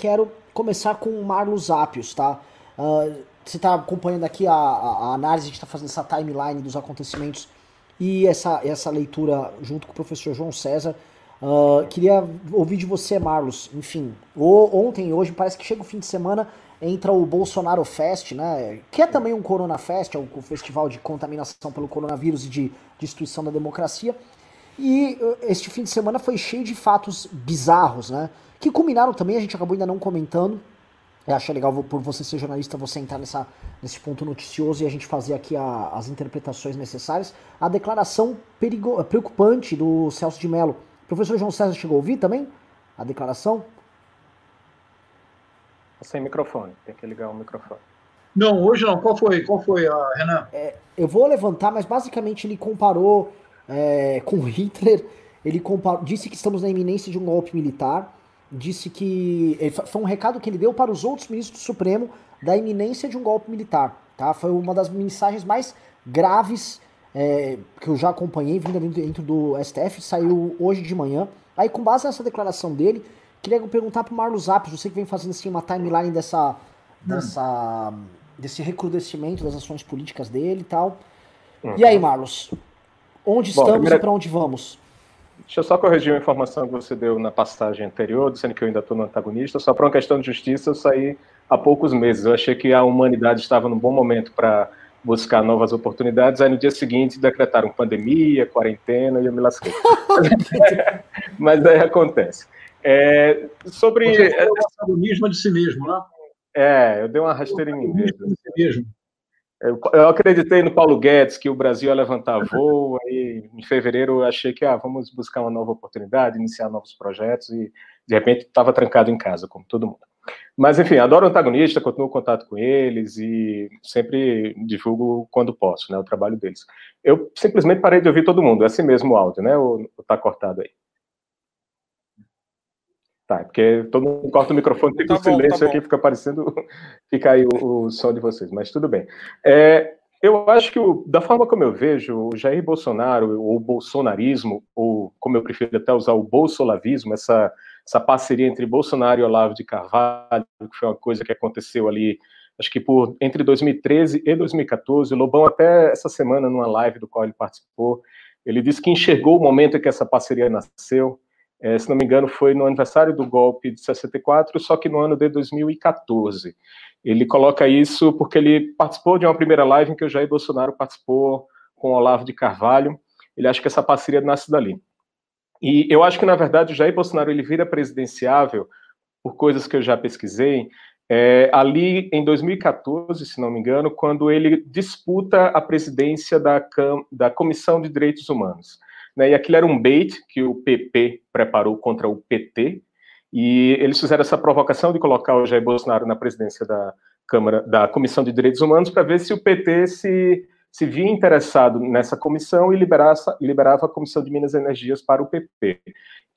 quero começar com o Marlos Apios, tá? Uh, você está acompanhando aqui a, a, análise, a gente está fazendo essa timeline dos acontecimentos e essa, essa leitura junto com o professor João César. Uh, queria ouvir de você, Marlos. Enfim, ontem e hoje parece que chega o fim de semana, entra o Bolsonaro Fest, né? Que é também um Corona Fest, é o festival de contaminação pelo coronavírus e de destruição da democracia. E uh, este fim de semana foi cheio de fatos bizarros, né? que culminaram também, a gente acabou ainda não comentando. Eu acho legal por você ser jornalista, você entrar nessa, nesse ponto noticioso e a gente fazer aqui a, as interpretações necessárias. A declaração perigo, preocupante do Celso de Mello. O professor João César chegou a ouvir também a declaração? Sem microfone, tem que ligar o microfone. Não, hoje não. Qual foi, Qual foi a Renan? É, eu vou levantar, mas basicamente ele comparou é, com Hitler. Ele comparou, disse que estamos na iminência de um golpe militar disse que. Foi um recado que ele deu para os outros ministros do Supremo da iminência de um golpe militar. Tá? Foi uma das mensagens mais graves é, que eu já acompanhei, vindo dentro, dentro do STF, saiu hoje de manhã. Aí, com base nessa declaração dele, queria perguntar para o Marlos Apps, você que vem fazendo assim, uma timeline dessa, dessa, desse recrudescimento das ações políticas dele e tal. Uhum. E aí, Marlos? Onde Bom, estamos primeira... e para onde vamos? Deixa eu só corrigir uma informação que você deu na passagem anterior, dizendo que eu ainda estou no antagonista. Só para uma questão de justiça, eu saí há poucos meses. Eu achei que a humanidade estava num bom momento para buscar novas oportunidades. Aí no dia seguinte decretaram pandemia, quarentena e eu me lasquei. Mas aí acontece. É, sobre. Você o antagonismo de si mesmo, né? É, eu dei uma rasteira em mim mesmo. De si mesmo. Eu acreditei no Paulo Guedes que o Brasil ia levantar voo, aí em fevereiro eu achei que ah, vamos buscar uma nova oportunidade, iniciar novos projetos e de repente estava trancado em casa, como todo mundo. Mas enfim, adoro o antagonista, continuo em contato com eles e sempre divulgo quando posso, né, o trabalho deles. Eu simplesmente parei de ouvir todo mundo, é assim mesmo o áudio, né, ou está cortado aí? Tá, porque todo mundo corta o microfone, fica tá um silêncio tá aqui, fica aparecendo, fica aí o, o, som de vocês, mas tudo bem. É, eu acho que, o, da forma como eu vejo, o Jair Bolsonaro, ou o bolsonarismo, ou como eu prefiro até usar o bolsolavismo, essa, essa parceria entre Bolsonaro e Olavo de Carvalho, que foi uma coisa que aconteceu ali, acho que por entre 2013 e 2014, o Lobão até essa semana, numa live do qual ele participou, ele disse que enxergou o momento em que essa parceria nasceu, é, se não me engano, foi no aniversário do golpe de 64, só que no ano de 2014. Ele coloca isso porque ele participou de uma primeira live em que o Jair Bolsonaro participou com o Olavo de Carvalho. Ele acha que essa parceria nasce dali. E eu acho que, na verdade, o Jair Bolsonaro ele vira presidenciável, por coisas que eu já pesquisei, é, ali em 2014, se não me engano, quando ele disputa a presidência da, da Comissão de Direitos Humanos. Né, e aquilo era um bait que o PP preparou contra o PT, e eles fizeram essa provocação de colocar o Jair Bolsonaro na presidência da Câmara, da Comissão de Direitos Humanos, para ver se o PT se, se via interessado nessa comissão e liberava a Comissão de Minas e Energias para o PP.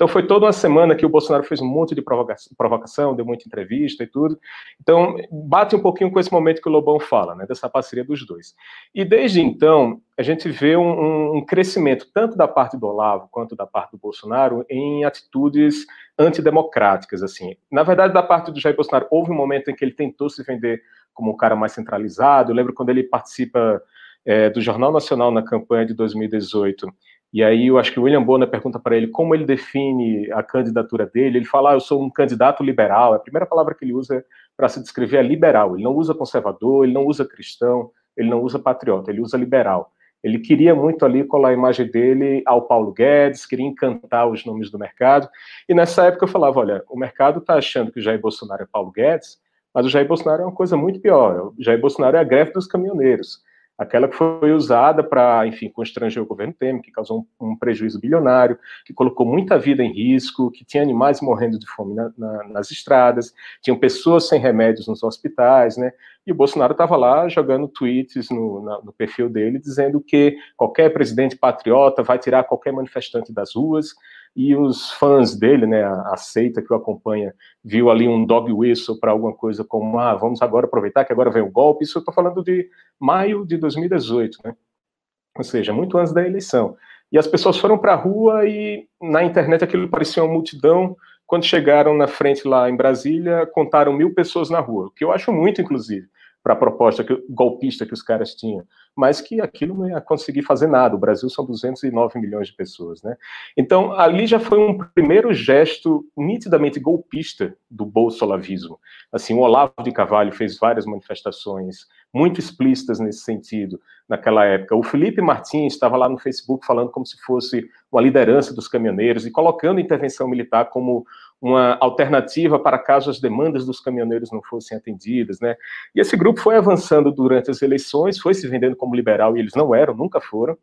Então foi toda uma semana que o Bolsonaro fez um monte de provocação, deu muita entrevista e tudo. Então bate um pouquinho com esse momento que o Lobão fala, né, dessa parceria dos dois. E desde então a gente vê um, um crescimento tanto da parte do Olavo quanto da parte do Bolsonaro em atitudes antidemocráticas, assim. Na verdade, da parte do Jair Bolsonaro houve um momento em que ele tentou se vender como um cara mais centralizado. Eu lembro quando ele participa é, do Jornal Nacional na campanha de 2018 e aí eu acho que o William Bonner pergunta para ele como ele define a candidatura dele. Ele fala: ah, eu sou um candidato liberal. A primeira palavra que ele usa para se descrever é liberal. Ele não usa conservador, ele não usa cristão, ele não usa patriota, ele usa liberal. Ele queria muito ali colar a imagem dele ao Paulo Guedes, queria encantar os nomes do mercado. E nessa época eu falava: olha, o mercado está achando que o Jair Bolsonaro é Paulo Guedes, mas o Jair Bolsonaro é uma coisa muito pior. O Jair Bolsonaro é a greve dos caminhoneiros aquela que foi usada para, enfim, constranger o governo Temer, que causou um, um, prejuízo bilionário, que colocou muita vida em risco, que tinha animais morrendo de fome na, na, nas estradas, tinham pessoas sem remédios nos hospitais, né? E o Bolsonaro estava lá jogando tweets no, na, no perfil dele, dizendo que qualquer presidente patriota vai tirar qualquer manifestante das ruas, e os fãs dele, né, a, seita que o acompanha, viu ali um dog whistle para alguma coisa como, ah, vamos agora aproveitar que agora vem o golpe. Isso eu estou falando de maio de 2018, né? Ou seja, muito antes da eleição. E as pessoas foram para a rua e na internet aquilo parecia uma multidão quando chegaram na frente lá em Brasília, contaram mil pessoas na rua, o que eu acho muito, inclusive para a proposta que, golpista que os caras tinham, mas que aquilo não ia conseguir fazer nada. O Brasil são 209 milhões de pessoas, né? Então, ali já foi um primeiro gesto nitidamente golpista do bolsolavismo. Assim, o Olavo de Carvalho fez várias manifestações muito explícitas nesse sentido naquela época. O Felipe Martins estava lá no Facebook falando como se fosse uma liderança dos caminhoneiros e colocando intervenção militar como uma alternativa para caso as demandas dos caminhoneiros não fossem atendidas, né? E esse grupo foi avançando durante as eleições, foi se vendendo como liberal e eles não eram, nunca foram,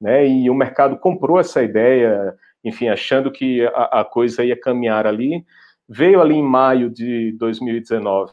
né? E o mercado comprou essa ideia, enfim, achando que a, a coisa ia caminhar ali. Veio ali em maio de 2019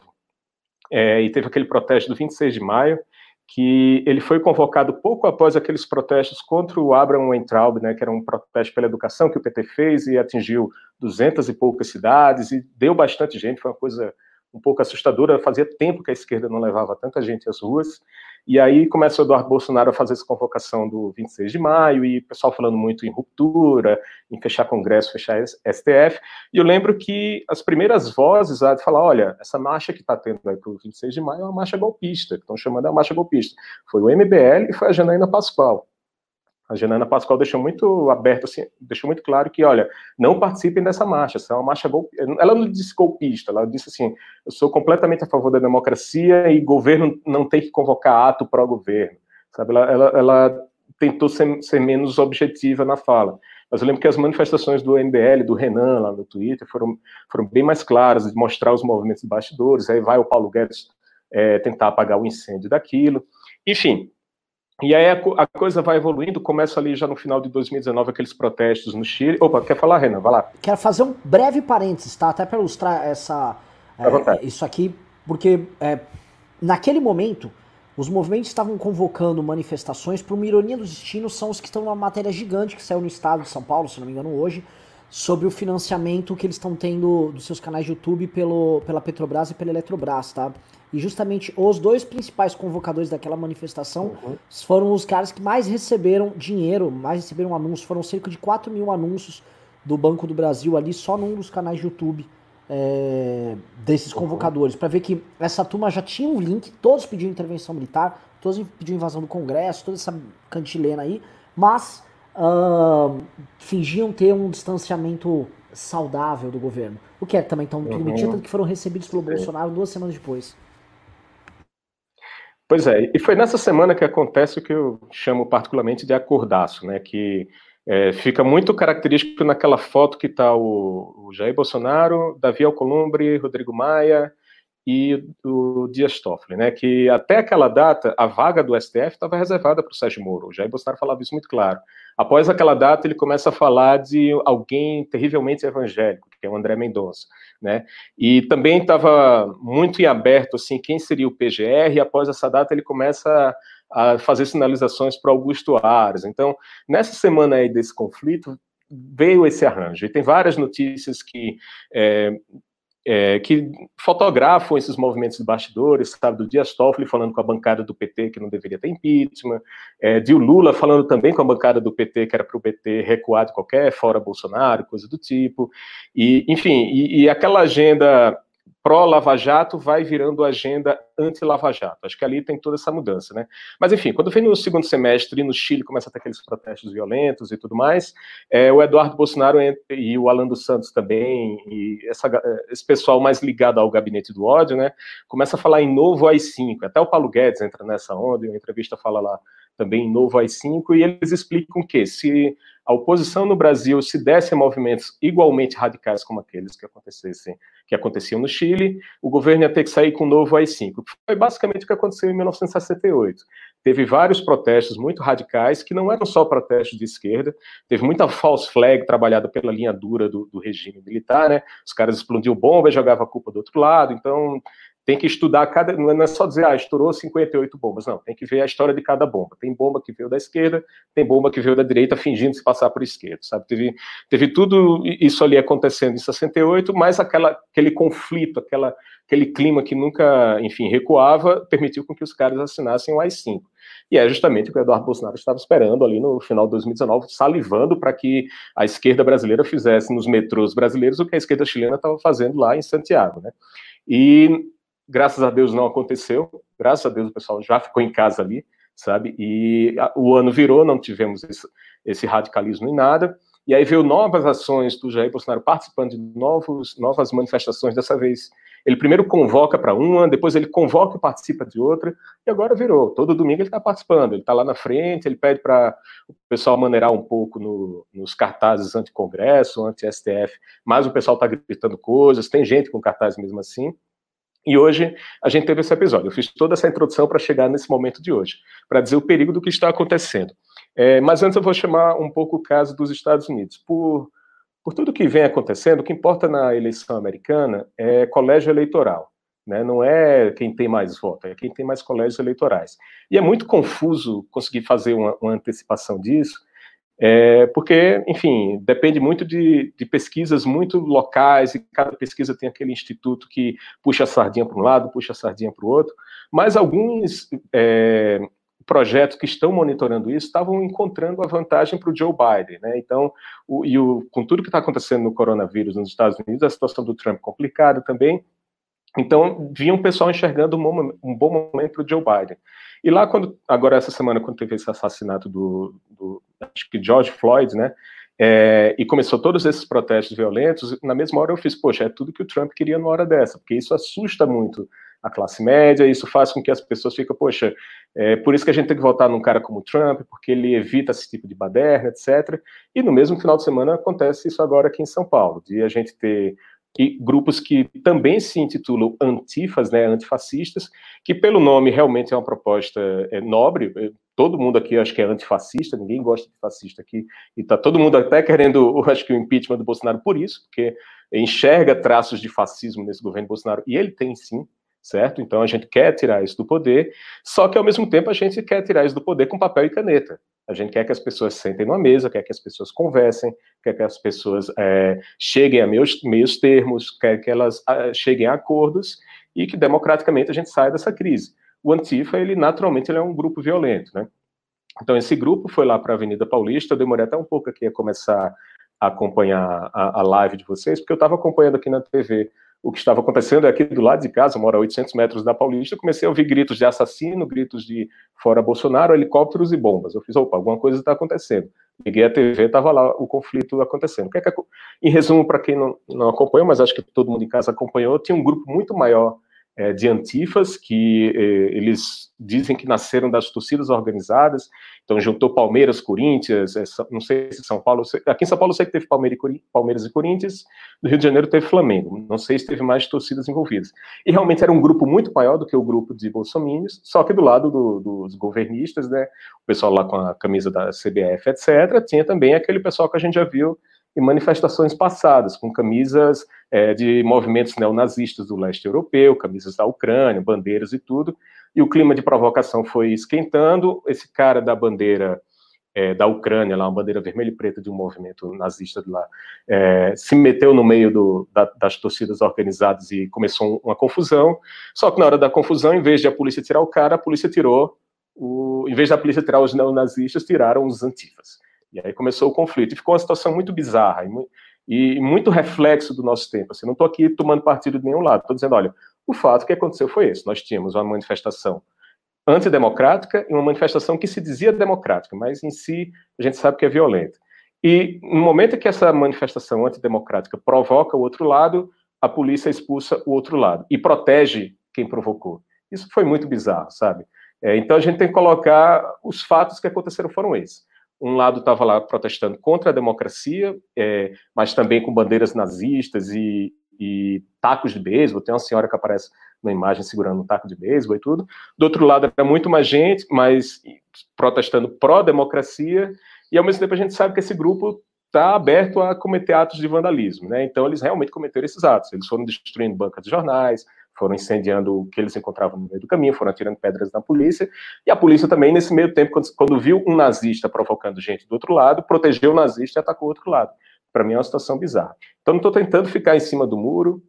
é, e teve aquele protesto do 26 de maio, que ele foi convocado pouco após aqueles protestos contra o Abraham Weintraub, né, que era um protesto pela educação que o PT fez e atingiu duzentas e poucas cidades e deu bastante gente, foi uma coisa um pouco assustadora, fazia tempo que a esquerda não levava tanta gente às ruas, e aí começa o Eduardo Bolsonaro a fazer essa convocação do 26 de maio, e o pessoal falando muito em ruptura, em fechar Congresso, fechar STF, e eu lembro que as primeiras vozes de falar, olha, essa marcha que está tendo aí para o 26 de maio é uma marcha golpista, que estão chamando a marcha golpista. Foi o MBL e foi a Janaína Pascoal. A Janaina Pascoal deixou muito aberto, assim, deixou muito claro que, olha, não participem dessa marcha, essa é uma marcha golpista. Ela não disse golpista, ela disse assim, eu sou completamente a favor da democracia e governo não tem que convocar ato pró-governo, sabe? Ela, ela, ela tentou ser, ser, menos objetiva na fala. Mas eu lembro que as manifestações do MBL, do Renan, lá no Twitter, foram, foram bem mais claras, de mostrar os movimentos de bastidores, aí vai o Paulo Guedes é, tentar apagar o incêndio daquilo. Enfim, e aí a, a, coisa vai evoluindo, começa ali já no final de 2019 aqueles protestos no Chile. Opa, quer falar, Renan? Vai lá. Quero fazer um breve parênteses, tá? Até para ilustrar essa, é, isso aqui, porque é, naquele momento os movimentos estavam convocando manifestações por uma ironia do destino, são os que estão numa matéria gigante que saiu no estado de São Paulo, se não me engano, hoje, sobre o financiamento que eles estão tendo dos seus canais de YouTube pelo, pela Petrobras e pela Eletrobras, tá? E justamente os dois principais convocadores daquela manifestação uhum. foram os caras que mais receberam dinheiro, mais receberam anúncios. Foram cerca de 4 mil anúncios do Banco do Brasil ali, só num dos canais de YouTube é, desses uhum. convocadores. Para ver que essa turma já tinha um link, todos pediam intervenção militar, todos pediam invasão do Congresso, toda essa cantilena aí, mas uh, fingiam ter um distanciamento saudável do governo. O que é também tão uhum. tanto que foram recebidos pelo. Bolsonaro duas semanas depois. Pois é, e foi nessa semana que acontece o que eu chamo particularmente de acordaço, né? Que é, fica muito característico naquela foto que está o, o, Jair Bolsonaro, Davi Alcolumbre, Rodrigo Maia e o Dias Toffoli, né? Que até aquela data a vaga do STF estava reservada para o Sérgio Moro. O Jair Bolsonaro falava isso muito claro. Após aquela data, ele começa a falar de alguém terrivelmente evangélico, que é o André Mendonça, né? E também estava muito em aberto, assim, quem seria o PGR, e após essa data ele começa a fazer sinalizações para Augusto Ares. Então, nessa semana aí desse conflito, veio esse arranjo. E tem várias notícias que é, é, que fotografam esses movimentos de bastidores, sabe, do Dias Toffoli falando com a bancada do PT que não deveria ter impeachment, é, de Lula falando também com a bancada do PT que era para o PT recuar de qualquer fora Bolsonaro, coisa do tipo, e enfim, e, e aquela agenda pró-Lava Jato vai virando agenda anti-Lava Jato. Acho que ali tem toda essa mudança, né? Mas, enfim, quando vem no segundo semestre e no Chile começa a ter aqueles protestos violentos e tudo mais, é, o Eduardo Bolsonaro e o Alan dos Santos também, e essa, esse pessoal mais ligado ao gabinete do ódio, né, começa a falar em novo AI-5. Até o Paulo Guedes entra nessa onda, e uma entrevista fala lá também novo AI-5, e eles explicam que se a oposição no Brasil se desse a movimentos igualmente radicais como aqueles que acontecessem, que aconteciam no Chile, o governo ia ter que sair com um novo AI-5. Foi basicamente o que aconteceu em 1968. Teve vários protestos muito radicais, que não eram só protestos de esquerda, teve muita false flag trabalhada pela linha dura do, do regime militar, né? Os caras explodiam bomba e jogavam a culpa do outro lado, então tem que estudar cada. Não é só dizer, ah, estourou 58 bombas. Não, tem que ver a história de cada bomba. Tem bomba que veio da esquerda, tem bomba que veio da direita fingindo se passar por esquerda, sabe? Teve, teve tudo isso ali acontecendo em 68, mas aquela, aquele conflito, aquela, aquele clima que nunca, enfim, recuava, permitiu com que os caras assinassem o AI-5. E é justamente o que o Eduardo Bolsonaro estava esperando ali no final de 2019, salivando para que a esquerda brasileira fizesse nos metrôs brasileiros o que a esquerda chilena estava fazendo lá em Santiago, né? E graças a Deus não aconteceu, graças a Deus o pessoal já ficou em casa ali, sabe? E o ano virou, não tivemos esse, esse radicalismo em nada. E aí veio novas ações do Jair Bolsonaro participando de novos, novas manifestações, dessa vez ele primeiro convoca para uma, depois ele convoca e participa de outra, e agora virou. Todo domingo ele está participando, ele está lá na frente, ele pede para o pessoal maneirar um pouco no, nos cartazes anti-congresso, anti-STF, mas o pessoal está gritando coisas, tem gente com cartaz mesmo assim. E hoje a gente teve esse episódio. Eu fiz toda essa introdução para chegar nesse momento de hoje, para dizer o perigo do que está acontecendo. É, mas antes eu vou chamar um pouco o caso dos Estados Unidos. Por por tudo que vem acontecendo, o que importa na eleição americana é colégio eleitoral. Né? Não é quem tem mais voto, é quem tem mais colégios eleitorais. E é muito confuso conseguir fazer uma, uma antecipação disso, é, porque, enfim, depende muito de, de, pesquisas muito locais, e cada pesquisa tem aquele instituto que puxa a sardinha para um lado, puxa a sardinha para o outro, mas alguns é, projetos que estão monitorando isso estavam encontrando a vantagem para o Joe Biden, né? Então, o, e o, com tudo que está acontecendo no coronavírus nos Estados Unidos, a situação do Trump complicada também. Então, vinha um pessoal enxergando um, bom momento para o Joe Biden. E lá, quando agora essa semana, quando teve esse assassinato do, do acho que George Floyd, né? É, e começou todos esses protestos violentos, na mesma hora eu fiz, poxa, é tudo que o Trump queria numa hora dessa, porque isso assusta muito a classe média, isso faz com que as pessoas fiquem, poxa, é por isso que a gente tem que votar num cara como Trump, porque ele evita esse tipo de baderna, etc. E no mesmo final de semana acontece isso agora aqui em São Paulo, de a gente ter que, grupos que também se intitulam antifas, né, antifascistas, que pelo nome realmente é uma proposta é, nobre, todo mundo aqui acho que é antifascista, ninguém gosta de fascista aqui, e está todo mundo até querendo, acho que o impeachment do Bolsonaro por isso, porque enxerga traços de fascismo nesse governo Bolsonaro, e ele tem sim, certo? Então a gente quer tirar isso do poder, só que ao mesmo tempo a gente quer tirar isso do poder com papel e caneta. A gente quer que as pessoas sentem numa mesa, quer que as pessoas conversem, quer que as pessoas é, cheguem a meios, meios termos, quer que elas ah, cheguem a acordos e que democraticamente a gente saia dessa crise. O Antifa, ele naturalmente ele é um grupo violento, né? Então esse grupo foi lá para a Avenida Paulista, eu demorei até um pouco aqui a começar a acompanhar a, a live de vocês, porque eu estava acompanhando aqui na TV o que estava acontecendo é aqui do lado de casa, mora a 800 metros da Paulista, comecei a ouvir gritos de assassino, gritos de fora Bolsonaro, helicópteros e bombas. Eu fiz, opa, alguma coisa está acontecendo. Liguei a TV, estava lá o conflito acontecendo. É em resumo, para quem não, não acompanhou, mas acho que todo mundo em casa acompanhou, tinha um grupo muito maior é, de antifas, que é, eles dizem que nasceram das torcidas organizadas, então juntou Palmeiras, Corinthians, é, não sei se São Paulo, aqui em São Paulo eu sei que teve Palmeiras e Corinthians, no Rio de Janeiro teve Flamengo, não sei se teve mais torcidas envolvidas. E realmente era um grupo muito maior do que o grupo de bolsominions, só que do lado do, dos governistas, né, o pessoal lá com a camisa da CBF, etc., tinha também aquele pessoal que a gente já viu em manifestações passadas, com camisas é, de movimentos neonazistas do leste europeu, camisas da Ucrânia, bandeiras e tudo, e o clima de provocação foi esquentando. Esse cara da bandeira é, da Ucrânia, lá, uma bandeira vermelha e preta de um movimento nazista de lá, é, se meteu no meio do, da, das torcidas organizadas e começou uma confusão. Só que na hora da confusão, em vez de a polícia tirar o cara, a polícia tirou o, em vez da polícia tirar os neonazistas, tiraram os antifas. E aí começou o conflito. E ficou uma situação muito bizarra e, e muito reflexo do nosso tempo. Assim, não estou aqui tomando partido de nenhum lado. Estou dizendo, olha, o fato que aconteceu foi esse. Nós tínhamos uma manifestação antidemocrática e uma manifestação que se dizia democrática, mas em si a gente sabe que é violenta. E no momento que essa manifestação antidemocrática provoca o outro lado, a polícia expulsa o outro lado e protege quem provocou. Isso foi muito bizarro, sabe? É, então a gente tem que colocar os fatos que aconteceram foram esses um lado estava lá protestando contra a democracia, é, mas também com bandeiras nazistas e, e tacos de beisebol. Tem uma senhora que aparece na imagem segurando um taco de beisebol e tudo. Do outro lado era muito mais gente, mas protestando pró-democracia. E ao mesmo tempo a gente sabe que esse grupo está aberto a cometer atos de vandalismo, né? Então eles realmente cometeram esses atos. Eles foram destruindo bancas de jornais, foram incendiando o que eles encontravam no meio do caminho, foram atirando pedras na polícia, e a polícia também, nesse meio tempo, quando, quando viu um nazista provocando gente do outro lado, protegeu o nazista e atacou o outro lado. Para mim é uma situação bizarra. Então não estou tentando ficar em cima do muro,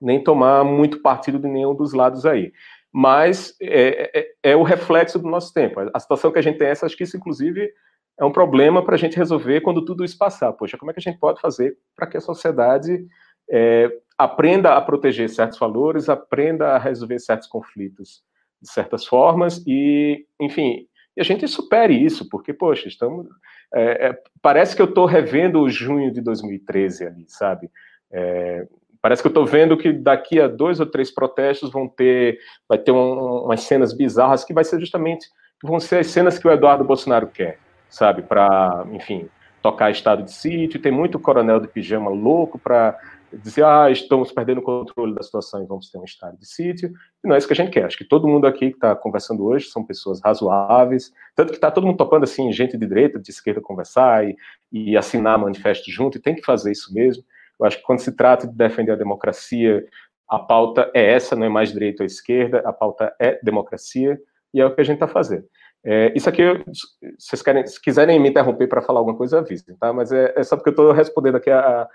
nem tomar muito partido de nenhum dos lados aí. Mas é, é, é o reflexo do nosso tempo. A situação que a gente tem é essa, acho que isso, inclusive, é um problema para a gente resolver quando tudo isso passar. Poxa, como é que a gente pode fazer para que a sociedade é, aprenda a proteger certos valores, aprenda a resolver certos conflitos de certas formas e, enfim, a gente supere isso, porque, poxa, estamos. É, é, parece que eu estou revendo o junho de 2013 ali, sabe? É, parece que eu estou vendo que daqui a dois ou três protestos vão ter, vai ter um, umas cenas bizarras que vai ser justamente, vão ser as cenas que o Eduardo Bolsonaro quer, sabe? Para, enfim, tocar estado de sítio. Tem muito coronel de pijama louco para dizer, ah, estamos perdendo o controle da situação e vamos ter um estado de sítio. E não é isso que a gente quer. Acho que todo mundo aqui que está conversando hoje são pessoas razoáveis, tanto que está todo mundo topando, assim, gente de direita, de esquerda conversar e, e assinar manifesto junto, e tem que fazer isso mesmo. Eu acho que quando se trata de defender a democracia, a pauta é essa, não é mais direita ou esquerda, a pauta é democracia, e é o que a gente está fazendo. É, isso aqui, se vocês querem, se quiserem me interromper para falar alguma coisa, avisem, tá? Mas é, é só porque eu estou respondendo aqui a, a,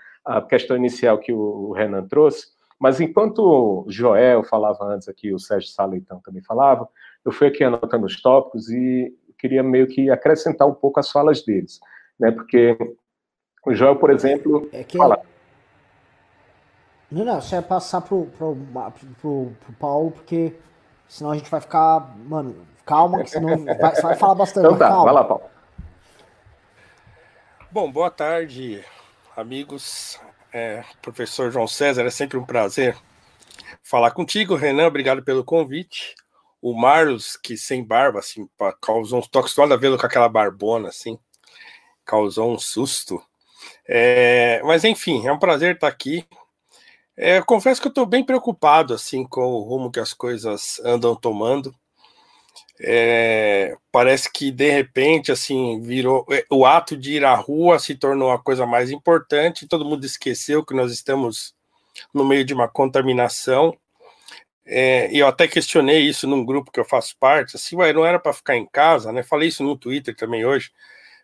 questão inicial que o, o, Renan trouxe. Mas enquanto o Joel falava antes aqui, o Sérgio Saleitão também falava, eu fui aqui anotando os tópicos e queria meio que acrescentar um pouco as falas deles, né? Porque o Joel, por exemplo, é que... fala. Não, não, você vai passar pro, pro, pro, pro Paulo, porque senão a gente vai ficar, mano, Calma, que senão vai, você vai falar bastante. Então tá, calma. vai lá, Paulo. Bom, boa tarde, amigos. É, professor João César, é sempre um prazer falar contigo. Renan, obrigado pelo convite. O Marlos, que sem barba, assim, causou um toques, estou a vê-lo com aquela barbona, assim, causou um susto. É, mas enfim, é um prazer estar aqui. É, confesso que eu estou bem preocupado assim com o rumo que as coisas andam tomando. É, parece que de repente assim virou é, o ato de ir à rua se tornou a coisa mais importante. Todo mundo esqueceu que nós estamos no meio de uma contaminação. É, e eu até questionei isso num grupo que eu faço parte, assim, ué, não era para ficar em casa, né? Falei isso no Twitter também hoje.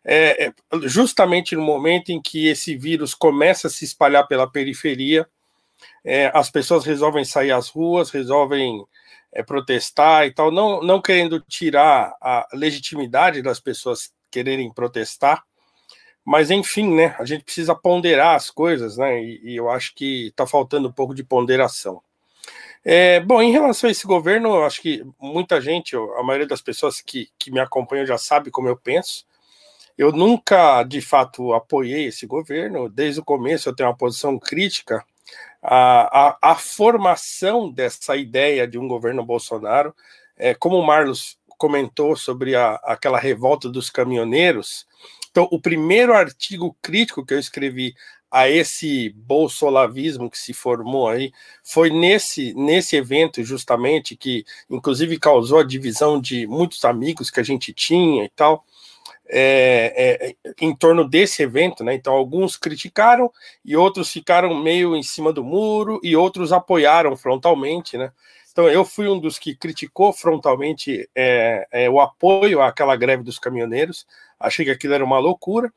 É, é, justamente no momento em que esse vírus começa a se espalhar pela periferia, é, as pessoas resolvem sair às ruas, resolvem é, protestar e tal, não, não querendo tirar a legitimidade das pessoas quererem protestar, mas enfim, né, a gente precisa ponderar as coisas, né, e, e eu acho que está faltando um pouco de ponderação. É, bom, em relação a esse governo, eu acho que muita gente, a maioria das pessoas que, que me acompanham já sabe como eu penso. Eu nunca, de fato, apoiei esse governo. Desde o começo eu tenho uma posição crítica a, a, a formação dessa ideia de um governo Bolsonaro, é, como o Marlos comentou sobre a, aquela revolta dos caminhoneiros. Então, o primeiro artigo crítico que eu escrevi a esse bolsolavismo que se formou aí foi nesse nesse evento justamente que inclusive causou a divisão de muitos amigos que a gente tinha e tal é, é, em torno desse evento, né? Então, alguns criticaram e outros ficaram meio em cima do muro e outros apoiaram frontalmente, né? Então, eu fui um dos que criticou frontalmente é, é o apoio àquela greve dos caminhoneiros, achei que aquilo era uma loucura.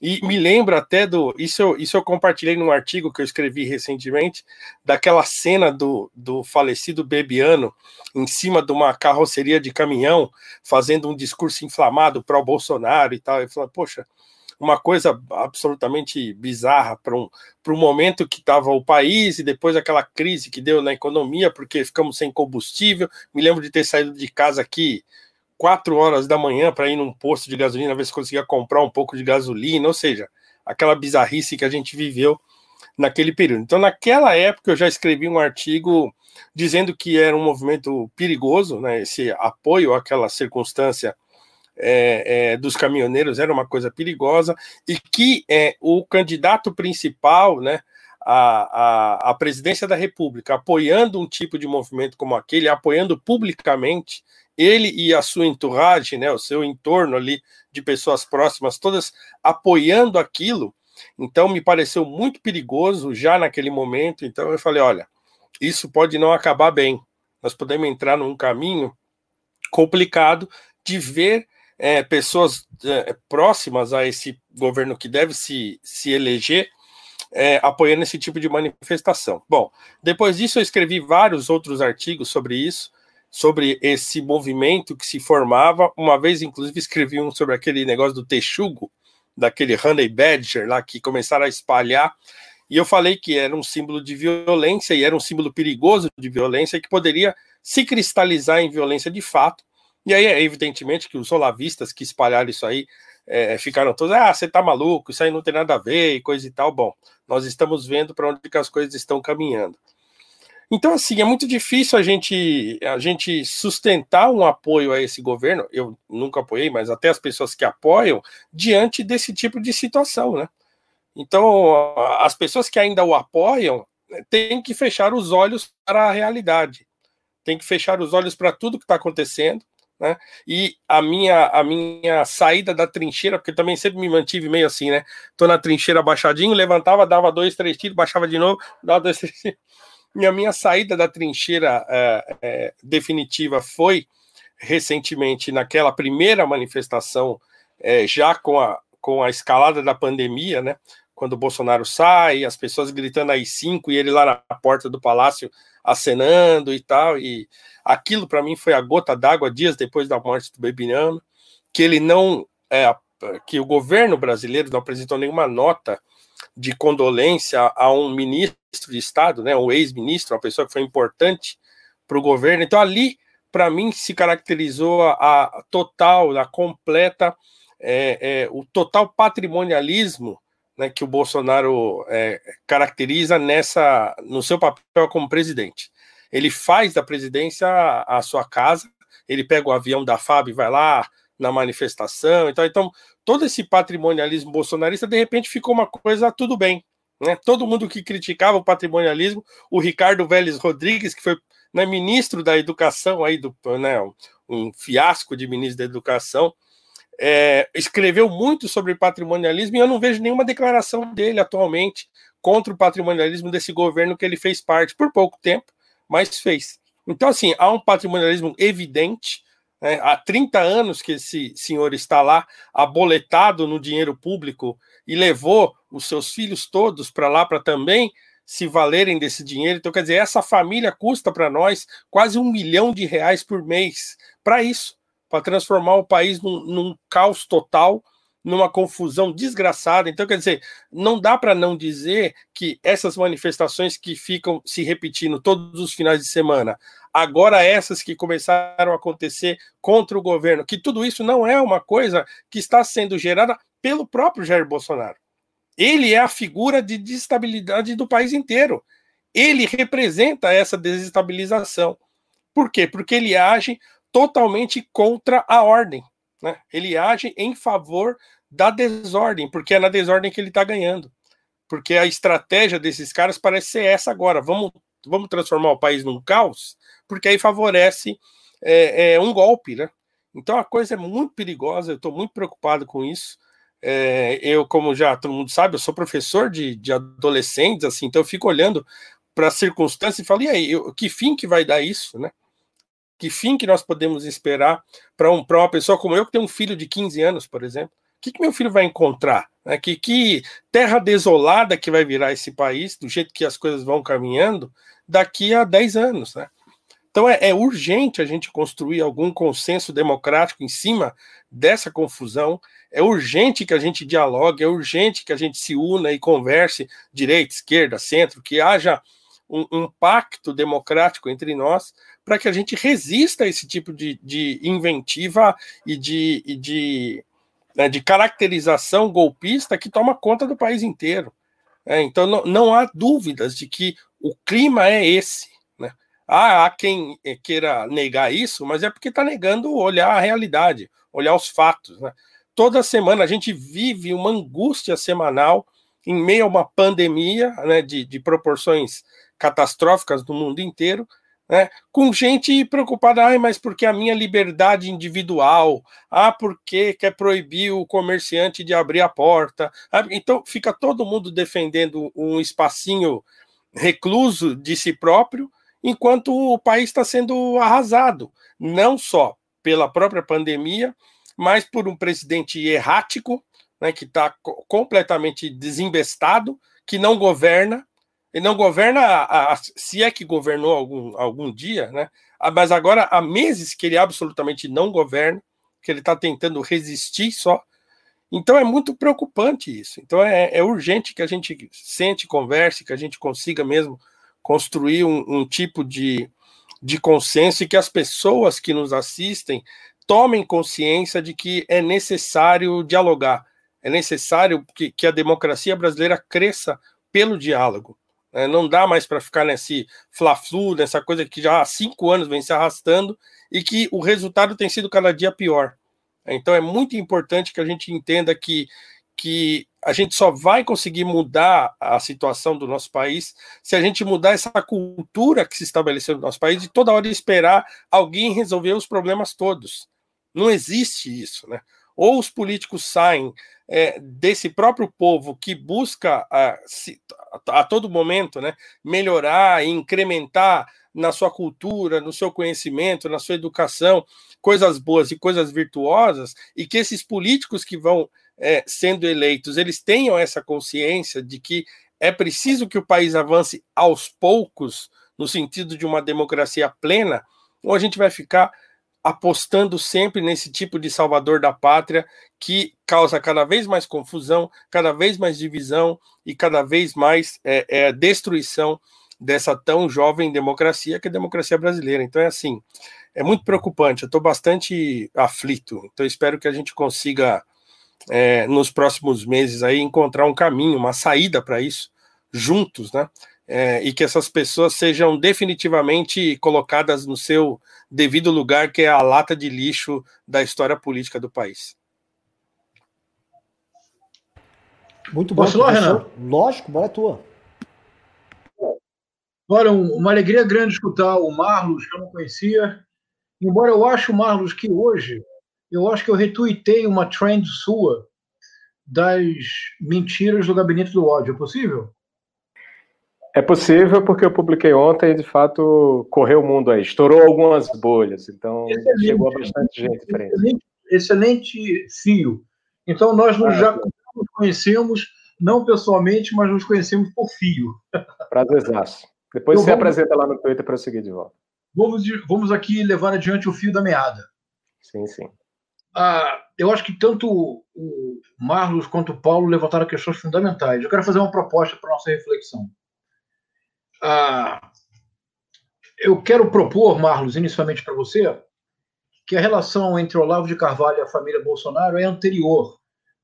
E me lembra até do. Isso eu, isso eu compartilhei num artigo que eu escrevi recentemente, daquela cena do, do falecido Bebiano em cima de uma carroceria de caminhão, fazendo um discurso inflamado para o Bolsonaro e tal. E falando, poxa, uma coisa absolutamente bizarra para um, um momento que estava o país e depois aquela crise que deu na economia, porque ficamos sem combustível. Me lembro de ter saído de casa aqui quatro horas da manhã para ir num posto de gasolina, ver se conseguia comprar um pouco de gasolina, ou seja, aquela bizarrice que a gente viveu naquele período. Então, naquela época, eu já escrevi um artigo dizendo que era um movimento perigoso, né, esse apoio àquela circunstância é, é, dos caminhoneiros era uma coisa perigosa e que é, o candidato principal, né, a, a, a presidência da República, apoiando um tipo de movimento como aquele, apoiando publicamente ele e a sua entourage, né, o seu entorno ali de pessoas próximas, todas apoiando aquilo. Então me pareceu muito perigoso já naquele momento. Então eu falei, olha, isso pode não acabar bem. Nós podemos entrar num caminho complicado de ver é, pessoas é, próximas a esse governo que deve se, se eleger é, apoiando esse tipo de manifestação. Bom, depois disso eu escrevi vários outros artigos sobre isso, sobre esse movimento que se formava. Uma vez, inclusive, escrevi um sobre aquele negócio do texugo, daquele Honey Badger lá, que começaram a espalhar. E eu falei que era um símbolo de violência e era um símbolo perigoso de violência que poderia se cristalizar em violência de fato. E aí, evidentemente, que os olavistas que espalharam isso aí é, ficaram todos, ah, você tá maluco, isso aí não tem nada a ver e coisa e tal. Bom, nós estamos vendo para onde que as coisas estão caminhando. Então, assim, é muito difícil a gente, a gente sustentar um apoio a esse governo. Eu nunca apoiei, mas até as pessoas que apoiam, diante desse tipo de situação, né? Então, as pessoas que ainda o apoiam né, têm que fechar os olhos para a realidade, têm que fechar os olhos para tudo que está acontecendo né? E a minha, a minha saída da trincheira, porque também sempre me mantive meio assim, né? Tô na trincheira baixadinho, levantava, dava dois, três tiros, baixava de novo, dava dois, três tiros. E a minha saída da trincheira é, é, definitiva foi recentemente naquela primeira manifestação, é, já com a, com a escalada da pandemia, né? Quando o Bolsonaro sai, as pessoas gritando aí cinco e ele lá na porta do palácio acenando e tal. E aquilo para mim foi a gota d'água dias depois da morte do Bebinano, que ele não é, que o governo brasileiro não apresentou nenhuma nota de condolência a um ministro de Estado, né, um ex-ministro, uma pessoa que foi importante para o governo. Então ali, para mim, se caracterizou a, a total, a completa, é, é, o total patrimonialismo né, que o Bolsonaro é, caracteriza nessa no seu papel como presidente. Ele faz da presidência a, a sua casa, ele pega o avião da FAB e vai lá na manifestação. Então, então, todo esse patrimonialismo bolsonarista, de repente, ficou uma coisa tudo bem. Né? Todo mundo que criticava o patrimonialismo, o Ricardo Vélez Rodrigues, que foi né, ministro da Educação, aí do, né, um fiasco de ministro da Educação, é, escreveu muito sobre patrimonialismo e eu não vejo nenhuma declaração dele atualmente contra o patrimonialismo desse governo que ele fez parte por pouco tempo, mas fez. Então, assim, há um patrimonialismo evidente. Né? Há 30 anos que esse senhor está lá, aboletado no dinheiro público, e levou os seus filhos todos para lá para também se valerem desse dinheiro. Então, quer dizer, essa família custa para nós quase um milhão de reais por mês para isso, para transformar o país num, num caos total numa confusão desgraçada. Então, quer dizer, não dá para não dizer que essas manifestações que ficam se repetindo todos os finais de semana, agora essas que começaram a acontecer contra o governo, que tudo isso não é uma coisa que está sendo gerada pelo próprio Jair Bolsonaro. Ele é a figura de desestabilidade do país inteiro. Ele representa essa desestabilização. Por quê? Porque ele age totalmente contra a ordem. Né? Ele age em favor da desordem, porque é na desordem que ele está ganhando. Porque a estratégia desses caras parece ser essa agora. Vamos, vamos transformar o país num caos, porque aí favorece é, é, um golpe, né? Então a coisa é muito perigosa, eu estou muito preocupado com isso. É, eu, como já todo mundo sabe, eu sou professor de, de adolescentes, assim, então eu fico olhando para as circunstâncias e falo, e aí, eu, que fim que vai dar isso, né? Que fim que nós podemos esperar para um, uma pessoa como eu, que tem um filho de 15 anos, por exemplo? O que, que meu filho vai encontrar? Né? Que, que terra desolada que vai virar esse país, do jeito que as coisas vão caminhando, daqui a 10 anos, né? Então é, é, urgente a gente construir algum consenso democrático em cima dessa confusão. É urgente que a gente dialogue, é urgente que a gente se una e converse direita, esquerda, centro, que haja um, um pacto democrático entre nós para que a gente resista a esse tipo de, de inventiva e de, e de, né, de caracterização golpista que toma conta do país inteiro. É, então não, não, há dúvidas de que o clima é esse. Né? Há, há quem eh, queira negar isso, mas é porque está negando olhar a realidade, olhar os fatos. Né? Toda semana a gente vive uma angústia semanal em meio a uma pandemia né, de, de proporções catastróficas no mundo inteiro, né? com gente preocupada, ah, mas porque a minha liberdade individual, ah, porque quer proibir o comerciante de abrir a porta. Ah, então fica todo mundo defendendo um espacinho recluso de si próprio, enquanto o país está sendo arrasado, não só pela própria pandemia, mas por um presidente errático, né, que está completamente desinvestado, que não governa, e não governa, a, a, se é que governou algum, algum dia, né, mas agora há meses que ele absolutamente não governa, que ele está tentando resistir só. Então é muito preocupante isso. Então é, é, urgente que a gente sente, converse, que a gente consiga mesmo construir um, um tipo de, de consenso e que as pessoas que nos assistem tomem consciência de que é necessário dialogar, é necessário que, que a democracia brasileira cresça pelo diálogo. Né? Não dá mais para ficar nesse fla-flu, nessa coisa que já há cinco anos vem se arrastando e que o resultado tem sido cada dia pior. Então é muito importante que a gente entenda que, que a gente só vai conseguir mudar a situação do nosso país se a gente mudar essa cultura que se estabeleceu no nosso país de toda hora esperar alguém resolver os problemas todos. Não existe isso, né? Ou os políticos saem é, desse próprio povo que busca a, a, todo momento né, melhorar e incrementar na sua cultura, no seu conhecimento, na sua educação, coisas boas e coisas virtuosas, e que esses políticos que vão é, sendo eleitos, eles tenham essa consciência de que é preciso que o país avance aos poucos, no sentido de uma democracia plena, ou a gente vai ficar apostando sempre nesse tipo de salvador da pátria que causa cada vez mais confusão, cada vez mais divisão e cada vez mais é, é, destruição dessa tão jovem democracia que é a democracia brasileira. Então é assim, é muito preocupante. Eu estou bastante aflito. Então espero que a gente consiga é, nos próximos meses aí encontrar um caminho, uma saída para isso, juntos, né? É, e que essas pessoas sejam definitivamente colocadas no seu devido lugar, que é a lata de lixo da história política do país. Muito bom. Posso Renan? Lógico, bola é tua. Olha, uma alegria grande escutar o Marlos, que eu não conhecia. Embora eu ache, Marlos, que hoje, eu acho que eu retuitei uma trend sua das mentiras do gabinete do ódio. É possível? É possível porque eu publiquei ontem e, de fato, correu o mundo aí. Estourou algumas bolhas, então excelente, chegou a bastante gente diferente. Excelente, excelente fio. Então, nós nos, ah, já nos conhecemos, não pessoalmente, mas nos conhecemos por fio. Prazerzaço. Depois então, você vamos, apresenta lá no Twitter para eu seguir de volta. Vamos, vamos aqui levar adiante o fio da meada. Sim, sim. Ah, eu acho que tanto o Marlos quanto o Paulo levantaram questões fundamentais. Eu quero fazer uma proposta para nossa reflexão. Ah, eu quero propor, Marlos, inicialmente para você, que a relação entre Olavo de Carvalho e a família Bolsonaro é anterior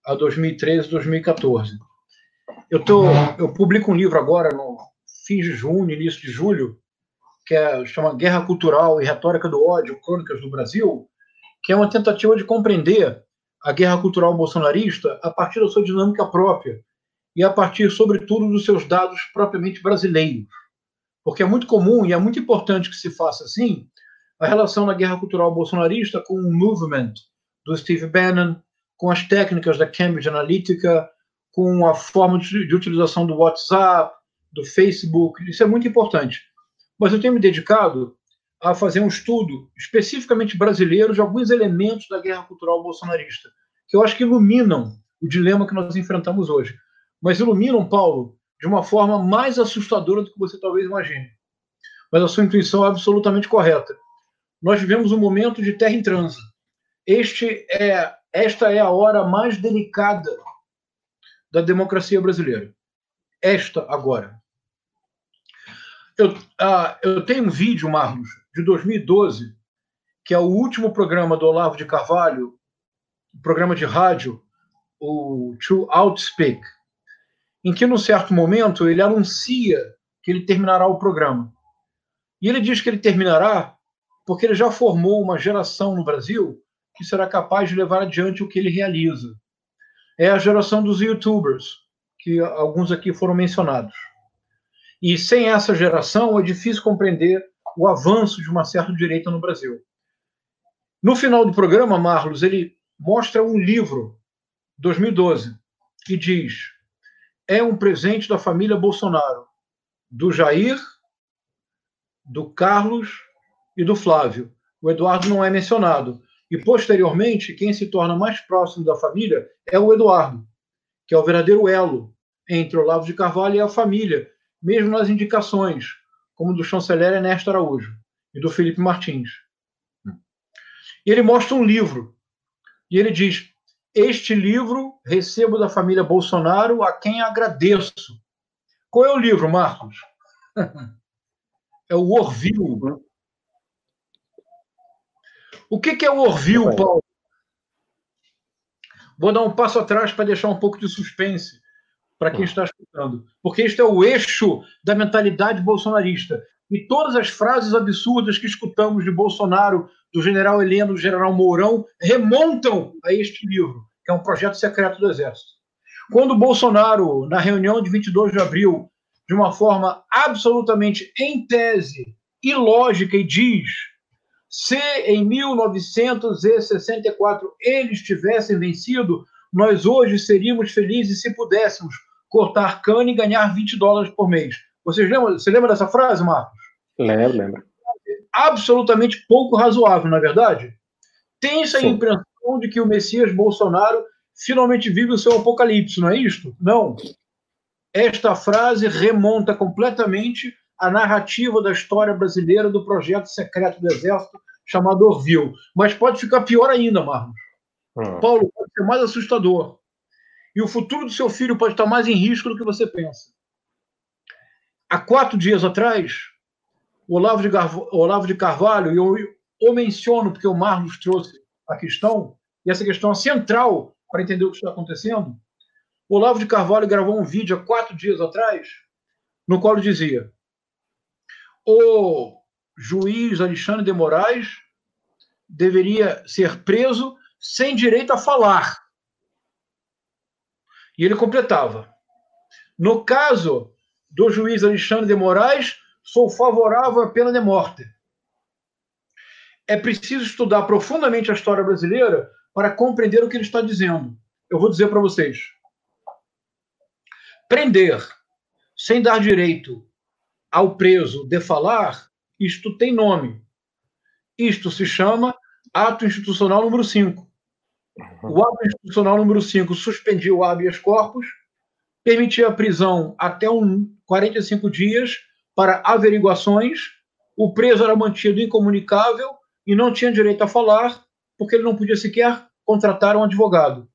a 2013 2014. Eu, tô, eu publico um livro agora, no fim de junho, início de julho, que é, chama Guerra Cultural e Retórica do Ódio, Crônicas do Brasil, que é uma tentativa de compreender a guerra cultural bolsonarista a partir da sua dinâmica própria e a partir, sobretudo, dos seus dados propriamente brasileiros. Porque é muito comum e é muito importante que se faça assim a relação da guerra cultural bolsonarista com o movement do Steve Bannon, com as técnicas da Cambridge Analytica, com a forma de, de utilização do WhatsApp, do Facebook. Isso é muito importante. Mas eu tenho me dedicado a fazer um estudo especificamente brasileiro de alguns elementos da guerra cultural bolsonarista, que eu acho que iluminam o dilema que nós enfrentamos hoje. Mas iluminam, Paulo, de uma forma mais assustadora do que você talvez imagine. Mas a sua intuição é absolutamente correta. Nós vivemos um momento de terra em trânsito. Este é, esta é a hora mais delicada da democracia brasileira. Esta agora. Eu, ah, eu tenho um vídeo, Marlos, de 2012, que é o último programa do Olavo de Carvalho, o programa de rádio, o To Outspeak, em que, num certo momento, ele anuncia que ele terminará o programa. E ele diz que ele terminará porque ele já formou uma geração no Brasil que será capaz de levar adiante o que ele realiza. É a geração dos youtubers, que alguns aqui foram mencionados. E sem essa geração é difícil compreender o avanço de uma certa direita no Brasil. No final do programa, Marlos, ele mostra um livro, 2012, que diz: é um presente da família Bolsonaro. do Jair, do Carlos e do Flávio. O Eduardo não é mencionado. E, posteriormente, quem se torna mais próximo da família é o Eduardo, que é o verdadeiro elo entre Olavo de Carvalho e a família, mesmo nas indicações, como do chanceler Ernesto Araújo e do Felipe Martins. E ele mostra um livro, e ele diz: Este livro recebo da família Bolsonaro, a quem agradeço. Qual é o livro, Marcos? é o Orville. O que, que é o Orville, Paulo? Vou dar um passo atrás para deixar um pouco de suspense para quem está escutando, porque este é o eixo da mentalidade bolsonarista. E todas as frases absurdas que escutamos de Bolsonaro, do general Heleno, do general Mourão, remontam a este livro, que é um projeto secreto do Exército. Quando Bolsonaro, na reunião de 22 de abril, de uma forma absolutamente em tese, ilógica, e diz: se em 1964 eles tivessem vencido, nós hoje seríamos felizes se pudéssemos cortar cana e ganhar 20 dólares por mês. Vocês lembram, você lembra dessa frase, Marcos? Lembro, lembro. Absolutamente pouco razoável, na é verdade? Tem essa Sim. impressão de que o Messias Bolsonaro finalmente vive o seu apocalipse, não é isto? Não. Esta frase remonta completamente à narrativa da história brasileira do projeto secreto do Exército chamado Orville. Mas pode ficar pior ainda, Marcos. Hum. Paulo, pode ser mais assustador. E o futuro do seu filho pode estar mais em risco do que você pensa. Há quatro dias atrás, o Olavo de, Garvo, Olavo de Carvalho, eu o menciono porque o Marlos trouxe a questão, e essa questão é central para entender o que está acontecendo. O Olavo de Carvalho gravou um vídeo há quatro dias atrás, no qual dizia: o juiz Alexandre de Moraes deveria ser preso sem direito a falar. E ele completava: no caso do juiz Alexandre de Moraes, sou favorável à pena de morte. É preciso estudar profundamente a história brasileira para compreender o que ele está dizendo. Eu vou dizer para vocês. Prender sem dar direito ao preso de falar, isto tem nome. Isto se chama ato institucional número 5. O ato institucional número 5 suspendia o habeas corpus, permitia a prisão até um 45 dias para averiguações, o preso era mantido incomunicável e não tinha direito a falar, porque ele não podia sequer contratar um advogado.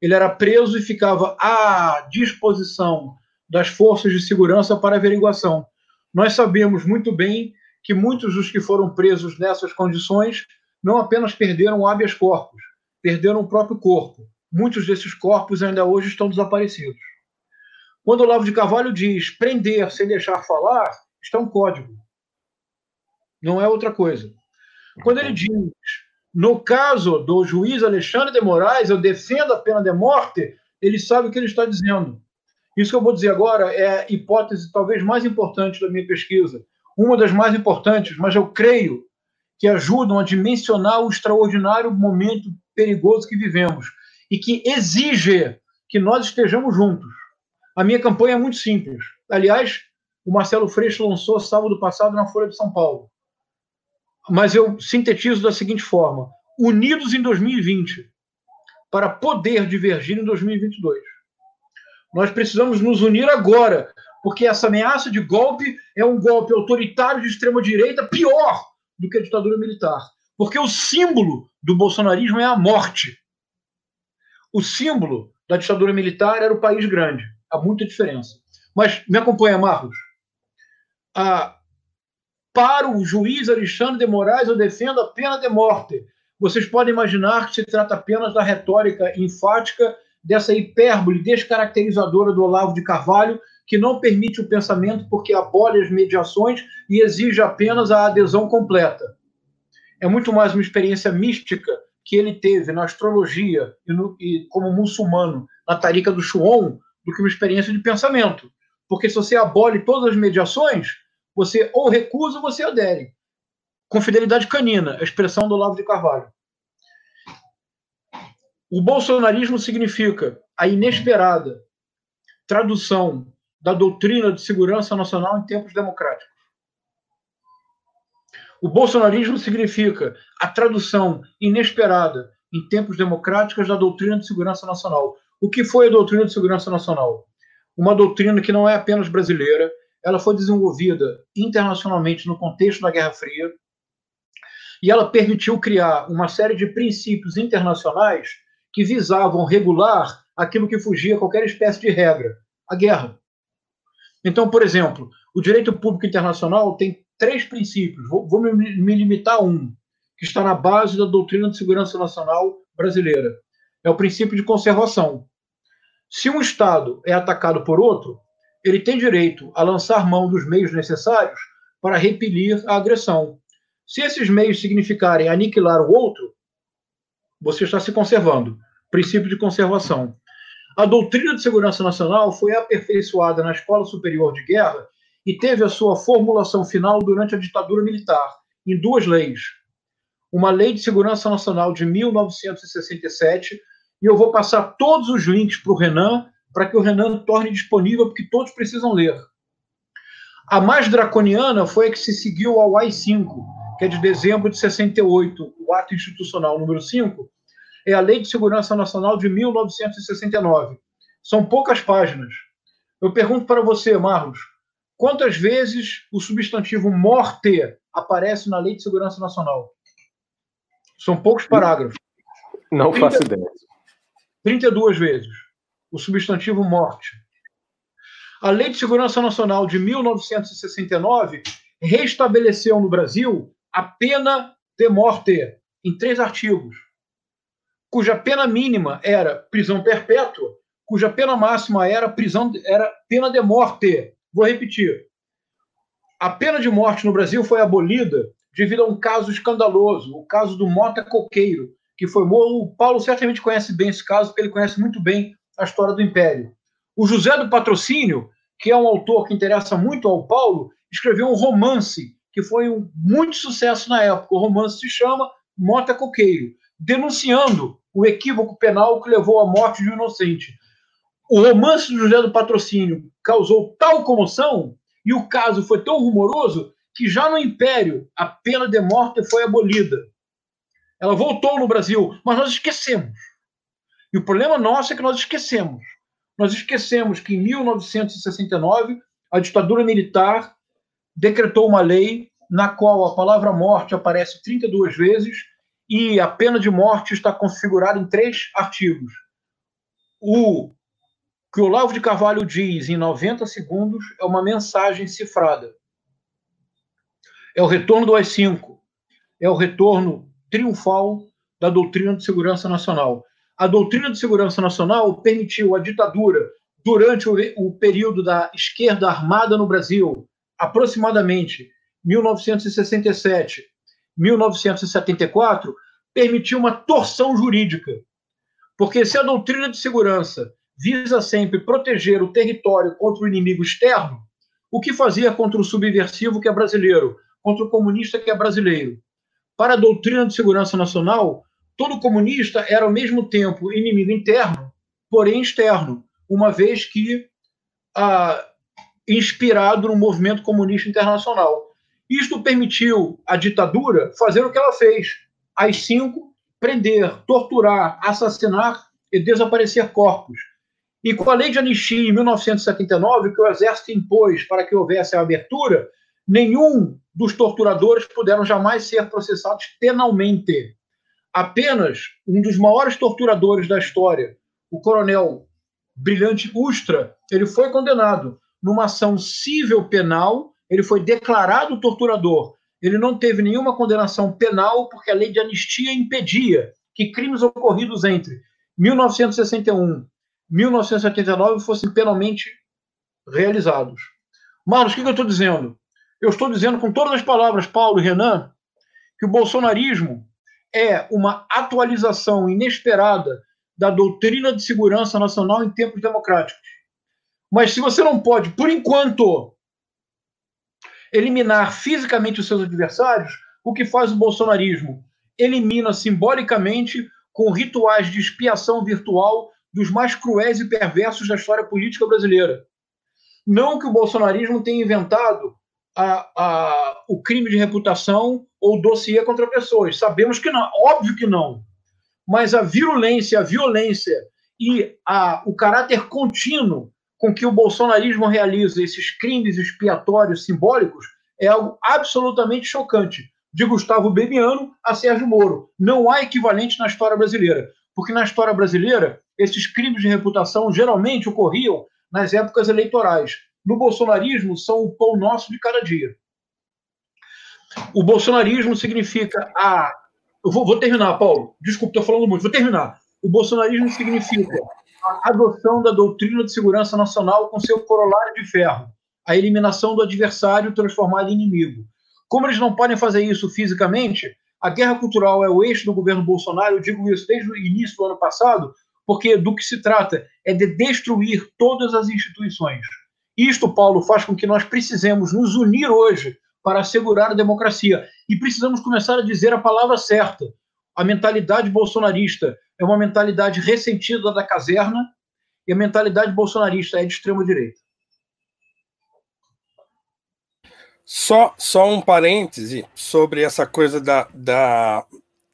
Ele era preso e ficava à disposição das forças de segurança para averiguação. Nós sabemos muito bem que muitos dos que foram presos nessas condições não apenas perderam o habeas corpus, perderam o próprio corpo. Muitos desses corpos ainda hoje estão desaparecidos. Quando o Olavo de Carvalho diz prender sem deixar falar, está um código. Não é outra coisa. Quando ele diz, no caso do juiz Alexandre de Moraes, eu defendo a pena de morte, ele sabe o que ele está dizendo. Isso que eu vou dizer agora é a hipótese talvez mais importante da minha pesquisa. Uma das mais importantes, mas eu creio que ajudam a dimensionar o extraordinário momento perigoso que vivemos e que exige que nós estejamos juntos. A minha campanha é muito simples. Aliás, o Marcelo Freixo lançou sábado passado na Folha de São Paulo. Mas eu sintetizo da seguinte forma: unidos em 2020 para poder divergir em 2022. Nós precisamos nos unir agora, porque essa ameaça de golpe é um golpe autoritário de extrema direita pior do que a ditadura militar. Porque o símbolo do bolsonarismo é a morte. O símbolo da ditadura militar era o país grande. Há muita diferença. Mas me acompanha, Marcos. Ah, para o juiz Alexandre de Moraes, eu defendo a pena de morte. Vocês podem imaginar que se trata apenas da retórica enfática dessa hipérbole descaracterizadora do Olavo de Carvalho, que não permite o pensamento porque abole as mediações e exige apenas a adesão completa é muito mais uma experiência mística que ele teve na astrologia e, no, e como muçulmano na tarika do Shuon do que uma experiência de pensamento. Porque se você abole todas as mediações, você ou recusa ou você adere. Com fidelidade canina, a expressão do Olavo de Carvalho. O bolsonarismo significa a inesperada tradução da doutrina de segurança nacional em tempos democráticos. O bolsonarismo significa a tradução inesperada em tempos democráticos da doutrina de segurança nacional. O que foi a doutrina de segurança nacional? Uma doutrina que não é apenas brasileira, ela foi desenvolvida internacionalmente no contexto da Guerra Fria e ela permitiu criar uma série de princípios internacionais que visavam regular aquilo que fugia qualquer espécie de regra, a guerra. Então, por exemplo, o direito público internacional tem três princípios, vou, vou me limitar a um, que está na base da doutrina de segurança nacional brasileira. É o princípio de conservação. Se um Estado é atacado por outro, ele tem direito a lançar mão dos meios necessários para repelir a agressão. Se esses meios significarem aniquilar o outro, você está se conservando. Princípio de conservação. A doutrina de segurança nacional foi aperfeiçoada na Escola Superior de Guerra e teve a sua formulação final durante a ditadura militar, em duas leis. Uma Lei de Segurança Nacional de 1967, e eu vou passar todos os links para o Renan, para que o Renan torne disponível, porque todos precisam ler. A mais draconiana foi a que se seguiu ao AI-5, que é de dezembro de 68, o ato institucional número 5, é a Lei de Segurança Nacional de 1969. São poucas páginas. Eu pergunto para você, Marlos, quantas vezes o substantivo morte aparece na Lei de Segurança Nacional? São poucos parágrafos. Não 30, faço ideia. 32 vezes. O substantivo morte. A Lei de Segurança Nacional de 1969 restabeleceu no Brasil a pena de morte em três artigos, cuja pena mínima era prisão perpétua, cuja pena máxima era prisão era pena de morte. Vou repetir. A pena de morte no Brasil foi abolida devido a um caso escandaloso, o caso do Mota Coqueiro, que foi o Paulo certamente conhece bem esse caso, porque ele conhece muito bem a história do Império. O José do Patrocínio, que é um autor que interessa muito ao Paulo, escreveu um romance que foi um muito sucesso na época. O romance se chama Mota Coqueiro, denunciando o equívoco penal que levou à morte de um inocente. O romance do José do Patrocínio causou tal comoção e o caso foi tão rumoroso que já no Império a pena de morte foi abolida. Ela voltou no Brasil, mas nós esquecemos. E o problema nosso é que nós esquecemos. Nós esquecemos que em 1969 a ditadura militar decretou uma lei na qual a palavra morte aparece 32 vezes e a pena de morte está configurada em três artigos. O que o Olavo de Carvalho diz em 90 segundos é uma mensagem cifrada. É o retorno do AI-5. É o retorno triunfal da doutrina de segurança nacional. A doutrina de segurança nacional permitiu a ditadura, durante o, o período da esquerda armada no Brasil, aproximadamente 1967, 1974, permitiu uma torção jurídica. Porque se a doutrina de segurança visa sempre proteger o território contra o inimigo externo, o que fazia contra o subversivo que é brasileiro, contra o comunista que é brasileiro? Para a doutrina de segurança nacional, todo comunista era ao mesmo tempo inimigo interno, porém externo, uma vez que ah, inspirado no movimento comunista internacional. Isto permitiu à ditadura fazer o que ela fez: às cinco, prender, torturar, assassinar e desaparecer corpos. E com a lei de anistia em 1979, que o exército impôs para que houvesse a abertura, nenhum dos torturadores puderam jamais ser processados penalmente. Apenas um dos maiores torturadores da história, o coronel Brilhante Ustra, ele foi condenado numa ação civil penal, ele foi declarado torturador. Ele não teve nenhuma condenação penal porque a lei de anistia impedia que crimes ocorridos entre 1961 e 1979 fossem penalmente realizados. Marlos, o que eu estou dizendo? Eu estou dizendo com todas as palavras, Paulo e Renan, que o bolsonarismo é uma atualização inesperada da doutrina de segurança nacional em tempos democráticos. Mas se você não pode, por enquanto, eliminar fisicamente os seus adversários, o que faz o bolsonarismo? Elimina simbolicamente com rituais de expiação virtual dos mais cruéis e perversos da história política brasileira. Não que o bolsonarismo tenha inventado a, a, o crime de reputação ou dossiê contra pessoas. Sabemos que não, óbvio que não. Mas a virulência, a violência e a, o caráter contínuo com que o bolsonarismo realiza esses crimes expiatórios simbólicos é algo absolutamente chocante. De Gustavo Bebiano a Sérgio Moro. Não há equivalente na história brasileira. Porque na história brasileira, esses crimes de reputação geralmente ocorriam nas épocas eleitorais. No bolsonarismo, são o pão nosso de cada dia. O bolsonarismo significa a. Eu vou, vou terminar, Paulo. Desculpa, estou falando muito. Vou terminar. O bolsonarismo significa a adoção da doutrina de segurança nacional com seu corolário de ferro, a eliminação do adversário transformado em inimigo. Como eles não podem fazer isso fisicamente, a guerra cultural é o eixo do governo Bolsonaro. Eu digo isso desde o início do ano passado, porque do que se trata é de destruir todas as instituições. Isto, Paulo, faz com que nós precisemos nos unir hoje para assegurar a democracia. E precisamos começar a dizer a palavra certa. A mentalidade bolsonarista é uma mentalidade ressentida da caserna e a mentalidade bolsonarista é de extrema-direita. Só, só um parêntese sobre essa coisa da, da,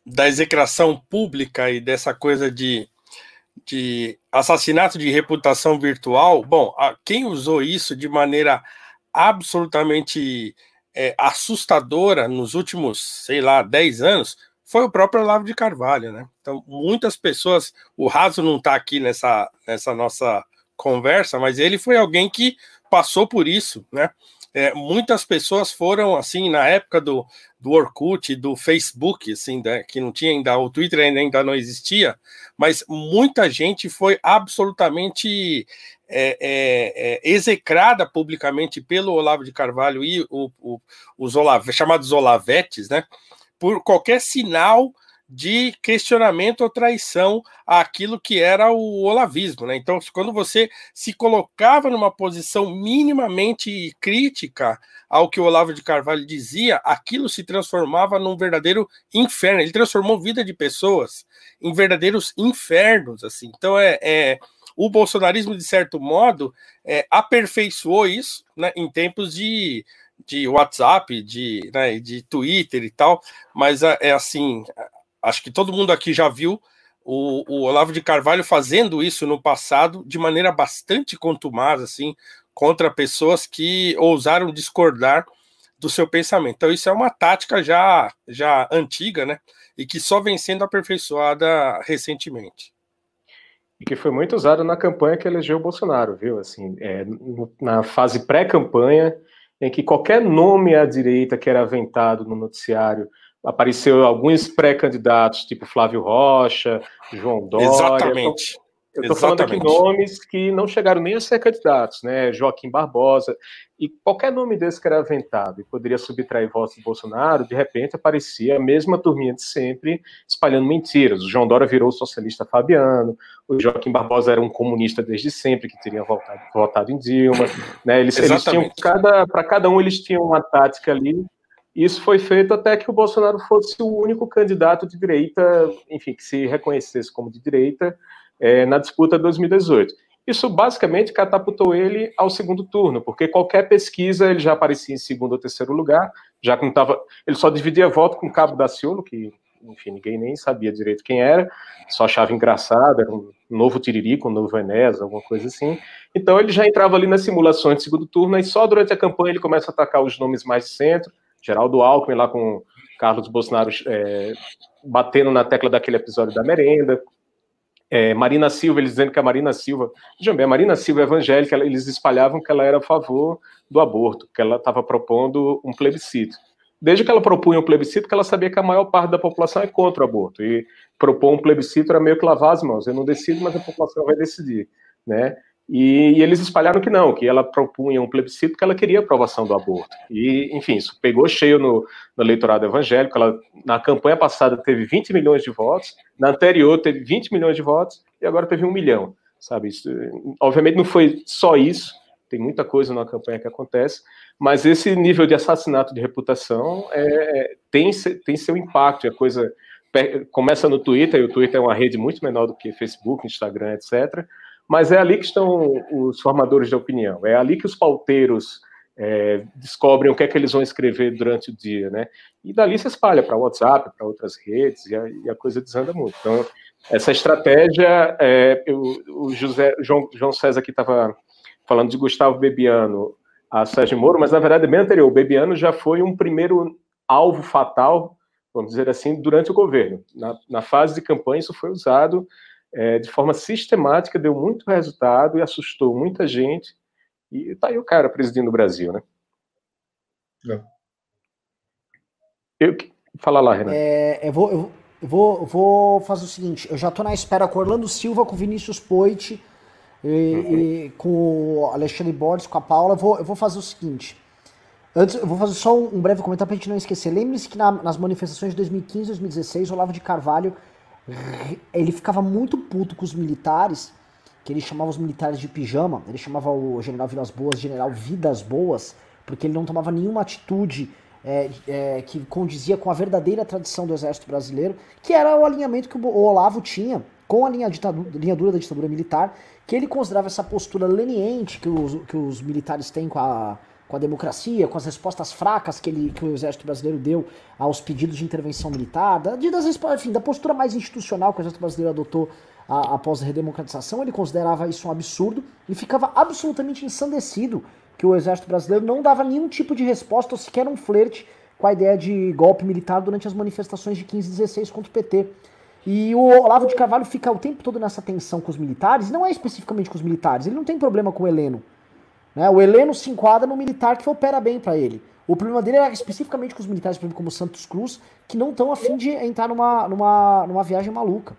da execração pública e dessa coisa de de assassinato de reputação virtual, bom, quem usou isso de maneira absolutamente é, assustadora nos últimos, sei lá, 10 anos, foi o próprio Olavo de Carvalho, né? Então, muitas pessoas, o Raso não está aqui nessa, nessa nossa conversa, mas ele foi alguém que passou por isso, né? É, muitas pessoas foram assim na época do, do Orkut, do Facebook, assim, né, que não tinha ainda, o Twitter ainda, ainda não existia, mas muita gente foi absolutamente é, é, é execrada publicamente pelo Olavo de Carvalho e o, o, os Olav, chamados Olavetes, né? Por qualquer sinal de questionamento ou traição àquilo que era o olavismo. Né? Então, quando você se colocava numa posição minimamente crítica ao que o Olavo de Carvalho dizia, aquilo se transformava num verdadeiro inferno. Ele transformou vida de pessoas em verdadeiros infernos. assim. Então, é, é o bolsonarismo, de certo modo, é, aperfeiçoou isso né, em tempos de de WhatsApp, de, né, de Twitter e tal, mas é, é assim, acho que todo mundo aqui já viu o, o, Olavo de Carvalho fazendo isso no passado de maneira bastante contumaz, assim, contra pessoas que ousaram discordar do seu pensamento. Então, isso é uma tática já, já antiga, né? E que só vem sendo aperfeiçoada recentemente. E que foi muito usado na campanha que elegeu o Bolsonaro, viu? Assim, é, na fase pré-campanha, em que qualquer nome à direita que era aventado no noticiário apareceu alguns pré-candidatos, tipo Flávio Rocha, João Dória. Exatamente. Eu estou falando aqui nomes que não chegaram nem a ser candidatos, né? Joaquim Barbosa. E qualquer nome desse que era aventado e poderia subtrair votos do Bolsonaro, de repente aparecia a mesma turminha de sempre espalhando mentiras. O João Dória virou socialista fabiano, o Joaquim Barbosa era um comunista desde sempre, que teria votado, votado em Dilma. Né? Eles, eles tinham, cada, para cada um, eles tinham uma tática ali isso foi feito até que o Bolsonaro fosse o único candidato de direita, enfim, que se reconhecesse como de direita é, na disputa de 2018. Isso basicamente catapultou ele ao segundo turno, porque qualquer pesquisa ele já aparecia em segundo ou terceiro lugar, já que não tava, ele só dividia voto com o Cabo da Ciolo, que enfim, ninguém nem sabia direito quem era, só achava engraçado, era um novo Tiririco, um novo Enéas, alguma coisa assim. Então ele já entrava ali nas simulações de segundo turno, e só durante a campanha ele começa a atacar os nomes mais de centro, Geraldo Alckmin lá com Carlos Bolsonaro é, batendo na tecla daquele episódio da merenda. É, Marina Silva, eles dizendo que a Marina Silva, vejam bem, a Marina Silva é evangélica, eles espalhavam que ela era a favor do aborto, que ela estava propondo um plebiscito. Desde que ela propunha um plebiscito, que ela sabia que a maior parte da população é contra o aborto. E propor um plebiscito era meio que lavar as mãos. Eu não decido, mas a população vai decidir. Né? E, e, eles espalharam que não, que ela propunha um plebiscito que ela queria aprovação do aborto. E, enfim, isso pegou cheio no, no eleitorado evangélico. Ela, na campanha passada, teve 20 milhões de votos, na anterior, teve 20 milhões de votos, e agora teve um milhão. Sabe? Isso, obviamente, não foi só isso, tem muita coisa na campanha que acontece, mas esse nível de assassinato de reputação é, tem, tem seu impacto, a coisa começa no Twitter, e o Twitter é uma rede muito menor do que Facebook, Instagram, etc mas é ali que estão os formadores de opinião, é ali que os pauteiros é, descobrem o que é que eles vão escrever durante o dia, né? E dali se espalha para WhatsApp, para outras redes, e a, e a, coisa desanda muito. Então, essa estratégia, é, eu, o José, João, João César aqui estava falando de Gustavo Bebiano a Sérgio Moro, mas na verdade, bem anterior, o Bebiano já foi um primeiro alvo fatal, vamos dizer assim, durante o governo. Na, na fase de campanha, isso foi usado é, de forma sistemática, deu muito resultado e assustou muita gente e tá aí o cara presidindo o Brasil, né? É. Eu, fala lá, Renan. É, eu, vou, eu, vou, vou fazer o seguinte: eu já tô na espera com Orlando Silva, com Vinícius Poit, e, uhum. e, com o Alexandre Borges, com a Paula. Eu vou, eu vou fazer o seguinte. Antes, eu vou fazer só um, um breve comentário pra gente não esquecer. Lembre-se que na, nas manifestações de 2015 e 2016, o Olavo de Carvalho ele ficava muito puto com os militares que ele chamava os militares de pijama, ele chamava o general Vilas Boas general Vidas Boas, porque ele não tomava nenhuma atitude é, é, que condizia com a verdadeira tradição do exército brasileiro, que era o alinhamento que o Olavo tinha com a linha, ditadura, linha dura da ditadura militar, que ele considerava essa postura leniente que os, que os militares têm com a, com a democracia, com as respostas fracas que, ele, que o exército brasileiro deu aos pedidos de intervenção militar, da, de, das, enfim, da postura mais institucional que o exército brasileiro adotou a, após a redemocratização, ele considerava isso um absurdo e ficava absolutamente ensandecido que o exército brasileiro não dava nenhum tipo de resposta ou sequer um flerte com a ideia de golpe militar durante as manifestações de 15 e 16 contra o PT. E o Olavo de Carvalho fica o tempo todo nessa tensão com os militares, não é especificamente com os militares, ele não tem problema com o Heleno. Né? O Heleno se enquadra no militar que opera bem para ele. O problema dele é especificamente com os militares, por exemplo, como Santos Cruz, que não estão afim de entrar numa, numa, numa viagem maluca.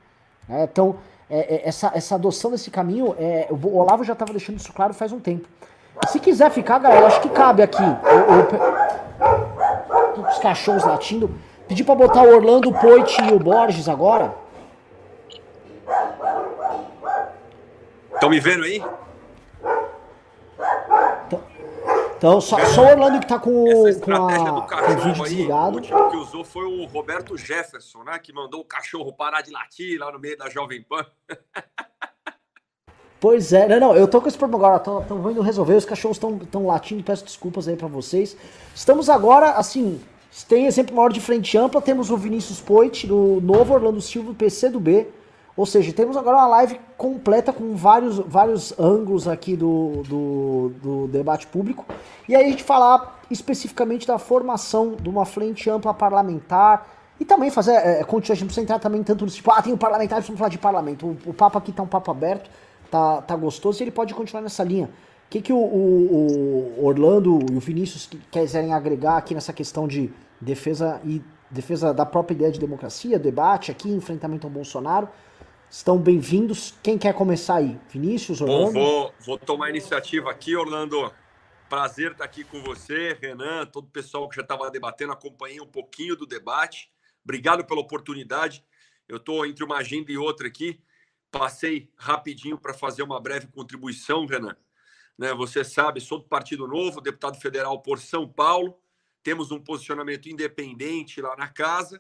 Né? Então, é, é, essa, essa adoção desse caminho, é, o Olavo já estava deixando isso claro faz um tempo. Se quiser ficar, galera, acho que cabe aqui. O, o, os cachorros latindo. Pedir para botar o Orlando, o Poit e o Borges agora. Estão me vendo aí? Então, só, só o Orlando que tá com, com, a, do com o vídeo aí, desligado. O último que usou foi o Roberto Jefferson, né? Que mandou o cachorro parar de latir lá no meio da Jovem Pan. Pois é, não, não, eu tô com esse problema agora, estão indo resolver, os cachorros estão latindo, peço desculpas aí para vocês. Estamos agora, assim, tem exemplo maior de frente ampla, temos o Vinícius Poit, do novo Orlando Silva, PC do B, ou seja, temos agora uma live completa com vários, vários ângulos aqui do, do, do, debate público. E aí a gente falar especificamente da formação de uma frente ampla parlamentar. E também fazer, é, a gente precisa entrar também tanto no tipo, ah, tem um parlamentar, vamos falar de parlamento. O, o papo aqui tá um papo aberto, tá, tá gostoso e ele pode continuar nessa linha. O que, que o, o, o Orlando e o Vinícius quiserem agregar aqui nessa questão de defesa e defesa da própria ideia de democracia, debate aqui, enfrentamento ao Bolsonaro? Estão bem-vindos. Quem quer começar aí? Vinícius, Orlando? Bom, vou, vou tomar a iniciativa aqui, Orlando. Prazer estar aqui com você, Renan, todo o pessoal que já estava debatendo, acompanhei um pouquinho do debate. Obrigado pela oportunidade. Eu estou entre uma agenda e outra aqui. Passei rapidinho para fazer uma breve contribuição, Renan. Né, você sabe, sou do Partido Novo, deputado federal por São Paulo. Temos um posicionamento independente lá na casa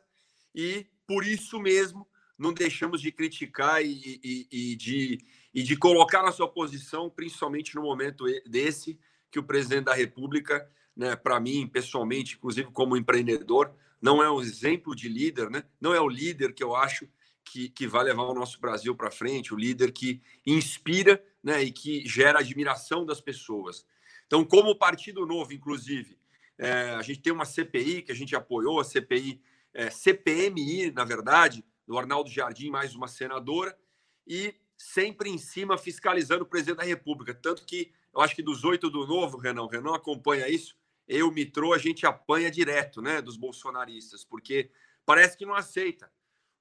e, por isso mesmo, não deixamos de criticar e, e, e, de, e de colocar na sua posição, principalmente no momento desse, que o presidente da República, né, para mim, pessoalmente, inclusive como empreendedor, não é um exemplo de líder, né? não é o líder que eu acho que, que vai levar o nosso Brasil para frente, o líder que inspira né, e que gera admiração das pessoas. Então, como Partido Novo, inclusive, é, a gente tem uma CPI que a gente apoiou, a CPI, é, CPMI, na verdade, do Arnaldo Jardim, mais uma senadora, e sempre em cima fiscalizando o presidente da República. Tanto que eu acho que dos oito do novo, Renan, Renan acompanha isso, eu, Mitrô, a gente apanha direto né, dos bolsonaristas, porque parece que não aceita.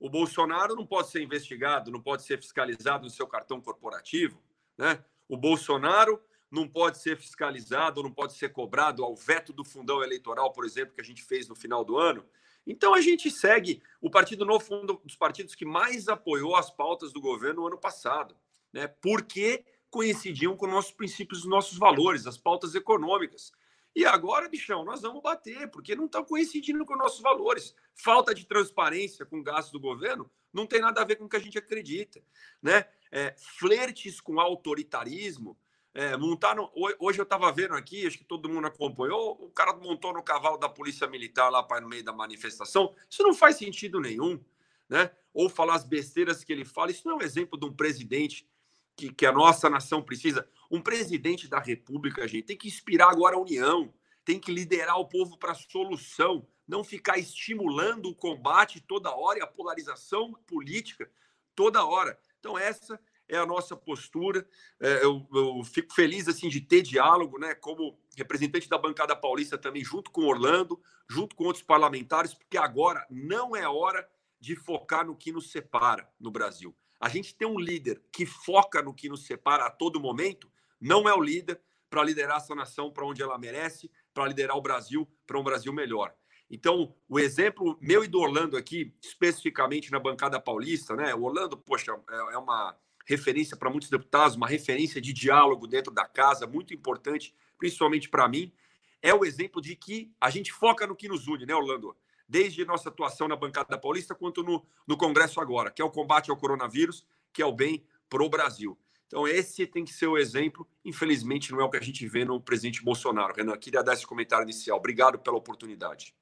O Bolsonaro não pode ser investigado, não pode ser fiscalizado no seu cartão corporativo. Né? O Bolsonaro não pode ser fiscalizado, não pode ser cobrado ao veto do fundão eleitoral, por exemplo, que a gente fez no final do ano. Então a gente segue. O Partido Novo foi um dos partidos que mais apoiou as pautas do governo no ano passado, né? Porque coincidiam com nossos princípios, nossos valores, as pautas econômicas. E agora, bichão, nós vamos bater, porque não estão coincidindo com nossos valores. Falta de transparência com o gasto do governo não tem nada a ver com o que a gente acredita. Né? é, flertes com autoritarismo. É, montar no, hoje eu estava vendo aqui, acho que todo mundo acompanhou, o cara montou no cavalo da polícia militar lá para no meio da manifestação. Isso não faz sentido nenhum, né? Ou falar as besteiras que ele fala. Isso não é um exemplo de um presidente que, que a nossa nação precisa. Um presidente da República, gente, tem que inspirar agora a união, tem que liderar o povo para a solução, não ficar estimulando o combate toda hora e a polarização política toda hora. Então, essa é a nossa postura. É, eu, eu, fico feliz assim de ter diálogo, né? Como representante da bancada paulista também, junto com Orlando, junto com outros parlamentares, porque agora não é hora de focar no que nos separa no Brasil. A gente tem um líder que foca no que nos separa a todo momento, não é o líder para liderar essa nação para onde ela merece, para liderar o Brasil para um Brasil melhor. Então, o exemplo meu e do Orlando aqui, especificamente na bancada paulista, né? O Orlando, poxa, é, é uma referência para muitos deputados, uma referência de diálogo dentro da casa, muito importante, principalmente para mim. É o exemplo de que a gente foca no que nos une, né, Orlando? desde nossa atuação na bancada paulista quanto no, no Congresso agora, que é o combate ao coronavírus, que é o bem para o Brasil. Então, esse tem que ser o exemplo. Infelizmente, não é o que a gente vê no presidente Bolsonaro. Renan, queria dar esse comentário inicial. Obrigado pela oportunidade.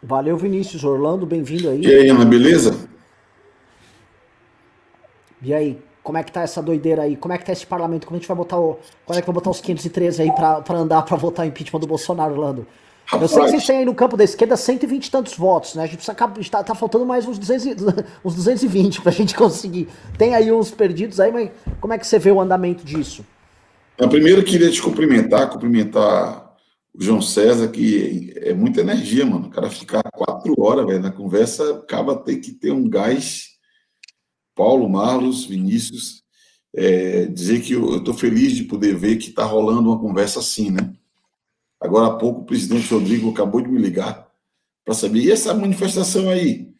Valeu, Vinícius. Orlando, bem-vindo aí. E aí, Ana, beleza? E aí, como é que tá essa doideira aí? Como é que tá esse parlamento? Como a gente vai botar o. Quando é que vai botar os 513 aí pra, pra andar pra votar impeachment do Bolsonaro, Orlando? Eu sei que vocês têm aí no campo da esquerda 120 e tantos votos, né? A gente precisa. Tá, tá faltando mais uns, 200, uns 220 pra gente conseguir. Tem aí uns perdidos aí, mas como é que você vê o andamento disso? Eu primeiro queria te cumprimentar, cumprimentar o João César, que é muita energia, mano. O cara ficar quatro horas, velho, na conversa, acaba ter que ter um gás. Paulo, Marlos, Vinícius, é, dizer que eu, tô feliz de poder ver que tá rolando uma conversa assim, né? Agora há pouco o presidente Rodrigo acabou de me ligar para saber, e essa manifestação aí?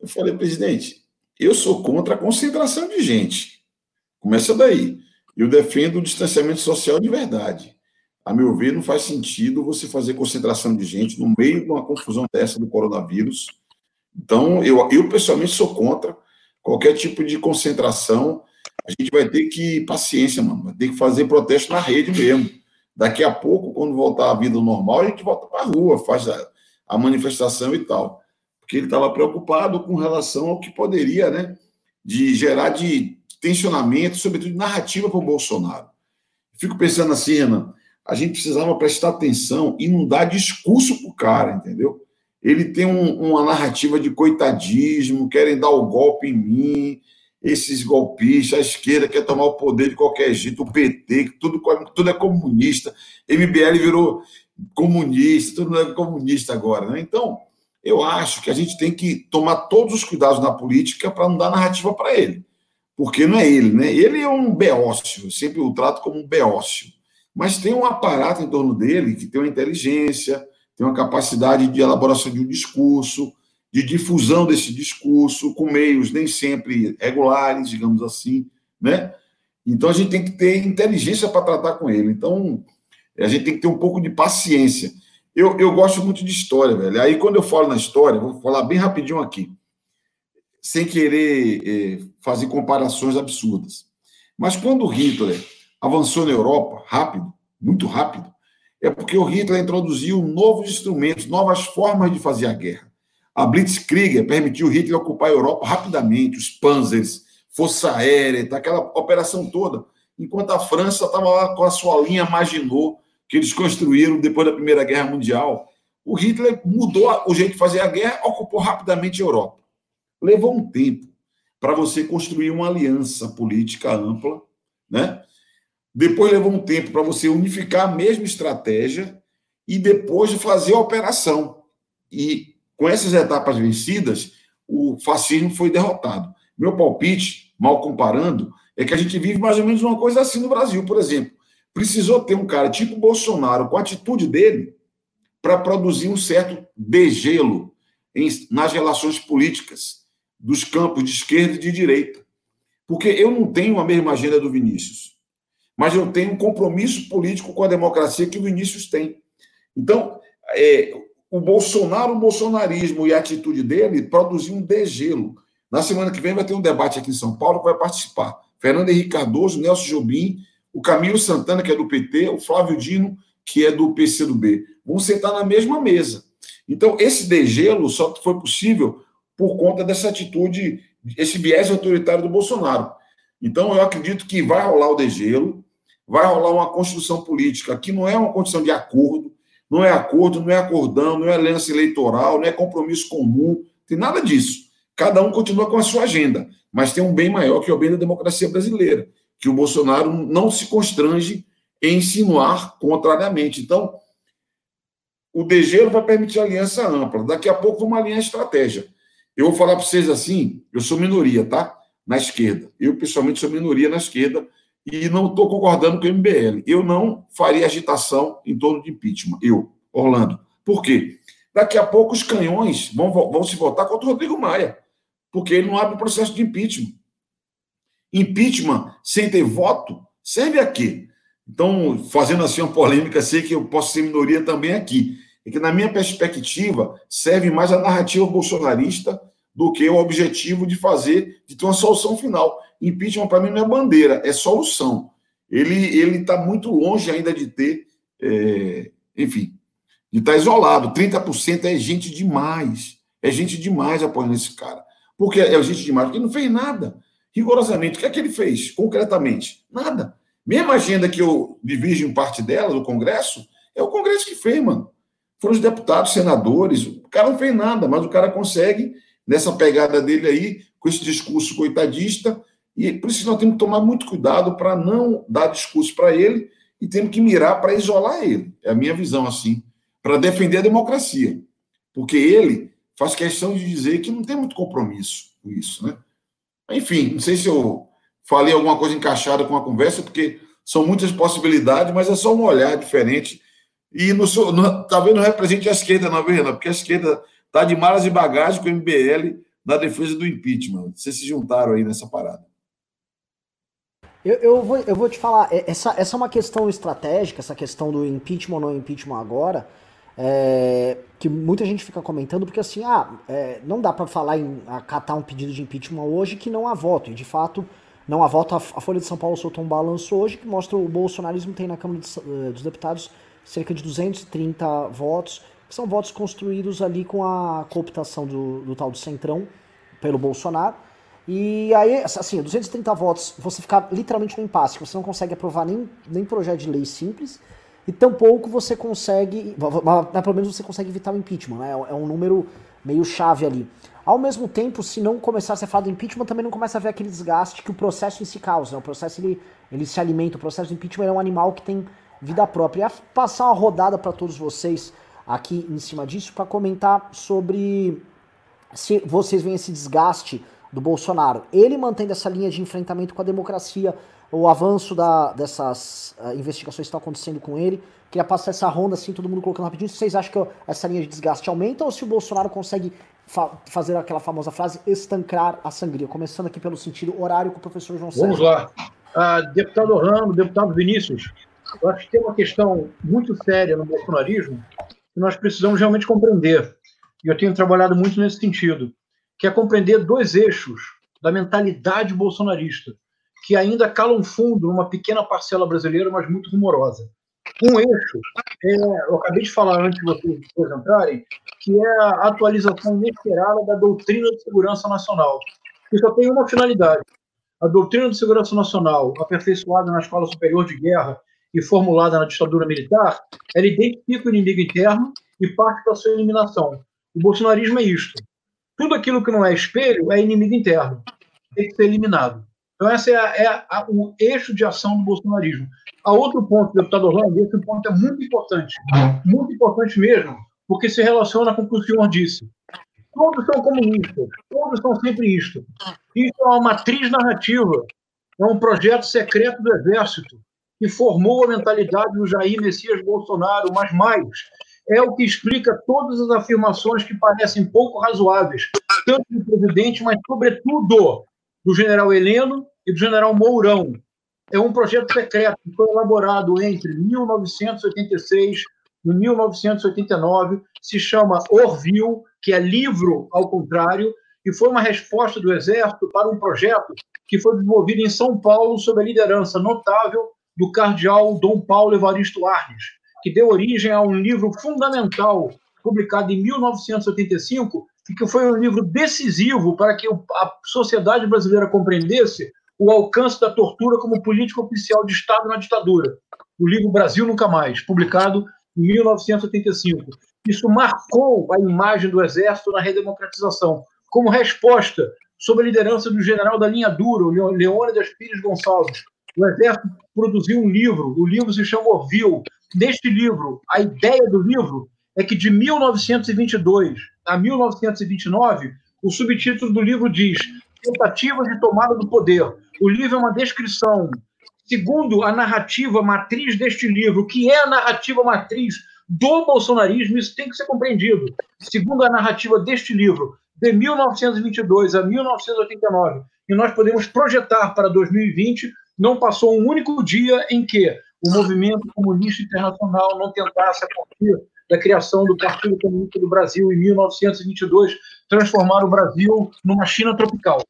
Eu falei, presidente, eu sou contra a concentração de gente. Começa daí. Eu defendo o distanciamento social de verdade. A meu ver, não faz sentido você fazer concentração de gente no meio de uma confusão dessa do coronavírus. Então, eu, eu pessoalmente sou contra qualquer tipo de concentração. A gente vai ter que, paciência, mano, vai ter que fazer protesto na rede mesmo. Daqui a pouco, quando voltar à vida normal, a gente volta para a rua, faz a, a, manifestação e tal. Porque ele estava preocupado com relação ao que poderia, né, de gerar de tensionamento, sobretudo narrativa para o Bolsonaro. Fico pensando assim, Renan, a gente precisava prestar atenção e não dar discurso para o cara, entendeu? Ele tem um, uma narrativa de coitadismo, querem dar o golpe em mim, esses golpistas, a esquerda quer tomar o poder de qualquer jeito, o PT, que tudo, tudo é comunista, MBL virou comunista, tudo é comunista agora. Né? Então, eu acho que a gente tem que tomar todos os cuidados na política para não dar narrativa para ele. Porque não é ele, né? Ele é um beócio, sempre o trato como um beócio. Mas tem um aparato em torno dele que tem uma inteligência, tem uma capacidade de elaboração de um discurso, de difusão desse discurso com meios nem sempre regulares, digamos assim, né? Então a gente tem que ter inteligência para tratar com ele. Então a gente tem que ter um pouco de paciência. Eu, eu gosto muito de história, velho. Aí quando eu falo na história, vou falar bem rapidinho aqui, sem querer é, fazer comparações absurdas. Mas quando Hitler avançou na Europa rápido, muito rápido, é porque o Hitler introduziu novos instrumentos, novas formas de fazer a guerra. A Blitzkrieg permitiu Hitler ocupar a Europa rapidamente, os Panzers, Força Aérea, aquela operação toda, enquanto a França estava lá com a sua linha Maginot, que eles construíram depois da Primeira Guerra Mundial. O Hitler mudou o jeito de fazer a guerra, ocupou rapidamente a Europa. Levou um tempo para você construir uma aliança política ampla, né? Depois levou um tempo para você unificar a mesma estratégia e depois de fazer a operação. E com essas etapas vencidas, o fascismo foi derrotado. Meu palpite, mal comparando, é que a gente vive mais ou menos uma coisa assim no Brasil, por exemplo. Precisou ter um cara tipo Bolsonaro, com a atitude dele, para produzir um certo degelo em, nas relações políticas dos campos de esquerda e de direita. Porque eu não tenho a mesma agenda do Vinícius, mas eu tenho um compromisso político com a democracia que o Vinícius tem. Então, é, o Bolsonaro, o bolsonarismo e a atitude dele produziu um degelo. Na semana que vem vai ter um debate aqui em São Paulo que vai participar. Fernando Henrique Cardoso, Nelson Jobim, o Camilo Santana, que é do PT, o Flávio Dino, que é do PCdoB. Vão sentar na mesma mesa. Então, esse degelo só foi possível por conta dessa atitude, esse viés autoritário do Bolsonaro. Então, eu acredito que vai rolar o degelo, vai rolar uma construção política que não é uma condição de acordo, não é acordo, não é acordão, não é aliança eleitoral, não é compromisso comum, tem nada disso. Cada um continua com a sua agenda, mas tem um bem maior que é o bem da democracia brasileira, que o Bolsonaro não se constrange em insinuar contrariamente. Então, o degelo vai permitir aliança ampla. Daqui a pouco vamos alinhar a estratégia. Eu vou falar para vocês assim, eu sou minoria, tá? Na esquerda. Eu, pessoalmente, sou minoria na esquerda e não estou concordando com o MBL. Eu não faria agitação em torno de impeachment. Eu, Orlando. Por quê? Daqui a pouco os canhões vão, vão se votar contra o Rodrigo Maia, porque ele não abre o processo de impeachment. Impeachment sem ter voto serve a quê? Então, fazendo assim uma polêmica, sei que eu posso ser minoria também aqui. É que, na minha perspectiva, serve mais a narrativa bolsonarista do que o objetivo de fazer, de ter uma solução final. Impeachment, para mim, não é bandeira, é solução. Ele está muito longe ainda de ter, é, enfim, de estar tá isolado. 30% é gente demais. É gente demais apoiando esse cara. Por que é gente demais? Porque ele não fez nada. Rigorosamente. O que é que ele fez, concretamente? Nada. Mesma agenda que eu divido em parte dela, do Congresso, é o Congresso que fez, mano. Foram os deputados, senadores. O cara não fez nada, mas o cara consegue, nessa pegada dele aí, com esse discurso coitadista, e por isso nós temos que tomar muito cuidado para não dar discurso para ele e temos que mirar para isolar ele. É a minha visão assim, para defender a democracia. Porque ele faz questão de dizer que não tem muito compromisso com isso, né? Enfim, não sei se eu falei alguma coisa encaixada com a conversa, porque são muitas possibilidades, mas é só um olhar diferente. E no, no, talvez não represente a esquerda, não, Renan? Porque a esquerda está de malas e bagagem com o MBL na defesa do impeachment. Vocês se juntaram aí nessa parada. Eu, eu, vou, eu vou te falar, é, essa, essa é uma questão estratégica, essa questão do impeachment ou não impeachment agora, é, que muita gente fica comentando, porque assim, ah, é, não dá para falar em acatar um pedido de impeachment hoje que não há voto, e de fato não há voto. A, Folha de São Paulo soltou um balanço hoje que mostra o bolsonarismo tem na Câmara eh, dos Deputados cerca de 230 votos, que são votos construídos ali com a cooptação do, do tal do Centrão pelo Bolsonaro, e aí, assim, 230 votos, você ficar literalmente no impasse, você não consegue aprovar nem, nem projeto de lei simples, e tampouco você consegue, mas pelo menos você consegue evitar o impeachment, né? É um número meio chave ali. Ao mesmo tempo, se não começar a ser falado impeachment, também não começa a ver aquele desgaste que o processo em si causa. Né? O processo ele, ele se alimenta, o processo de impeachment é um animal que tem vida própria. E passar uma rodada para todos vocês aqui em cima disso para comentar sobre se vocês veem esse desgaste do Bolsonaro. Ele mantendo essa linha de enfrentamento com a democracia, o avanço da, dessas uh, investigações que estão acontecendo com ele. Queria passar essa ronda assim, todo mundo colocando rapidinho. Vocês acham que essa linha de desgaste aumenta ou se o Bolsonaro consegue fa fazer aquela famosa frase estancar a sangria? Começando aqui pelo sentido horário com o professor João Vamos lá. Ah, deputado Orlando, deputado Vinícius, eu acho que tem uma questão muito séria no bolsonarismo que nós precisamos realmente compreender. E eu tenho trabalhado muito nesse sentido que é compreender dois eixos da mentalidade bolsonarista, que ainda calam fundo numa pequena parcela brasileira, mas muito rumorosa. Um eixo, é, eu acabei de falar antes de vocês entrarem, que é a atualização inesperada da doutrina de segurança nacional, que só tem uma finalidade. A doutrina de segurança nacional, aperfeiçoada na Escola Superior de Guerra e formulada na ditadura militar, ela identifica o inimigo interno e parte para sua eliminação. O bolsonarismo é isto tudo aquilo que não é espelho é inimigo interno, tem que ser eliminado. Então, esse é, é a, o eixo de ação do bolsonarismo. A outro ponto, deputado Orlando, esse ponto é muito importante, muito importante mesmo, porque se relaciona com o que o senhor disse. Todos são comunistas, todos são sempre isto. Isso é uma matriz narrativa, é um projeto secreto do Exército, que formou a mentalidade do Jair Messias Bolsonaro, mas mais, é o que explica todas as afirmações que parecem pouco razoáveis, tanto do presidente, mas, sobretudo, do general Heleno e do general Mourão. É um projeto secreto que foi elaborado entre 1986 e 1989, se chama Orville, que é livro ao contrário, e foi uma resposta do Exército para um projeto que foi desenvolvido em São Paulo sob a liderança notável do cardeal Dom Paulo Evaristo Arnes, que deu origem a um livro fundamental publicado em 1985 e que foi um livro decisivo para que a sociedade brasileira compreendesse o alcance da tortura como política oficial de Estado na ditadura. O livro Brasil Nunca Mais, publicado em 1985. Isso marcou a imagem do Exército na redemocratização, como resposta, sob a liderança do general da linha dura, Leônidas Pires Gonçalves. O Exército produziu um livro, o livro se chama Orville. Neste livro, a ideia do livro é que de 1922 a 1929, o subtítulo do livro diz Tentativas de Tomada do Poder. O livro é uma descrição, segundo a narrativa matriz deste livro, que é a narrativa matriz do bolsonarismo, isso tem que ser compreendido. Segundo a narrativa deste livro, de 1922 a 1989, e nós podemos projetar para 2020, não passou um único dia em que o movimento comunista internacional não tentasse, a partir da criação do Partido Comunista do Brasil em 1922, transformar o Brasil numa China tropical.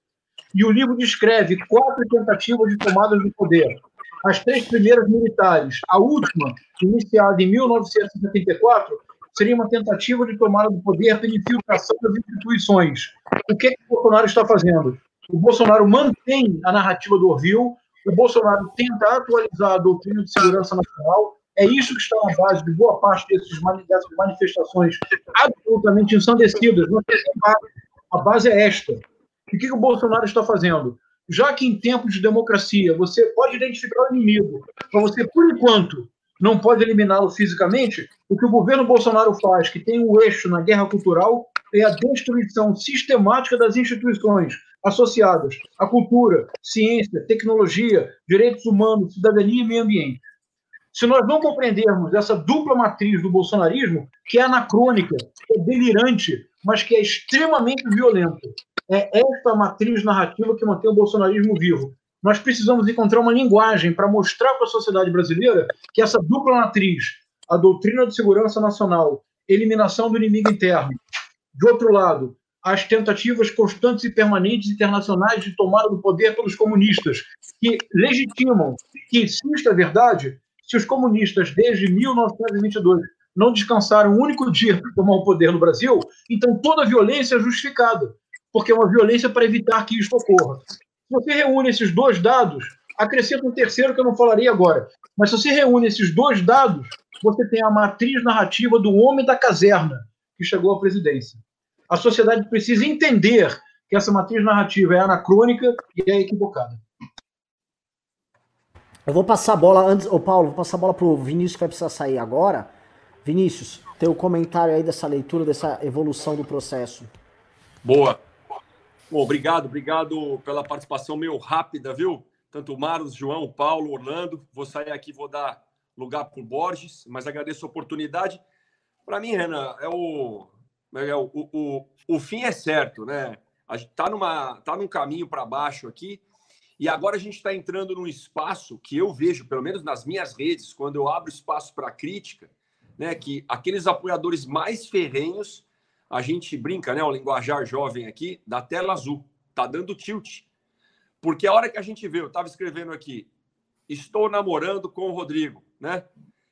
E o livro descreve quatro tentativas de tomada do poder. As três primeiras militares, a última, iniciada em 1974, seria uma tentativa de tomada do poder pela infiltração das instituições. O que, é que o Bolsonaro está fazendo? O Bolsonaro mantém a narrativa do Orville, o Bolsonaro tenta atualizar a doutrina de segurança nacional, é isso que está na base de boa parte desses, dessas manifestações absolutamente ensandecidas. A base é esta. O que, o Bolsonaro está fazendo? Já que em tempos de democracia você pode identificar o inimigo, mas você, por enquanto, não pode eliminá-lo fisicamente, o que o governo Bolsonaro faz, que tem um eixo na guerra cultural, é a destruição sistemática das instituições associadas à cultura, ciência, tecnologia, direitos humanos, cidadania e meio ambiente. Se nós não compreendermos essa dupla matriz do bolsonarismo, que é anacrônica, que é delirante, mas que é extremamente violenta, é esta matriz narrativa que mantém o bolsonarismo vivo. Nós precisamos encontrar uma linguagem para mostrar para a sociedade brasileira que essa dupla matriz, a doutrina de segurança nacional, eliminação do inimigo interno, de outro lado, as tentativas constantes e permanentes internacionais de tomada do poder pelos comunistas, que legitimam que, se isto é verdade, se os comunistas, desde 1922, não descansaram um único dia para tomar o poder no Brasil, então toda violência é justificada, porque é uma violência para evitar que isso ocorra. Se você reúne esses dois dados, acrescenta um terceiro que eu não falarei agora, mas se você reúne esses dois dados, você tem a matriz narrativa do homem da caserna que chegou à presidência. A sociedade precisa entender que essa matriz narrativa é anacrônica e é equivocada. Eu vou passar a bola antes. Ô Paulo, vou passar a bola pro Vinícius que vai precisar sair agora. Vinícius, teu comentário aí dessa leitura, dessa evolução do processo. Boa. Bom, obrigado, obrigado pela participação meio rápida, viu? Tanto o Marlos, João, Paulo, Orlando. Vou sair aqui, vou dar lugar para o Borges, mas agradeço a oportunidade. Para mim, Renan, é o, o, o, o, fim é certo, né? A gente está numa, tá num caminho para baixo aqui e agora a gente está entrando num espaço que eu vejo, pelo menos nas minhas redes, quando eu abro espaço para crítica, né, que aqueles apoiadores mais ferrenhos, a gente brinca, né, o linguajar jovem aqui, da tela azul, tá dando tilt. Porque a hora que a gente vê, eu estava escrevendo aqui, estou namorando com o Rodrigo, né?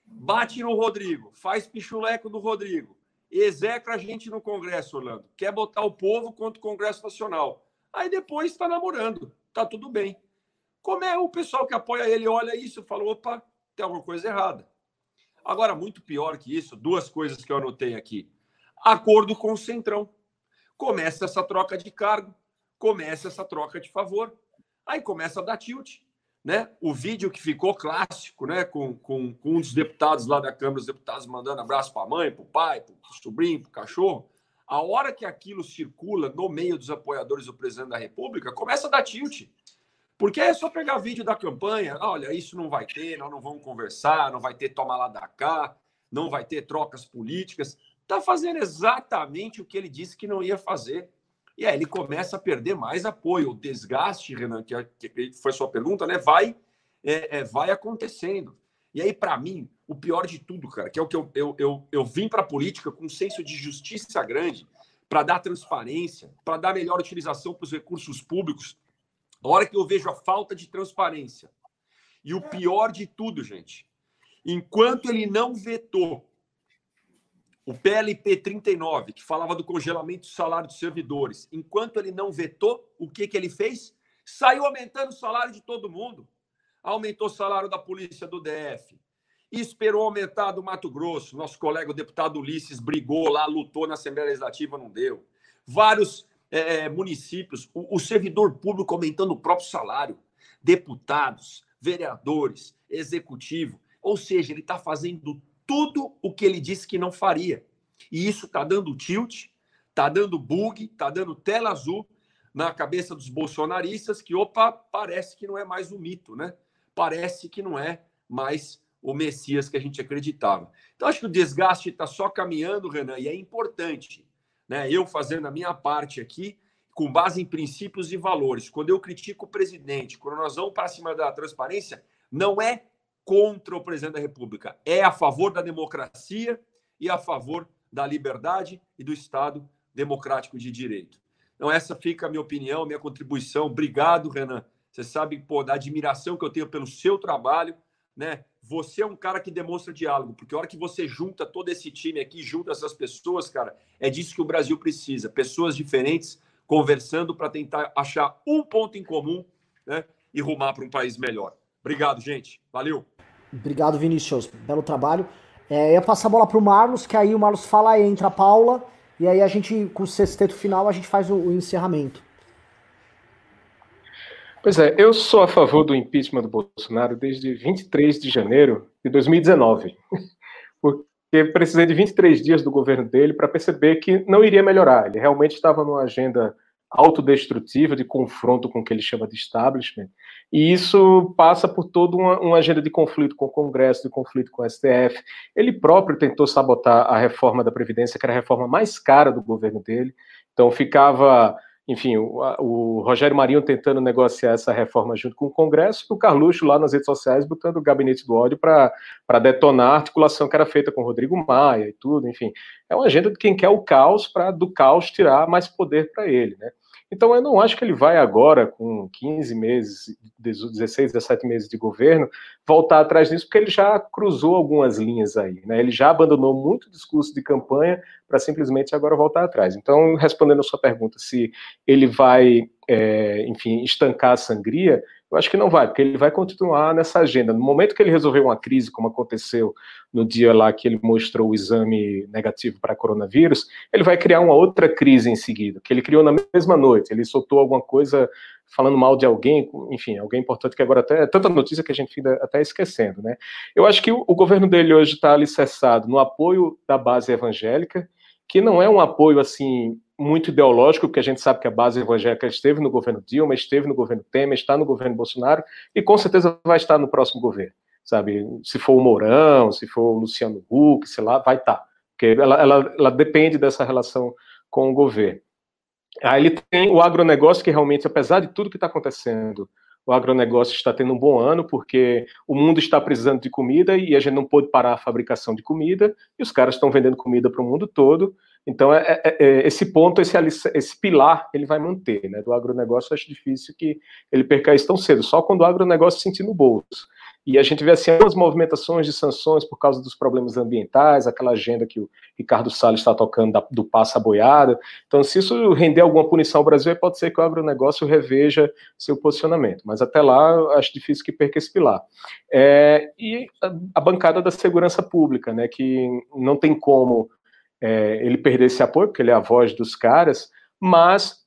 Bate no Rodrigo, faz pichuleco do Rodrigo, execra a gente no Congresso, Orlando. Quer botar o povo contra o Congresso Nacional. Aí depois está namorando tá tudo bem. Como é o pessoal que apoia ele olha isso e fala: opa, tem alguma coisa errada. Agora, muito pior que isso, duas coisas que eu anotei aqui. Acordo com o Centrão. Começa essa troca de cargo, começa essa troca de favor. Aí começa a dar tilt. Né? O vídeo que ficou clássico, né? Com, com, com um dos deputados lá da Câmara, os deputados mandando abraço para a mãe, para o pai, para o sobrinho, para o cachorro. A hora que aquilo circula no meio dos apoiadores do presidente da República, começa a dar tilt. Porque é só pegar vídeo da campanha, olha, isso não vai ter, nós não vamos conversar, não vai ter toma lá da cá, não vai ter trocas políticas. Está fazendo exatamente o que ele disse que não ia fazer. E aí ele começa a perder mais apoio. O desgaste, Renan, que foi sua pergunta, né? Vai, é, é, vai acontecendo. E aí, para mim, o pior de tudo, cara, que é o que eu, eu, eu, eu vim para a política com um senso de justiça grande, para dar transparência, para dar melhor utilização para os recursos públicos. A hora que eu vejo a falta de transparência e o pior de tudo, gente, enquanto ele não vetou o PLP 39, que falava do congelamento do salário dos servidores, enquanto ele não vetou, o que, que ele fez? Saiu aumentando o salário de todo mundo. Aumentou o salário da polícia do DF. Esperou aumentar do Mato Grosso. Nosso colega, o deputado Ulisses, brigou lá, lutou na Assembleia Legislativa, não deu. Vários é, municípios, o, o servidor público aumentando o próprio salário. Deputados, vereadores, executivo. Ou seja, ele está fazendo tudo o que ele disse que não faria. E isso está dando tilt, está dando bug, está dando tela azul na cabeça dos bolsonaristas que, opa, parece que não é mais o mito, né? Parece que não é mais o Messias que a gente acreditava. Então, acho que o desgaste está só caminhando, Renan, e é importante, né? Eu fazendo a minha parte aqui, com base em princípios e valores. Quando eu critico o presidente, quando nós vamos para cima da transparência, não é contra o presidente da República, é a favor da democracia e a favor da liberdade e do Estado democrático de direito. Então, essa fica a minha opinião, minha contribuição. Obrigado, Renan. Você sabe, pô, da admiração que eu tenho pelo seu trabalho, né? Você é um cara que demonstra diálogo, porque a hora que você junta todo esse time aqui, junta essas pessoas, cara, é disso que o Brasil precisa. Pessoas diferentes conversando para tentar achar um ponto em comum, né? E rumar para um país melhor. Obrigado, gente. Valeu. Obrigado, Vinícius. Belo trabalho. É, ia passar a bola pro Marlos, que aí o Marlos fala, e entra a Paula, e aí a gente, com o sexteto final, a gente faz o, o encerramento. Pois é, eu sou a favor do impeachment do Bolsonaro desde 23 de janeiro de 2019. Porque precisei de 23 dias do governo dele para perceber que não iria melhorar. Ele realmente estava numa agenda autodestrutiva de confronto com o que ele chama de establishment, e isso passa por toda uma, uma, agenda de conflito com o Congresso, de conflito com o STF. Ele próprio tentou sabotar a reforma da Previdência, que era a reforma mais cara do governo dele, então ficava, enfim, o, o Rogério Marinho tentando negociar essa reforma junto com o Congresso, e o Carluxo lá nas redes sociais botando o gabinete do ódio para detonar a articulação que era feita com o Rodrigo Maia e tudo, enfim. É uma agenda de quem quer o caos para do caos tirar mais poder para ele, né? Então, eu não acho que ele vai agora, com 15 meses, 16, 17 meses de governo, voltar atrás disso, porque ele já cruzou algumas linhas aí. Né? Ele já abandonou muito discurso de campanha para simplesmente agora voltar atrás. Então, respondendo a sua pergunta, se ele vai, é, enfim, estancar a sangria, eu acho que não vai, porque ele vai continuar nessa agenda. No momento que ele resolveu uma crise, como aconteceu no dia lá que ele mostrou o exame negativo para coronavírus, ele vai criar uma outra crise em seguida, que ele criou na mesma noite. Ele soltou alguma coisa falando mal de alguém, enfim, alguém importante que agora até é tanta notícia que a gente fica até esquecendo, né? Eu acho que o, o governo dele hoje está alicerçado no apoio da base evangélica, que não é um apoio assim muito ideológico, porque a gente sabe que a base evangélica esteve no governo Dilma, esteve no governo Temer, está no governo Bolsonaro e com certeza vai estar no próximo governo, sabe? Se for o Mourão, se for o Luciano Huck, sei lá, vai estar, porque ela, ela, ela depende dessa relação com o governo. Aí ele tem o agronegócio que realmente, apesar de tudo que está acontecendo, o agronegócio está tendo um bom ano, porque o mundo está precisando de comida e a gente não pôde parar a fabricação de comida, e os caras estão vendendo comida para o mundo todo. Então, é, é, é, esse ponto, esse, esse pilar, ele vai manter. Né? Do agronegócio, acho difícil que ele perca isso tão cedo, só quando o agronegócio sentir no bolso. E a gente vê assim algumas movimentações de sanções por causa dos problemas ambientais, aquela agenda que o Ricardo Salles está tocando da, do passa boiada. Então, se isso render alguma punição ao Brasil, pode ser que o agronegócio reveja seu posicionamento. Mas até lá, acho difícil que perca esse pilar. É, e a, a, bancada da segurança pública, né, que não tem como é, ele perder esse apoio, porque ele é a voz dos caras, mas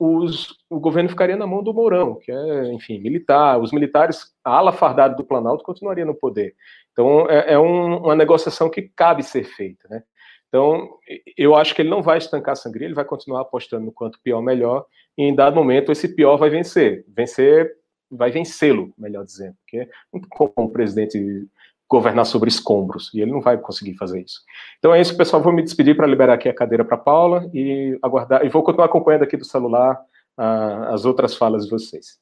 os, o governo ficaria na mão do Mourão, que é, enfim, militar. Os militares, a ala fardada do Planalto continuaria no poder. Então, é, é um, uma negociação que cabe ser feita, né? Então, eu acho que ele não vai estancar a sangria, ele vai continuar apostando no quanto pior, melhor, e em dado momento esse pior vai vencer. Vencer, vai vencê-lo, melhor dizendo, porque como o presidente governar sobre escombros, e ele não vai conseguir fazer isso. Então é isso, pessoal, vou me despedir para liberar aqui a cadeira para Paula e aguardar, e vou continuar acompanhando aqui do celular uh, as outras falas de vocês.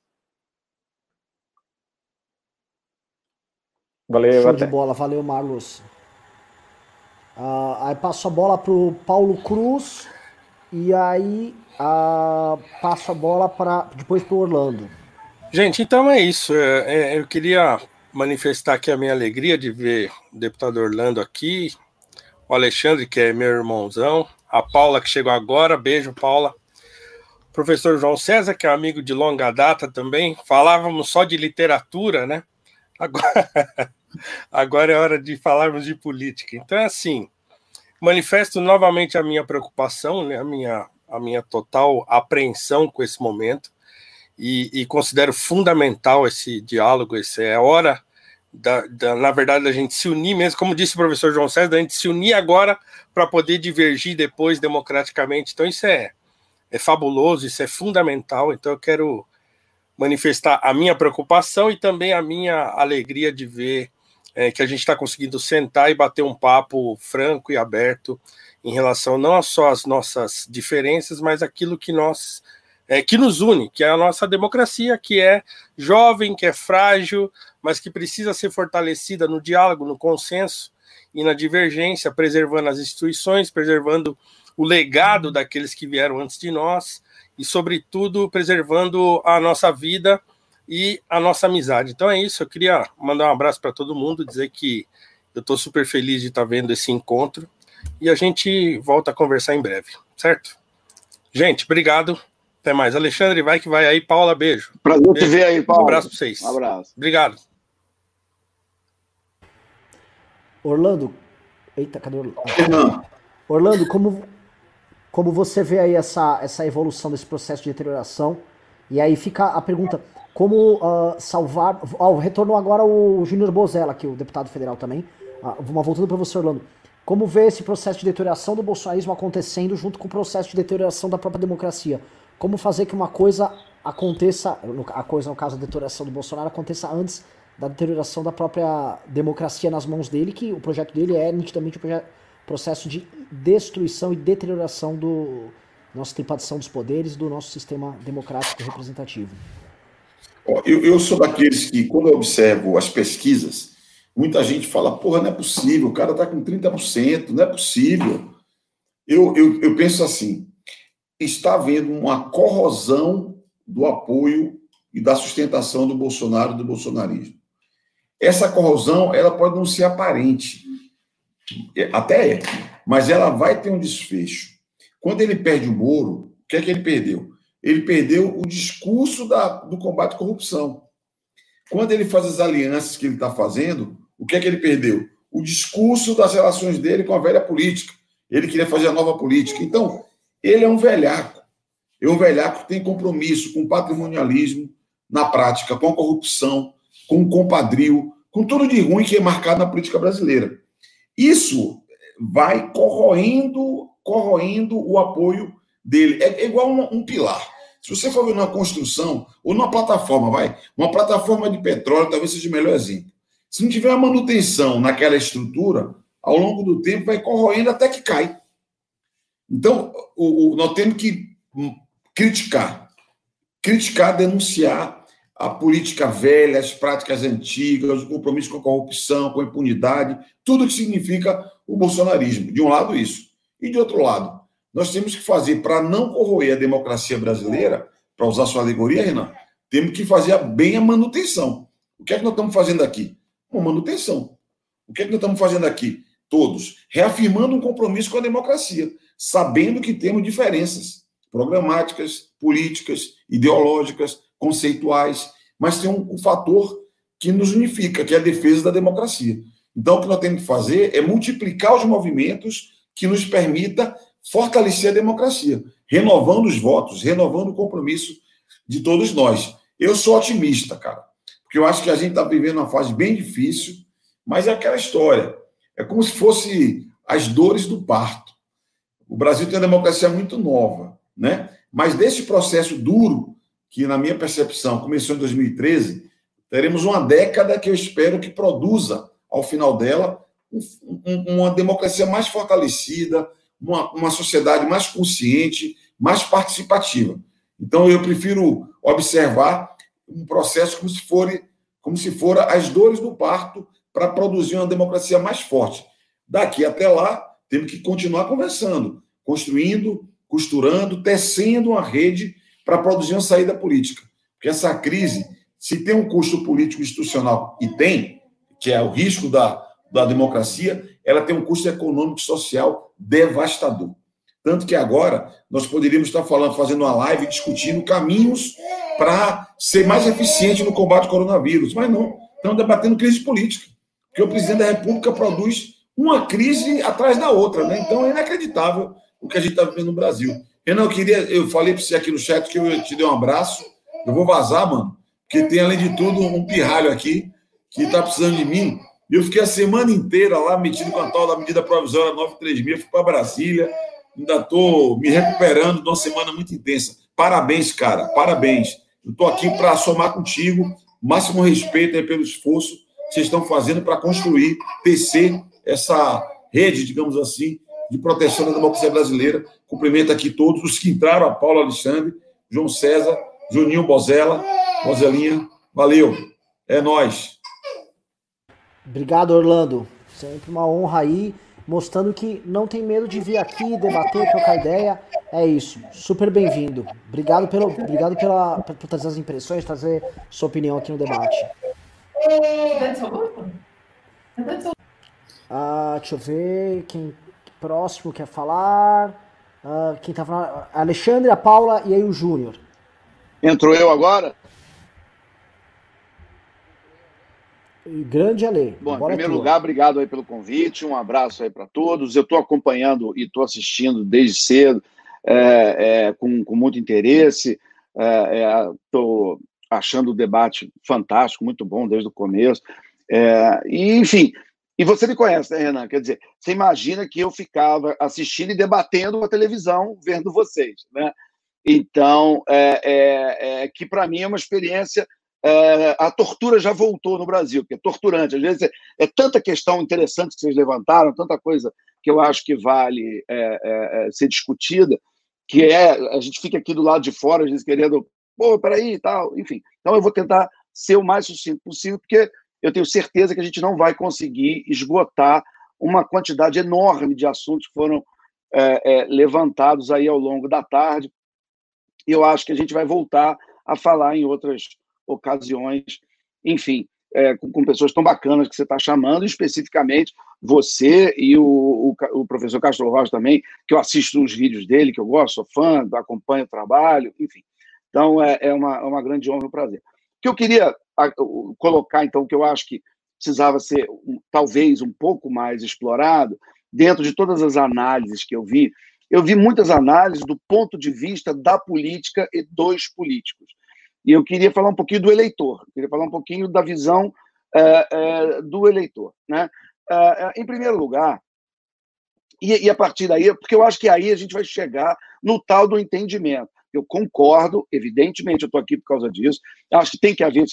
Valeu, Show até. de bola, valeu, Marlos. Uh, aí passo a bola para o Paulo Cruz e aí a, passo a bola para depois para o Orlando. Gente, então é isso. É, é, eu queria manifestar aqui a minha alegria de ver o deputado Orlando aqui, o Alexandre, que é meu irmãozão, a Paula, que chegou agora, beijo, Paula. O professor João César, que é amigo de longa data também, falávamos só de literatura, né? Agora, agora é hora de falarmos de política. Então, é assim, manifesto novamente a minha preocupação, né, a, minha, a minha total apreensão com esse momento, e, e considero fundamental esse diálogo, essa é a hora, da, da, na verdade, da gente se unir mesmo, como disse o professor João César, da gente se unir agora para poder divergir depois democraticamente. Então, isso é, é fabuloso, isso é fundamental. Então, eu quero manifestar a minha preocupação e também a minha alegria de ver é, que a gente está conseguindo sentar e bater um papo franco e aberto em relação não só às nossas diferenças, mas aquilo que nós é, que nos une, que é a nossa democracia, que é jovem, que é frágil, mas que precisa ser fortalecida no diálogo, no consenso e na divergência, preservando as instituições, preservando o legado daqueles que vieram antes de nós e, sobretudo, preservando a nossa vida e a nossa amizade. Então é isso, eu queria mandar um abraço para todo mundo, dizer que eu estou super feliz de estar tá vendo esse encontro e a gente volta a conversar em breve, certo? Gente, obrigado. Até mais. Alexandre, vai que vai aí. Paula, beijo. Prazer beijo. te ver aí, Paula. Um abraço para vocês. Um abraço. Obrigado. Orlando. Eita, cadê Orlando? Orlando, como, como você vê aí essa, essa evolução desse processo de deterioração? E aí fica a pergunta: como uh, salvar. Oh, retornou agora o Júnior Bozella, aqui, o deputado federal também. Uh, voltando para você, Orlando. Como vê esse processo de deterioração do bolsonarismo acontecendo junto com o processo de deterioração da própria democracia? Como fazer que uma coisa aconteça, a coisa no caso da deterioração do Bolsonaro, aconteça antes da deterioração da própria democracia nas mãos dele, que o projeto dele é nitidamente o processo de destruição e deterioração do nossa tripartição dos poderes, do nosso sistema democrático representativo. Eu, eu sou daqueles que, quando eu observo as pesquisas, muita gente fala, porra, não é possível, o cara está com 30%, não é possível. Eu, eu, eu penso assim, está havendo uma corrosão do apoio e da sustentação do Bolsonaro e do bolsonarismo. Essa corrosão, ela pode não ser aparente, é, até é, mas ela vai ter um desfecho. Quando ele perde o Moro, o que é que ele perdeu? Ele perdeu o discurso da, do combate à corrupção. Quando ele faz as alianças que ele está fazendo, o que é que ele perdeu? O discurso das relações dele com a velha política. Ele queria fazer a nova política. Então, ele é um velhaco. É um velhaco que tem compromisso com o patrimonialismo na prática, com a corrupção, com o compadrio, com tudo de ruim que é marcado na política brasileira. Isso vai corroendo, corroendo o apoio dele. É, igual um, um pilar. Se você for ver numa construção, ou numa plataforma, vai, uma plataforma de petróleo talvez seja o melhor exemplo. Se não tiver uma manutenção naquela estrutura, ao longo do tempo vai corroendo até que cai. Então, o, o, nós temos que criticar, criticar, denunciar a política velha, as práticas antigas, o compromisso com a corrupção, com a impunidade, tudo que significa o bolsonarismo. De um lado, isso. E de outro lado, nós temos que fazer, para não corroer a democracia brasileira, para usar sua alegoria, Renan, temos que fazer bem a manutenção. O que é que nós estamos fazendo aqui? Uma manutenção. O que é que nós estamos fazendo aqui? Todos. Reafirmando um compromisso com a democracia sabendo que temos diferenças programáticas, políticas, ideológicas, conceituais, mas tem um, um fator que nos unifica, que é a defesa da democracia. Então, o que nós temos que fazer é multiplicar os movimentos que nos permita fortalecer a democracia, renovando os votos, renovando o compromisso de todos nós. Eu sou otimista, cara, porque eu acho que a gente está vivendo uma fase bem difícil, mas é aquela história. É como se fosse as dores do parto. O Brasil tem uma democracia muito nova, né? Mas desse processo duro, que na minha percepção começou em 2013, teremos uma década que eu espero que produza, ao final dela, uma democracia mais fortalecida, uma, uma sociedade mais consciente, mais participativa. Então, eu prefiro observar um processo como se for, como se for as dores do parto para produzir uma democracia mais forte. Daqui até lá, temos que continuar conversando, construindo costurando, tecendo uma rede para produzir uma saída política. Porque essa crise, se tem um custo político institucional, e tem, que é o risco da, da democracia, ela tem um custo econômico e social devastador. Tanto que agora nós poderíamos estar falando, fazendo uma live discutindo caminhos para ser mais eficiente no combate ao coronavírus. Mas não, estamos debatendo crise política. Porque o presidente da República produz uma crise atrás da outra. Né? Então é inacreditável o que a gente está vivendo no Brasil. Eu queria, eu falei para você aqui no chat que eu te dei um abraço. Eu vou vazar, mano, porque tem, além de tudo, um pirralho aqui que está precisando de mim. E eu fiquei a semana inteira lá metido com a tal da medida provisória 936, fui para Brasília, ainda estou me recuperando de uma semana muito intensa. Parabéns, cara, parabéns. Eu estou aqui para somar contigo, máximo respeito pelo esforço que vocês estão fazendo para construir, tecer essa rede, digamos assim, de proteção da democracia brasileira. Cumprimento aqui todos os que entraram, a Paula Alexandre, João César, Juninho Bozella, Bozelinha. Valeu, é nós. Obrigado, Orlando. Sempre uma honra aí mostrando que não tem medo de vir aqui, debater, trocar ideia. É isso. Super bem-vindo. Obrigado, pelo, obrigado pela, por trazer as impressões, trazer sua opinião aqui no debate. Ah, deixa eu ver quem próximo quer falar. Ah, quem tá falando? Alexandre, a Paula e aí o Júnior. Entrou eu agora? Grande Ale. Bom, em primeiro lugar, obrigado aí pelo convite, um abraço aí para todos. Eu estou acompanhando e estou assistindo desde cedo, é, é, com, com muito interesse. Estou é, achando o debate fantástico, muito bom desde o começo. É, e, enfim, e você me conhece, né, Renan? Quer dizer, você imagina que eu ficava assistindo e debatendo a televisão, vendo vocês, né? Então, é, é, é que para mim é uma experiência é, a tortura já voltou no Brasil, que é torturante. Às vezes é, é, tanta questão interessante que vocês levantaram, tanta coisa que eu acho que vale é, é ser discutida, que é a gente fica aqui do lado de fora, às vezes querendo, pô, peraí e tal, enfim. Então eu vou tentar ser o mais sucinto possível, porque eu tenho certeza que a gente não vai conseguir esgotar uma quantidade enorme de assuntos que foram é, levantados aí ao longo da tarde. E eu acho que a gente vai voltar a falar em outras ocasiões, enfim, é, com, com, pessoas tão bacanas que você está chamando, especificamente você e o, o, o, professor Castro Rocha também, que eu assisto os vídeos dele, que eu gosto, sou fã, acompanho o trabalho, enfim. Então, é, é uma, é uma grande honra e um prazer. O que eu queria colocar, então, que eu acho que precisava ser talvez um pouco mais explorado, dentro de todas as análises que eu vi, eu vi muitas análises do ponto de vista da política e dos políticos. E eu queria falar um pouquinho do eleitor, queria falar um pouquinho da visão é, é, do eleitor. Né? É, em primeiro lugar, e, e, a partir daí, porque eu acho que aí a gente vai chegar no tal do entendimento. Eu concordo, evidentemente, eu estou aqui por causa disso. Acho que tem que haver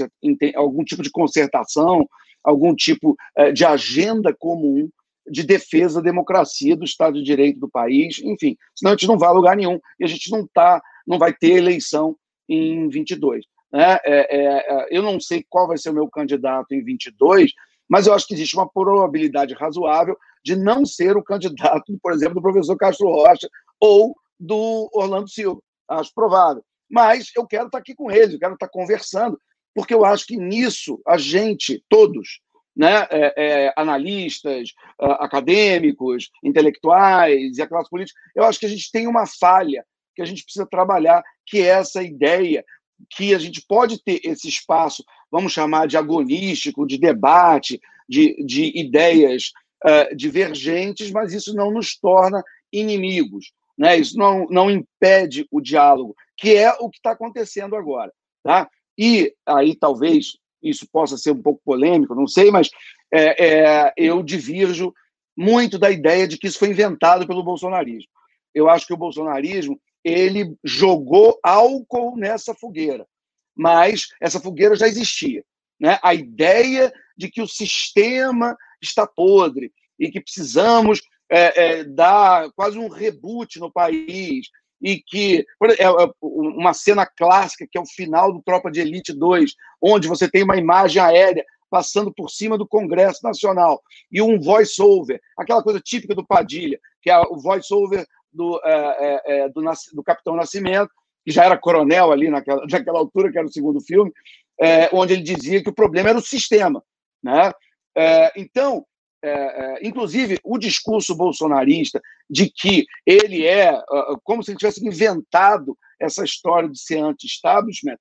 algum tipo de concertação, algum tipo de agenda comum de defesa da democracia, do Estado de Direito do país, enfim, senão a gente não vai a lugar nenhum e a gente não tá, não vai ter eleição em 22. Né? É, é, é, eu não sei qual vai ser o meu candidato em 22, mas eu acho que existe uma probabilidade razoável de não ser o candidato, por exemplo, do professor Castro Rocha ou do Orlando Silva. Acho provável. Mas eu quero estar aqui com eles, eu quero estar conversando, porque eu acho que nisso a gente, todos, né, é, é, analistas, acadêmicos, intelectuais e a classe política, eu acho que a gente tem uma falha que a gente precisa trabalhar, que é essa ideia que a gente pode ter esse espaço, vamos chamar de agonístico, de debate, de, de ideias uh, divergentes, mas isso não nos torna inimigos, né? isso não, não impede o diálogo, que é o que está acontecendo agora. Tá? E aí talvez isso possa ser um pouco polêmico, não sei, mas é, é, eu divirjo muito da ideia de que isso foi inventado pelo bolsonarismo. Eu acho que o bolsonarismo ele jogou álcool nessa fogueira, mas essa fogueira já existia. Né? A ideia de que o sistema está podre e que precisamos é, é, dar quase um reboot no país e que é, é uma cena clássica que é o final do Tropa de Elite 2, onde você tem uma imagem aérea passando por cima do Congresso Nacional e um voice-over, aquela coisa típica do Padilha, que é o voice-over do, é, é, do, do, Capitão Nascimento, que já era coronel ali naquela, naquela altura, que era o segundo filme, onde ele dizia que o problema era o sistema. Né? então, inclusive, o discurso bolsonarista de que ele é como se ele tivesse inventado essa história de ser anti-establishment,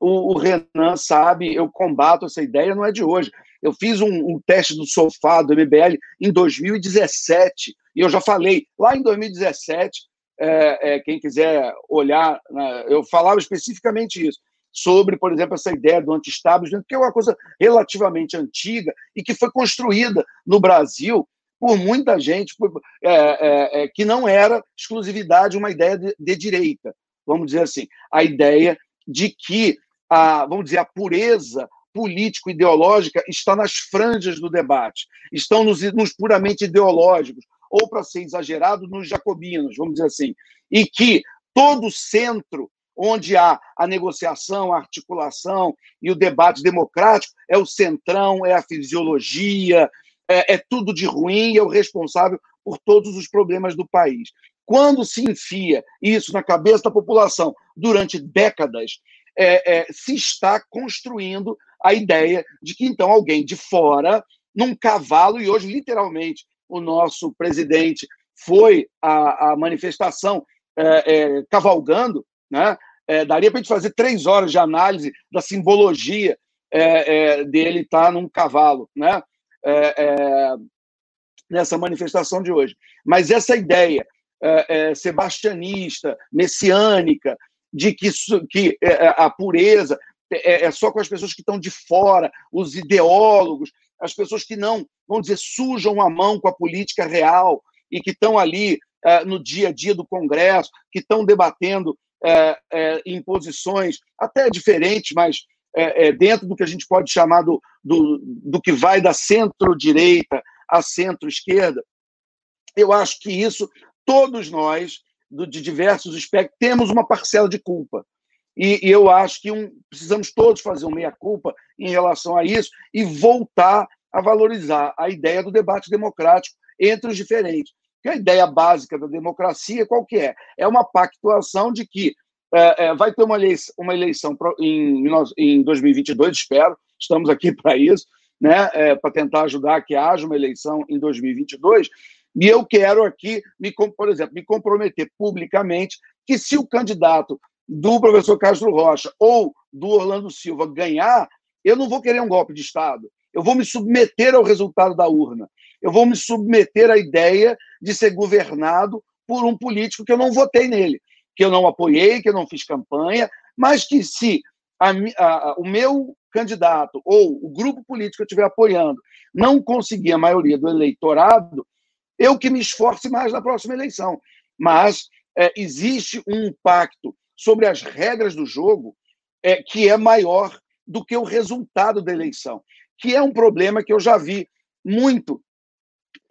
o, o, Renan sabe, eu combato essa ideia, não é de hoje. Eu fiz um, um, teste do sofá do MBL em 2017, e eu já falei, lá em 2017, é, é, quem quiser olhar, né, eu falava especificamente isso, sobre, por exemplo, essa ideia do anti-establishment, que é uma coisa relativamente antiga e que foi construída no Brasil por muita gente por, é, é, é que não era exclusividade uma ideia de, de direita, vamos dizer assim, a ideia de que a, vamos dizer, a pureza político-ideológica está nas franjas do debate, estão nos, nos puramente ideológicos, ou, para ser exagerado, nos jacobinos, vamos dizer assim, e que todo centro onde há a negociação, a articulação e o debate democrático é o centrão, é a fisiologia, é, é tudo de ruim e é o responsável por todos os problemas do país. Quando se enfia isso na cabeça da população durante décadas, é, é, se está construindo a ideia de que então alguém de fora, num cavalo, e hoje literalmente o nosso presidente foi à, manifestação é, é cavalgando, né? É, daria para a gente fazer três horas de análise da simbologia é, dele estar tá num cavalo, né? nessa manifestação de hoje. Mas essa ideia sebastianista, messiânica, de que, que é, é, a pureza é, é só com as pessoas que estão de fora, os ideólogos, as pessoas que não, vamos dizer, sujam a mão com a política real e que estão ali é, no dia a dia do Congresso, que estão debatendo é, é, em posições até diferentes, mas é, dentro do que a gente pode chamar do, do, do que vai da centro-direita à centro-esquerda. Eu acho que isso, todos nós, de diversos aspectos, temos uma parcela de culpa. E, e eu acho que um, precisamos todos fazer uma meia-culpa em relação a isso e voltar a valorizar a ideia do debate democrático entre os diferentes. Que a ideia básica da democracia qual que é? É uma pactuação de que é, é, vai ter uma eleição, uma eleição em, em 2022, espero, estamos aqui para isso, né, é, para tentar ajudar que haja uma eleição em 2022, e eu quero aqui, me, por exemplo, me comprometer publicamente que se o candidato do professor Castro Rocha ou do Orlando Silva ganhar, eu não vou querer um golpe de Estado. Eu vou me submeter ao resultado da urna. Eu vou me submeter à ideia de ser governado por um político que eu não votei nele, que eu não apoiei, que eu não fiz campanha, mas que se a, a, o meu candidato ou o grupo político que eu estiver apoiando não conseguir a maioria do eleitorado, eu que me esforce mais na próxima eleição. Mas é, existe um impacto sobre as regras do jogo é, que é maior do que o resultado da eleição, que é um problema que eu já vi muito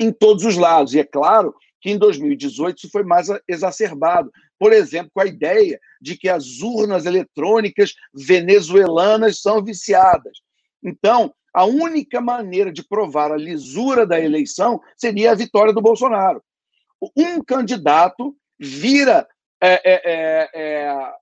em todos os lados. E é claro que em 2018 isso foi mais exacerbado. Por exemplo, com a ideia de que as urnas eletrônicas venezuelanas são viciadas. Então, a única maneira de provar a lisura da eleição seria a vitória do Bolsonaro. Um candidato vira é, é, é, é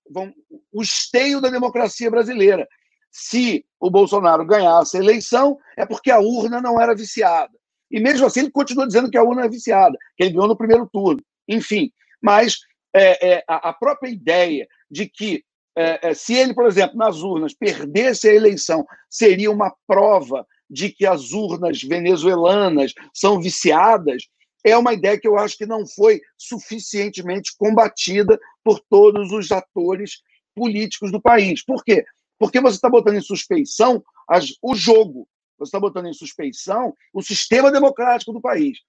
o esteio da democracia brasileira. Se o Bolsonaro ganhasse a eleição, é porque a urna não era viciada. E mesmo assim, ele continua dizendo que a urna é viciada, que ele ganhou no primeiro turno. Enfim, mas é, é, a própria ideia de que é, é, se ele, por exemplo, nas urnas perdesse a eleição, seria uma prova de que as urnas venezuelanas são viciadas, é uma ideia que eu acho que não foi suficientemente combatida por todos os atores políticos do país. Por quê? Porque você está botando em suspeição as, o jogo, você está botando em suspeição o sistema democrático do país.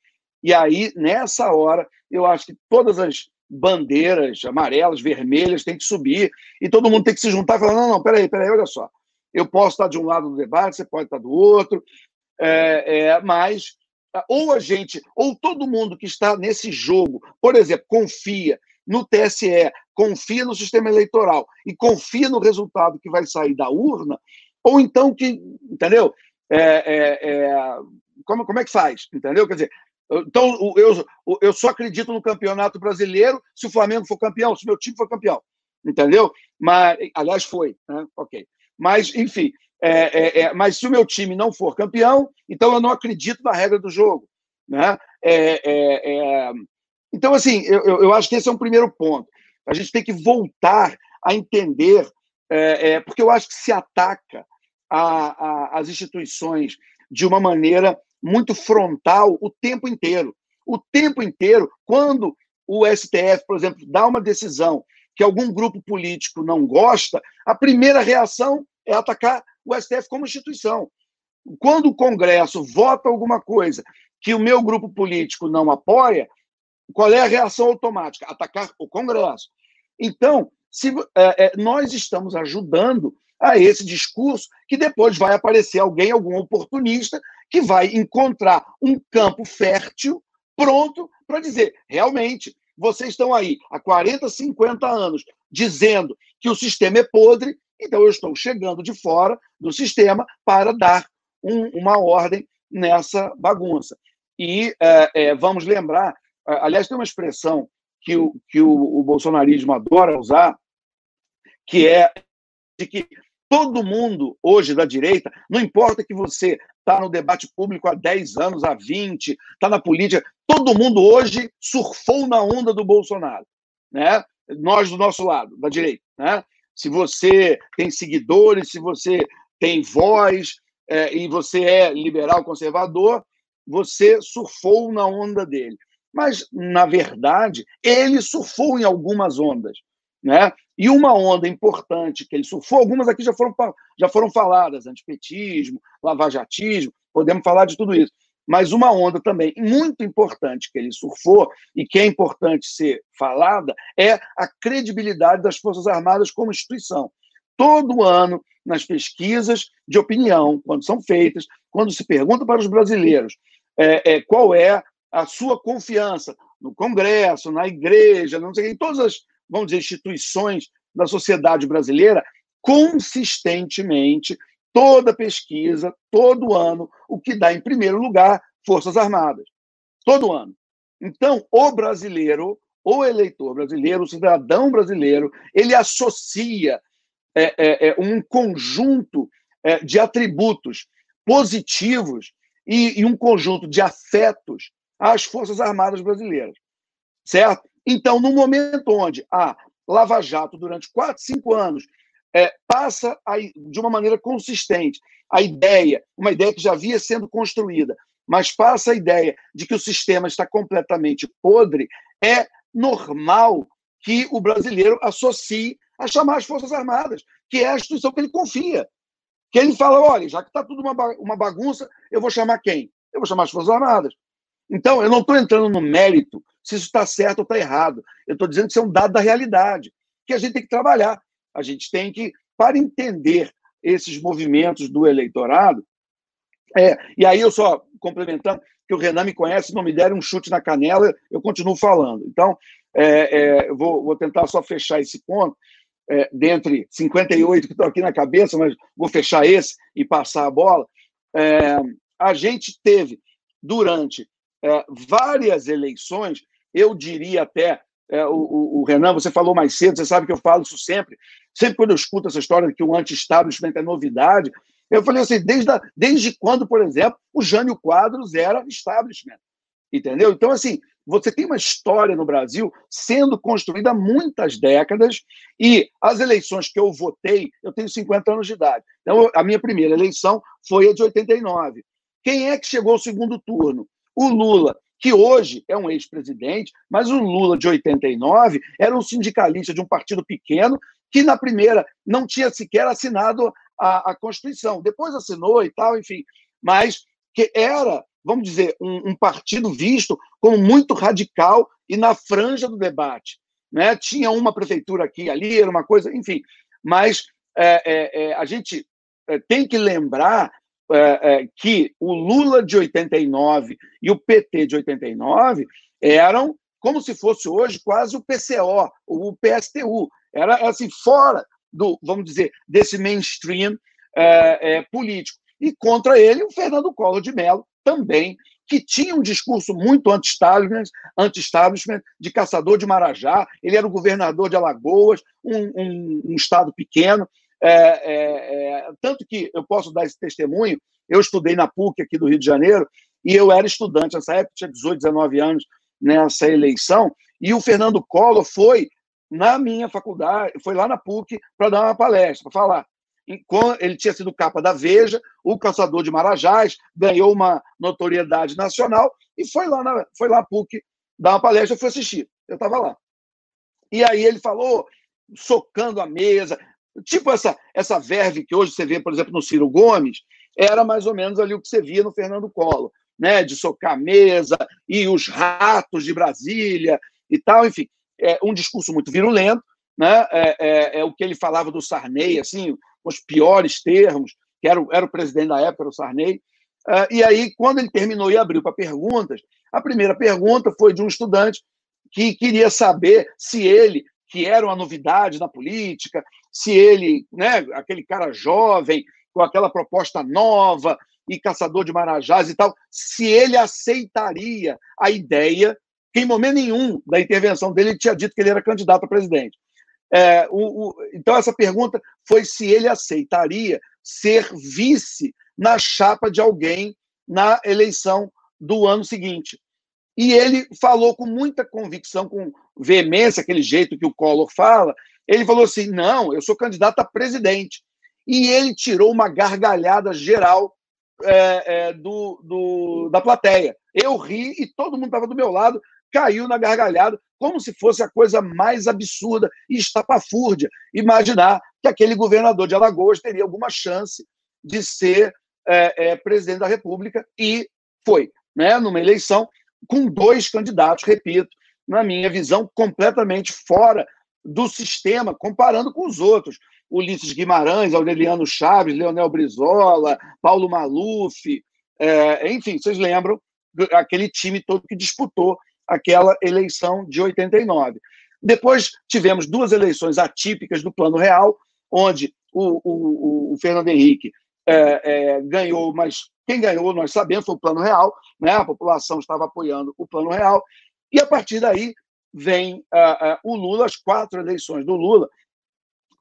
E aí, nessa hora, eu acho que todas as bandeiras amarelas, vermelhas, tem que subir, e todo mundo tem que se juntar e falar: não, não, peraí, peraí, olha só. Eu posso estar de um lado do debate, você pode estar do outro, é, é, mas ou a gente, ou todo mundo que está nesse jogo, por exemplo, confia no TSE, confia no sistema eleitoral e confia no resultado que vai sair da urna, ou então que, entendeu? É, é, é, como, como é que faz? Entendeu? Quer dizer, Então, eu, eu só acredito no campeonato brasileiro se o Flamengo for campeão, se o meu time for campeão. Entendeu? Mas, aliás, foi. Né? Ok. Mas, enfim, é, é, é, mas se o meu time não for campeão, então eu não acredito na regra do jogo. Né? É, é, então, assim, eu, eu acho que esse é um primeiro ponto. A gente tem que voltar a entender, porque eu acho que se ataca a, a, as instituições de uma maneira muito frontal o tempo inteiro. O tempo inteiro, quando o STF, por exemplo, dá uma decisão que algum grupo político não gosta, a primeira reação é atacar o STF como instituição. Quando o Congresso vota alguma coisa que o meu grupo político não apoia, qual é a reação automática? Atacar o Congresso. Então, se, é, é, nós estamos ajudando a esse discurso que depois vai aparecer alguém, algum oportunista, que vai encontrar um campo fértil pronto para dizer: realmente, vocês estão aí há 40, 50 anos dizendo que o sistema é podre, então eu estou chegando de fora do sistema para dar um, uma ordem nessa bagunça. E é, é, vamos lembrar, aliás, tem uma expressão que o, que o, o bolsonarismo adora usar, que é de que todo mundo hoje da direita, não importa que você está no debate público há 10 anos, há 20, está na política, todo mundo hoje surfou na onda do Bolsonaro. Né? Nós do nosso lado, da direita. Né? Se você tem seguidores, se você tem voz é, e você é liberal conservador, você surfou na onda dele. Mas, na verdade, ele surfou em algumas ondas. Né? E uma onda importante que ele surfou, algumas aqui já foram, já foram faladas, antipetismo, lavajatismo, podemos falar de tudo isso. Mas uma onda também muito importante que ele surfou e que é importante ser falada é a credibilidade das Forças Armadas como instituição. Todo ano, nas pesquisas de opinião, quando são feitas, quando se pergunta para os brasileiros é, é, qual é a sua confiança no Congresso, na igreja, não sei, em todas as, vamos dizer, instituições da sociedade brasileira, consistentemente toda pesquisa, todo ano, o que dá em primeiro lugar Forças Armadas. Todo ano. Então, o brasileiro, o eleitor brasileiro, o cidadão brasileiro, ele associa é, é, é um conjunto é, de atributos positivos e, e um conjunto de afetos às Forças Armadas brasileiras. Certo? Então, no momento onde a Lava Jato, durante quatro, cinco anos, é, passa a, de uma maneira consistente a ideia, uma ideia que já havia sendo construída, mas passa a ideia de que o sistema está completamente podre, é normal que o brasileiro associe a chamar as Forças Armadas, que é a instituição que ele confia. Que ele fala: olha, já que está tudo uma bagunça, eu vou chamar quem? Eu vou chamar as Forças Armadas. Então, eu não estou entrando no mérito se isso está certo ou está errado. Eu estou dizendo que isso é um dado da realidade, que a gente tem que trabalhar. A gente tem que, para entender esses movimentos do eleitorado, é, e aí eu só complementando, que o Renan me conhece, não me der um chute na canela, eu continuo falando. Então, é, é, eu vou, vou, tentar só fechar esse ponto, é, dentre 58 que estão aqui na cabeça, mas vou fechar esse e passar a bola. É, a gente teve, durante é, várias eleições, eu diria até, é, o, o, Renan, você falou mais cedo, você sabe que eu falo isso sempre, sempre quando eu escuto essa história de que o anti-establishment é novidade, eu falei assim, desde, a, desde quando, por exemplo, o Jânio Quadros era establishment, entendeu? Então, assim, você tem uma história no Brasil sendo construída há muitas décadas e as eleições que eu votei, eu tenho 50 anos de idade. Então, a minha primeira eleição foi a de 89. Quem é que chegou ao segundo turno? O Lula que hoje é um ex-presidente, mas o Lula de 89 era um sindicalista de um partido pequeno que na primeira não tinha sequer assinado a, a Constituição. Depois assinou e tal, enfim, mas que era, vamos dizer, um, um partido visto como muito radical e na franja do debate. Né? Tinha uma prefeitura aqui ali, era uma coisa, enfim. Mas é, é, é, a gente é, tem que lembrar é, é, que o Lula de 89 e o PT de 89 eram como se fosse hoje quase o PCO, o PSTU. Era assim, fora do, vamos dizer, desse mainstream é, é, político. E contra ele, o Fernando Collor de Mello também, que tinha um discurso muito anti-establishment, anti-establishment, de caçador de Marajá. Ele era o governador de Alagoas, um, um, um estado pequeno. É, é, é, tanto que eu posso dar esse testemunho. Eu estudei na PUC aqui do Rio de Janeiro e eu era estudante nessa época, tinha 18, 19 anos nessa eleição. E o Fernando Collor foi na minha faculdade, foi lá na PUC para dar uma palestra, para falar ele tinha sido capa da Veja, o caçador de Marajás, ganhou uma notoriedade nacional e foi lá, na, foi lá PUC dar uma palestra, eu fui assistir, eu estava lá. E aí ele falou, socando a mesa, tipo essa, essa verve que hoje você vê, por exemplo, no Ciro Gomes, era mais ou menos ali o que você via no Fernando Collor, né, de socar a mesa e os ratos de Brasília e tal, enfim, é um discurso muito virulento, né, é, é, é o que ele falava do Sarney, assim, com os piores termos, que era, era o presidente da época, era o Sarney. Uh, e aí, quando ele terminou e abriu para perguntas, a primeira pergunta foi de um estudante que queria saber se ele, que era uma novidade na política, se ele, né, aquele cara jovem, com aquela proposta nova e caçador de marajás e tal, se ele aceitaria a ideia, que em momento nenhum da intervenção dele ele tinha dito que ele era candidato a presidente. É, o, o, então, essa pergunta foi se ele aceitaria ser vice na chapa de alguém na eleição do ano seguinte. E ele falou com muita convicção, com veemência, aquele jeito que o Collor fala. Ele falou assim: não, eu sou candidato a presidente. E ele tirou uma gargalhada geral é, é, do, do, da plateia. Eu ri e todo mundo estava do meu lado, caiu na gargalhada, como se fosse a coisa mais absurda e estapafúrdia imaginar que aquele governador de Alagoas teria alguma chance de ser é, é, presidente da República, e foi, né, numa eleição com dois candidatos, repito, na minha visão, completamente fora do sistema, comparando com os outros. Ulisses Guimarães, Aureliano Chaves, Leonel Brizola, Paulo Maluf, é, enfim, vocês lembram aquele time todo que disputou aquela eleição de 89. Depois tivemos duas eleições atípicas do Plano Real, onde o, o, o Fernando Henrique é, é, ganhou, mas quem ganhou, nós sabemos, foi o Plano Real, né? a população estava apoiando o Plano Real, e a partir daí vem uh, uh, o Lula, as quatro eleições do Lula,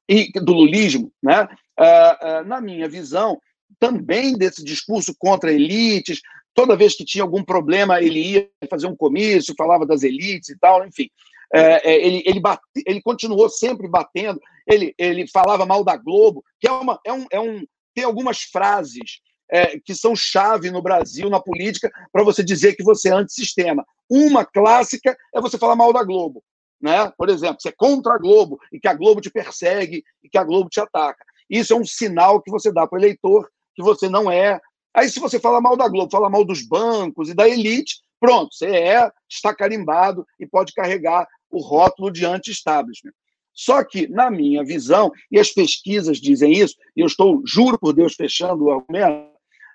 e do lulismo, né? Uh, na minha visão, também desse discurso contra elites, toda vez que tinha algum problema, ele ia fazer um comício, falava das elites e tal, enfim. É, é, ele, ele, bate, ele continuou sempre batendo, ele, ele falava mal da Globo, que é, uma, é, um, é um. Tem algumas frases é, que são chave no Brasil, na política, para você dizer que você é antissistema. Uma clássica é você falar mal da Globo. Né? Por exemplo, você é contra a Globo e que a Globo te persegue e que a Globo te ataca. Isso é um sinal que você dá para o eleitor que você não é Aí, se você fala mal da Globo, fala mal dos bancos e da elite, pronto, você é, está carimbado e pode carregar o rótulo de anti-establishment. Só que, na minha visão, e as pesquisas dizem isso, e eu estou, juro por Deus, fechando o argumento,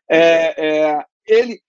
é, é, ele,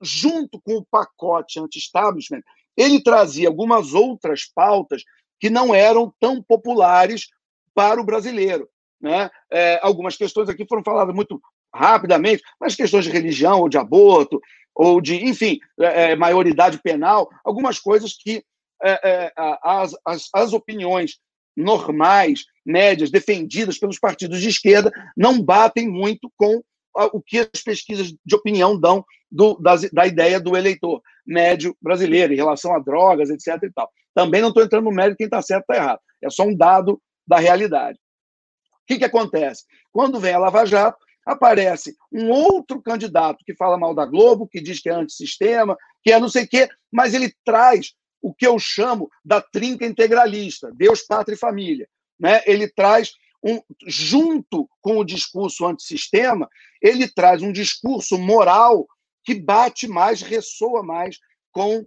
junto com o pacote anti-establishment, ele trazia algumas outras pautas que não eram tão populares para o brasileiro. Né? É, algumas questões aqui foram faladas muito rapidamente, mas questões de religião, ou de aborto, ou de, enfim, é, é maioridade penal, algumas coisas que é, é as, as, as opiniões normais, médias, defendidas pelos partidos de esquerda, não batem muito com o que as pesquisas de opinião dão do, da, da, ideia do eleitor médio brasileiro em relação a drogas, etc. E tal. Também não estou entrando no mérito quem está certo está errado. É só um dado da realidade. O que, que acontece? Quando vem a Lava Jato, aparece um outro candidato que fala mal da Globo, que diz que é antissistema, que é não sei o quê, mas ele traz o que eu chamo da trinca integralista, Deus, Pátria e Família. Né? Ele traz, um, junto com o discurso antissistema, ele traz um discurso moral que bate mais, ressoa mais com uh,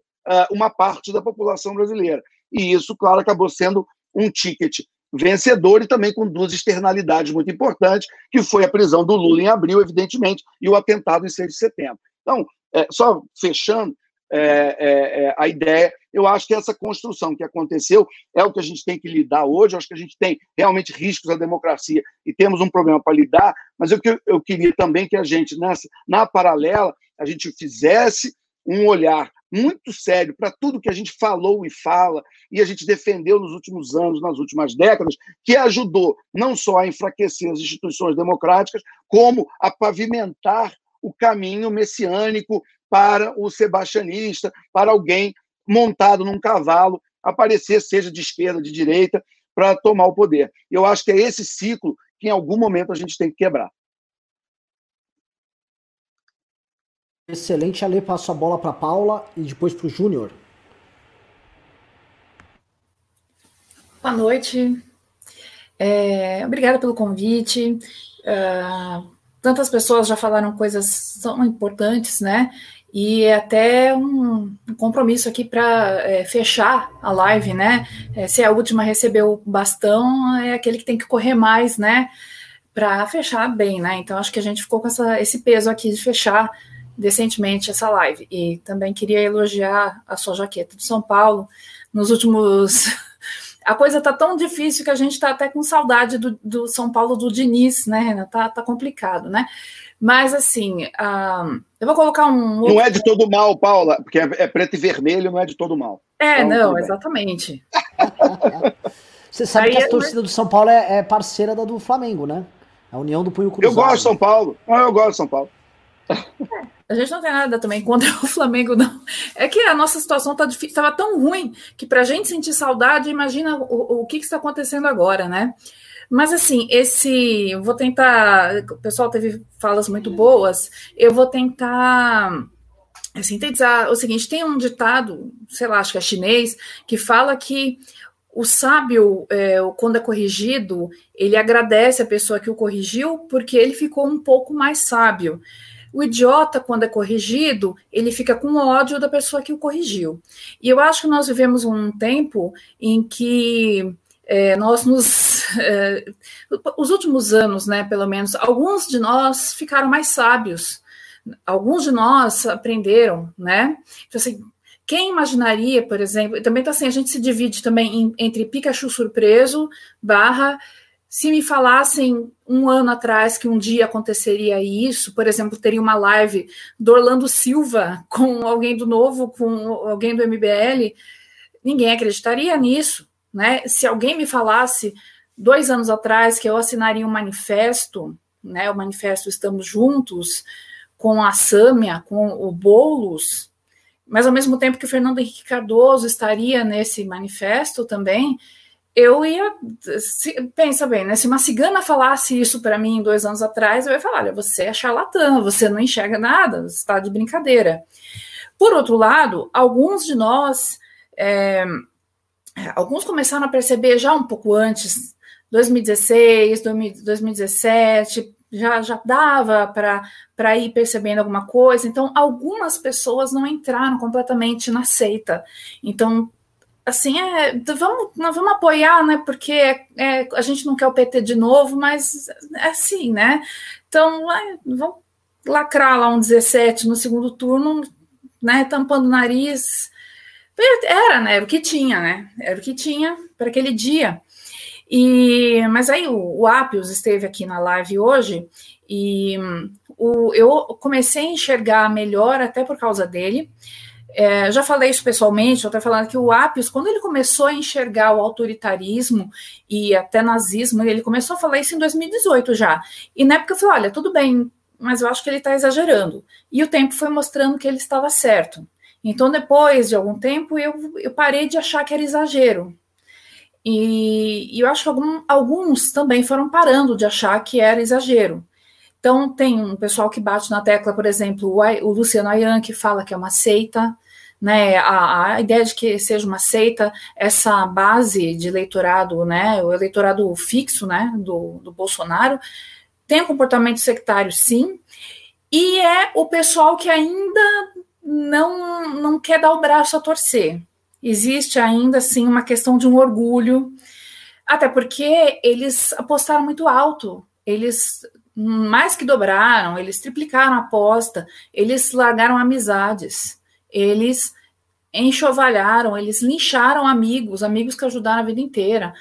uma parte da população brasileira. E isso, claro, acabou sendo um ticket vencedor e também com duas externalidades muito importantes, que foi a prisão do Lula em abril, evidentemente, e o atentado em 6 de setembro. Então, é, só fechando é, é, é, a ideia, eu acho que essa construção que aconteceu é o que a gente tem que lidar hoje, eu acho que a gente tem realmente riscos à democracia e temos um problema para lidar, mas eu, eu queria também que a gente, nessa, na paralela, a gente fizesse um olhar muito sério para tudo que a gente falou e fala e a gente defendeu nos últimos anos, nas últimas décadas, que ajudou não só a enfraquecer as instituições democráticas, como a pavimentar o caminho messiânico para o sebastianista, para alguém montado num cavalo aparecer, seja de esquerda, de direita, para tomar o poder. Eu acho que é esse ciclo que em algum momento a gente tem que quebrar. Excelente, Ale. Passo a bola para Paula e depois para o Júnior. Boa noite. É, obrigada pelo convite. Uh, tantas pessoas já falaram coisas tão importantes, né? E é até um, compromisso aqui para é, fechar a live, né? É, se é a última receber o bastão, é aquele que tem que correr mais, né? Para fechar bem, né? Então acho que a gente ficou com essa, esse peso aqui de fechar decentemente essa live. E também queria elogiar a sua jaqueta de São Paulo. Nos últimos. A coisa está tão difícil que a gente está até com saudade do, do, São Paulo do Diniz, né, Renan? Tá, tá complicado, né? Mas, assim, uh, eu vou colocar um. Não é de todo mal, Paula, porque é, é, preto e vermelho, não é de todo mal. É, então, não, exatamente. Você sabe Aí, que a torcida do São Paulo é, é, parceira da do Flamengo, né? A União do Punho Cruzado. Eu gosto de São Paulo. Não, eu gosto de São Paulo. A gente não tem nada também contra o Flamengo, não. É que a nossa situação tá difícil, estava tão ruim que para a gente sentir saudade, imagina o, o que, que está acontecendo agora, né? Mas assim, esse. Vou tentar. O pessoal teve falas muito boas. Eu vou tentar sintetizar o seguinte: tem um ditado, sei lá, acho que é chinês, que fala que o sábio, é, quando é corrigido, ele agradece a pessoa que o corrigiu porque ele ficou um pouco mais sábio. O idiota, quando é corrigido, ele fica com ódio da pessoa que o corrigiu. E eu acho que nós vivemos um tempo em que é, nós nos. É, os últimos anos, né, pelo menos, alguns de nós ficaram mais sábios, alguns de nós aprenderam, né? Então, assim, quem imaginaria, por exemplo, também tá assim, a gente se divide também em, entre Pikachu surpreso barra se me falassem um ano atrás que um dia aconteceria isso, por exemplo, teria uma live do Orlando Silva com alguém do Novo, com alguém do MBL, ninguém acreditaria nisso. Né? Se alguém me falasse dois anos atrás que eu assinaria um manifesto, né, o manifesto Estamos Juntos, com a Sâmia, com o Boulos, mas ao mesmo tempo que o Fernando Henrique Cardoso estaria nesse manifesto também, eu ia. Se, pensa bem, né? Se uma cigana falasse isso para mim dois anos atrás, eu ia falar: olha, você é charlatã, você não enxerga nada, você está de brincadeira. Por outro lado, alguns de nós, é, alguns começaram a perceber já um pouco antes, 2016, 2017, já, já dava para ir percebendo alguma coisa. Então, algumas pessoas não entraram completamente na seita. Então, assim, é, vamos, vamos apoiar, né? Porque é, é, a gente não quer o PT de novo, mas é assim, né? Então, é, vamos lacrar lá um 17 no segundo turno, né? Tampando o nariz. Era, né? Era o que tinha, né? Era o que tinha para aquele dia. E, mas aí o, o esteve aqui na live hoje e o, eu comecei a enxergar melhor até por causa dele. É, já falei isso pessoalmente, eu estou falando que o Appius, quando ele começou a enxergar o autoritarismo e até nazismo, ele começou a falar isso em 2018 já. E na época eu falei, olha, tudo bem, mas eu acho que ele está exagerando. E o tempo foi mostrando que ele estava certo. Então, depois de algum tempo, eu, eu parei de achar que era exagero. E, e eu acho que algum, alguns também foram parando de achar que era exagero. Então, tem um pessoal que bate na tecla, por exemplo, o, o Luciano Ayan, que fala que é uma seita, né, a, a, ideia de que seja uma seita, essa base de eleitorado, né, o eleitorado fixo, né, do, do Bolsonaro, tem um comportamento sectário, sim, e é o pessoal que ainda não, não quer dar o braço a torcer. Existe ainda, assim, uma questão de um orgulho, até porque eles apostaram muito alto, eles mais que dobraram, eles triplicaram a aposta, eles largaram amizades, eles enxovalharam, eles lincharam amigos, amigos que ajudaram a vida inteira.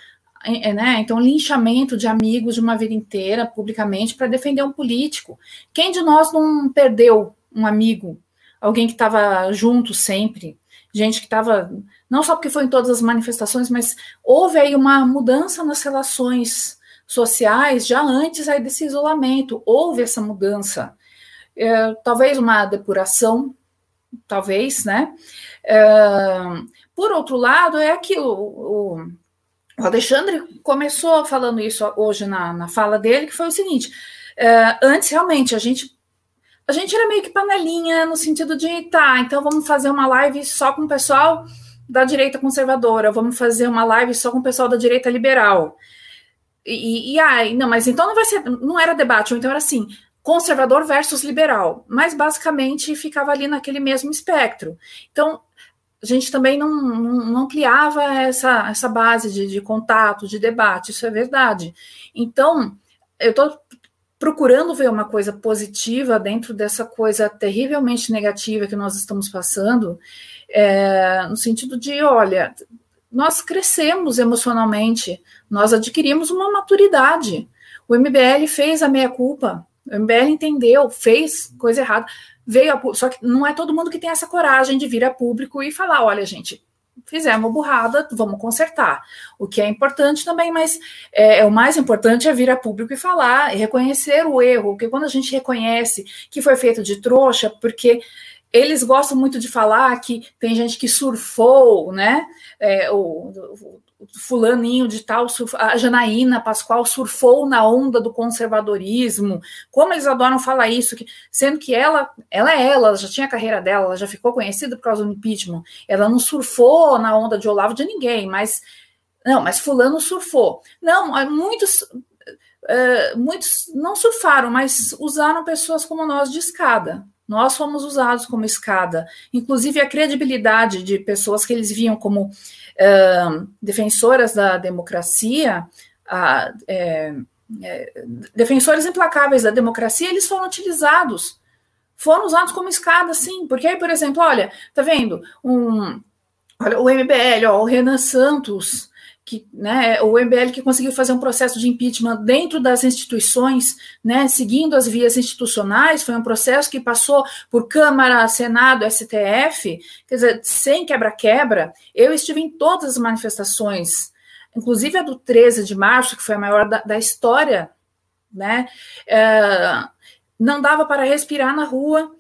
É, né? Então, linchamento de amigos de uma vida inteira, publicamente, para defender um político. Quem de nós não perdeu um amigo alguém que estava junto sempre, gente que estava, não só porque foi em todas as manifestações, mas houve aí uma mudança nas relações sociais já antes aí desse isolamento, houve essa mudança. É, talvez uma depuração, talvez, né? É, por outro lado, é aquilo, o, o Alexandre começou falando isso hoje na, na fala dele, que foi o seguinte: é, antes realmente a gente a gente era meio que panelinha no sentido de tá, então vamos fazer uma live só com o pessoal da direita conservadora, vamos fazer uma live só com o pessoal da direita liberal. E, e ai, não, mas então não vai ser, não era debate, então era assim, conservador versus liberal, mas basicamente ficava ali naquele mesmo espectro. Então, a gente também não, não, não ampliava essa, essa base de, de contato, de debate, isso é verdade. Então, eu estou procurando ver uma coisa positiva dentro dessa coisa terrivelmente negativa que nós estamos passando, é, no sentido de, olha, nós crescemos emocionalmente, nós adquirimos uma maturidade. O MBL fez a meia-culpa, o MBL entendeu, fez coisa errada, veio a, só que não é todo mundo que tem essa coragem de vir a público e falar, olha, gente, fizemos burrada, vamos consertar. O que é importante também, mas é, é, o mais importante é vir a público e falar, e reconhecer o erro, porque quando a gente reconhece que foi feito de trouxa, porque eles gostam muito de falar que tem gente que surfou, né? É, o, fulaninho de tal, a Janaína Pascoal surfou na onda do conservadorismo. Como eles adoram falar isso, que, sendo que ela, ela é ela, ela já tinha a carreira dela, ela já ficou conhecida por causa do impeachment. Ela não surfou na onda de Olavo de ninguém, mas não, mas fulano surfou. Não, muitos Uh, muitos não surfaram, mas usaram pessoas como nós de escada. Nós fomos usados como escada. Inclusive, a credibilidade de pessoas que eles viam como defensoras da democracia, uh, é, é, defensores implacáveis da democracia, eles foram utilizados. Foram usados como escada, sim. Porque aí, por exemplo, olha, tá vendo? Um, olha, o MBL, ó, o Renan Santos que, né, o MBL que conseguiu fazer um processo de impeachment dentro das instituições, né, seguindo as vias institucionais, foi um processo que passou por Câmara, Senado, STF, quer dizer, sem quebra-quebra. Eu estive em todas as manifestações, inclusive a do 13 de março, que foi a maior da, da história, né, é, não dava para respirar na rua,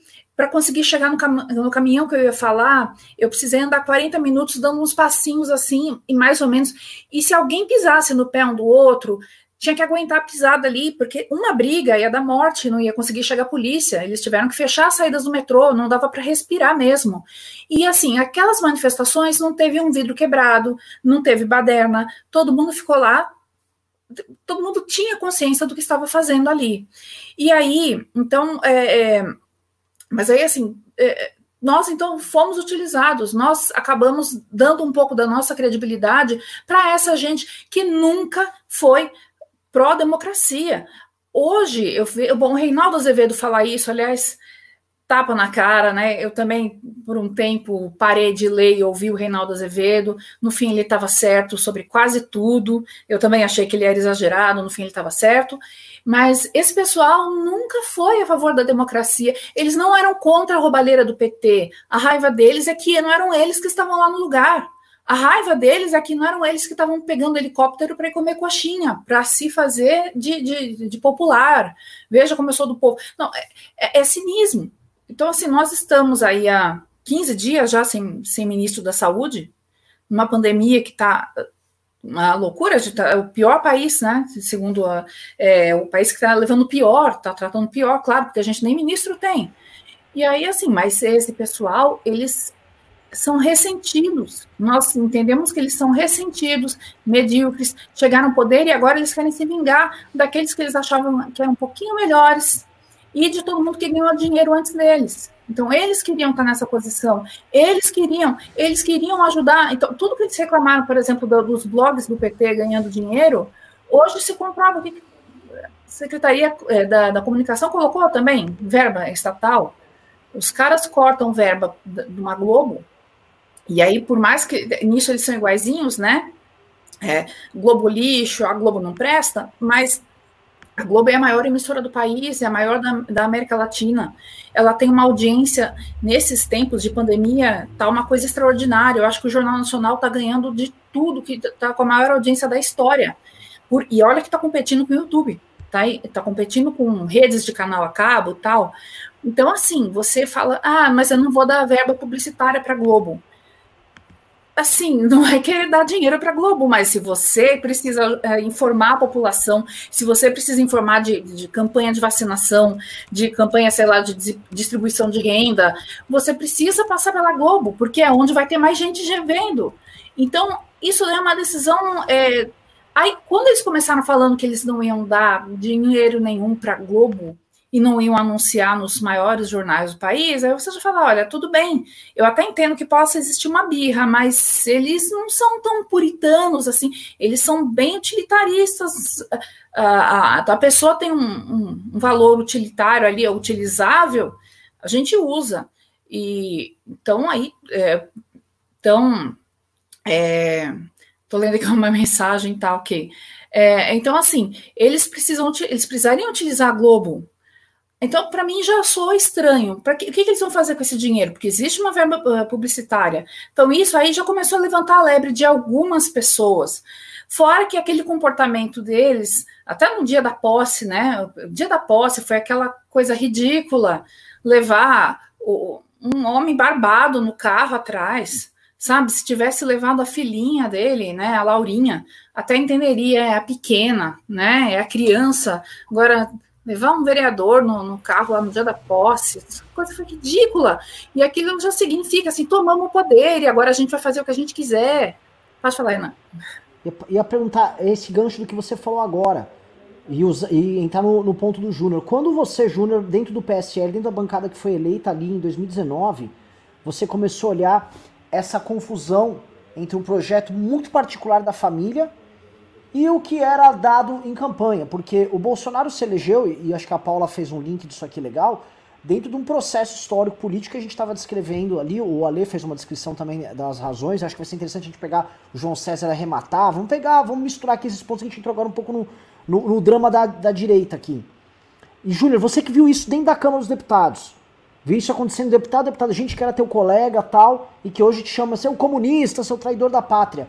para conseguir chegar no, cam no, caminhão que eu ia falar, eu precisei andar 40 minutos dando uns passinhos assim, e mais ou menos. E se alguém pisasse no pé um do outro, tinha que aguentar a pisada ali, porque uma briga ia dar morte, não ia conseguir chegar a polícia. Eles tiveram que fechar as saídas do metrô, não dava para respirar mesmo. E assim, aquelas manifestações não teve um vidro quebrado, não teve baderna, todo mundo ficou lá todo mundo tinha consciência do que estava fazendo ali. E aí, então, é, é, mas aí, assim, é, nós então fomos utilizados, nós acabamos dando um pouco da nossa credibilidade para essa gente que nunca foi pró-democracia. Hoje, eu vejo, bom, o Reinaldo Azevedo falar isso, aliás, tapa na cara, né? Eu também, por um tempo, parei de ler e ouvir o Reinaldo Azevedo. No fim, ele estava certo sobre quase tudo. Eu também achei que ele era exagerado, no fim, ele estava certo. Mas esse pessoal nunca foi a favor da democracia. Eles não eram contra a roubalheira do PT. A raiva deles é que não eram eles que estavam lá no lugar. A raiva deles é que não eram eles que estavam pegando helicóptero para comer coxinha, para se fazer de, de, de, popular. Veja como eu sou do povo. Não, é, é, é cinismo. Então, assim, nós estamos aí há 15 dias já sem, sem ministro da Saúde, numa pandemia que está uma loucura, é o pior país, né? Segundo a, é, o país que está levando pior, está tratando pior, claro, porque a gente nem ministro tem. E aí, assim, mas esse pessoal, eles são ressentidos. Nós entendemos que eles são ressentidos, medíocres, chegaram ao poder e agora eles querem se vingar daqueles que eles achavam que eram um pouquinho melhores e de todo mundo que ganhou dinheiro antes deles. Então, eles queriam estar nessa posição, eles queriam, eles queriam ajudar. Então, tudo que eles reclamaram, por exemplo, dos blogs do PT ganhando dinheiro, hoje se comprova que a Secretaria é, da, da Comunicação colocou também verba estatal. Os caras cortam verba de uma Globo, e aí, por mais que nisso eles são iguaizinhos, né? É, Globo lixo, a Globo não presta, mas A Globo é a maior emissora do país, é a maior da, da, América Latina. Ela tem uma audiência, nesses tempos de pandemia, tá uma coisa extraordinária. Eu acho que o Jornal Nacional está ganhando de tudo, que está com a maior audiência da história. Por, e olha que está competindo com o YouTube, tá, tá competindo com redes de canal a cabo tal. Então, assim, você fala, ah, mas eu não vou dar verba publicitária para Globo assim, não é querer dar dinheiro para a Globo, mas se você precisa é, informar a população, se você precisa informar de, de, campanha de vacinação, de campanha, sei lá, de distribuição de renda, você precisa passar pela Globo, porque é onde vai ter mais gente vendo. Então, isso é uma decisão. É... Aí, quando eles começaram falando que eles não iam dar dinheiro nenhum para a Globo, e não iam anunciar nos maiores jornais do país, aí você já fala, olha, tudo bem, eu até entendo que possa existir uma birra, mas eles não são tão puritanos assim, eles são bem utilitaristas. A, a, a pessoa tem um, um, um, valor utilitário ali, é utilizável, a gente usa. E então aí, é, então, é, tô lendo aqui uma mensagem, tá, ok. É, então, assim, eles precisam, eles precisariam utilizar a Globo então, para mim, já soa estranho. Pra que, o que, que, eles vão fazer com esse dinheiro? Porque existe uma verba uh, publicitária. Então, isso aí já começou a levantar a lebre de algumas pessoas. Fora que aquele comportamento deles, até no dia da posse, né? O dia da posse foi aquela coisa ridícula levar o, um homem barbado no carro atrás, sabe? Se tivesse levado a filhinha dele, né? A Laurinha, até entenderia, é a pequena, né? É a criança. Agora levar um vereador no, no, carro lá no dia da posse, coisa foi ridícula. E aquilo já significa assim, tomamos o poder e agora a gente vai fazer o que a gente quiser. Pode falar. Ia, ia perguntar esse gancho do que você falou agora. E, usa, e entrar no, no ponto do Júnior. Quando você, Júnior, dentro do PSL, dentro da bancada que foi eleita ali em 2019, você começou a olhar essa confusão entre um projeto muito particular da família e o que era dado em campanha, porque o Bolsonaro se elegeu, e acho que a Paula fez um link disso aqui legal, dentro de um processo histórico político que a gente estava descrevendo ali, o Ale fez uma descrição também das razões, acho que vai ser interessante a gente pegar o João César arrematar, vamos pegar, vamos misturar aqui esses pontos que a gente entrou agora um pouco no, no, no drama da, da direita aqui. E Júnior, você que viu isso dentro da Câmara dos Deputados, viu isso acontecendo deputado, deputado, gente que era teu colega tal, e que hoje te chama seu comunista, seu traidor da pátria.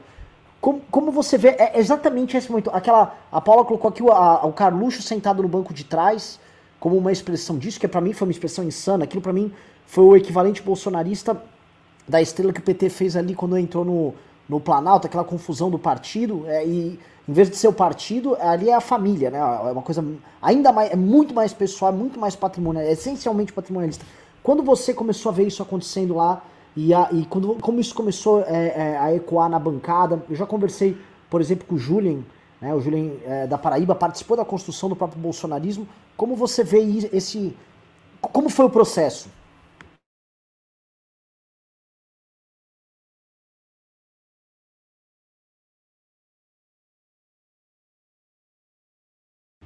Como, como você vê, é exatamente esse momento. Aquela, a Paula colocou aqui o, a, o Carluxo sentado no banco de trás, como uma expressão disso, que para mim foi uma expressão insana. Aquilo para mim foi o equivalente bolsonarista da estrela que o PT fez ali quando entrou no, no Planalto, aquela confusão do partido. É, e em vez de ser o partido, ali é a família, né? É uma coisa ainda mais, é muito mais pessoal, é muito mais patrimonial, é essencialmente patrimonialista. Quando você começou a ver isso acontecendo lá e, a, e quando, como isso começou é, é, a ecoar na bancada, eu já conversei, por exemplo, com o Julian, né, o Julian é, da Paraíba, participou da construção do próprio bolsonarismo. Como você vê esse. Como foi o processo?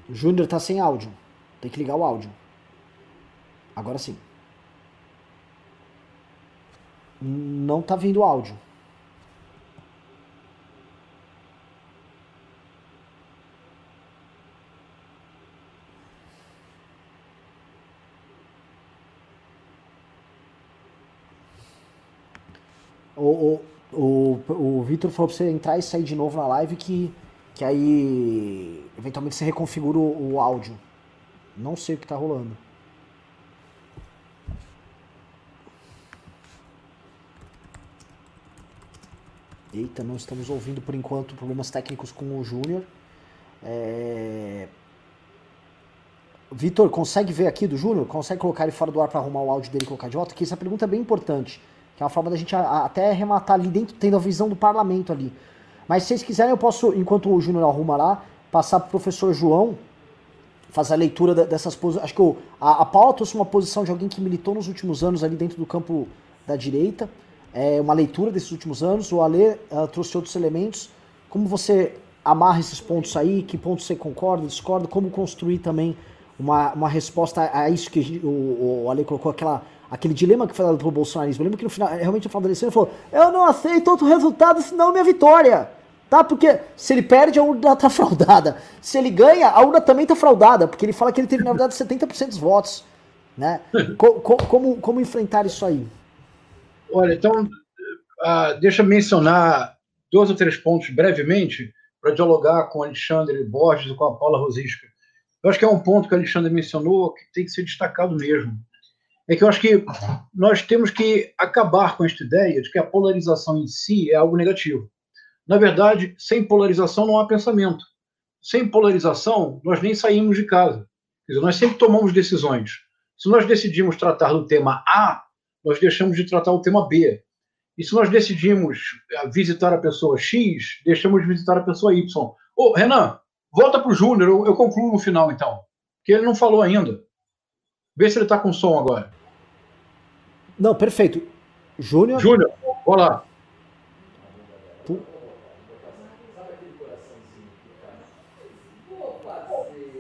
O Júnior tá sem áudio. Tem que ligar o áudio. Agora sim. Não tá vindo áudio. O, o, o, o Vitor falou pra você entrar e sair de novo na live que, que aí eventualmente você reconfigura o, o áudio. Não sei o que tá rolando. Eita, não estamos ouvindo por enquanto problemas técnicos com o Júnior. É... Vitor, consegue ver aqui do Júnior? Consegue colocar ele fora do ar para arrumar o áudio dele e colocar de volta? Que essa pergunta é bem importante. Que é uma forma da gente até arrematar ali dentro, tendo a visão do parlamento ali. Mas se vocês quiserem, eu posso, enquanto o Júnior arruma lá, passar para o professor João fazer a leitura dessas posições. Acho que a, a Paula trouxe uma posição de alguém que militou nos últimos anos ali dentro do campo da direita é, uma leitura desses últimos anos. O Ale uh, trouxe outros elementos. Como você amarra esses pontos aí? Que pontos você concorda, discorda? Como construir também uma, uma resposta a isso que o, o Ale colocou, aquela, aquele dilema que foi dado pelo bolsonarismo. Eu lembro que no final, realmente no final da eleição ele falou: Eu não aceito outro resultado senão minha vitória. Tá? Porque se ele perde, a urna tá fraudada. Se ele ganha, a urna também tá fraudada, porque ele fala que ele teve, na verdade, 70% dos votos. Né? Co co como, como enfrentar isso aí? Olha, então, uh, deixa eu mencionar dois ou três pontos brevemente para dialogar com o Alexandre Borges e com a Paula Rosisca. Eu acho que é um ponto que o Alexandre mencionou que tem que ser destacado mesmo. É que eu acho que nós temos que acabar com esta ideia de que a polarização em si é algo negativo. Na verdade, sem polarização não há pensamento. Sem polarização, nós nem saímos de casa. Quer dizer, nós sempre tomamos decisões. Se nós decidimos tratar do tema A, nós deixamos de tratar o tema B. E se nós decidimos eh, visitar a pessoa X, deixamos de visitar a pessoa Y. Ô, Renan, volta para o Júnior, eu, eu, concluo no final, então. Que ele não falou ainda. Vê se ele está com som agora. Não, perfeito. Júnior. Júnior, olá.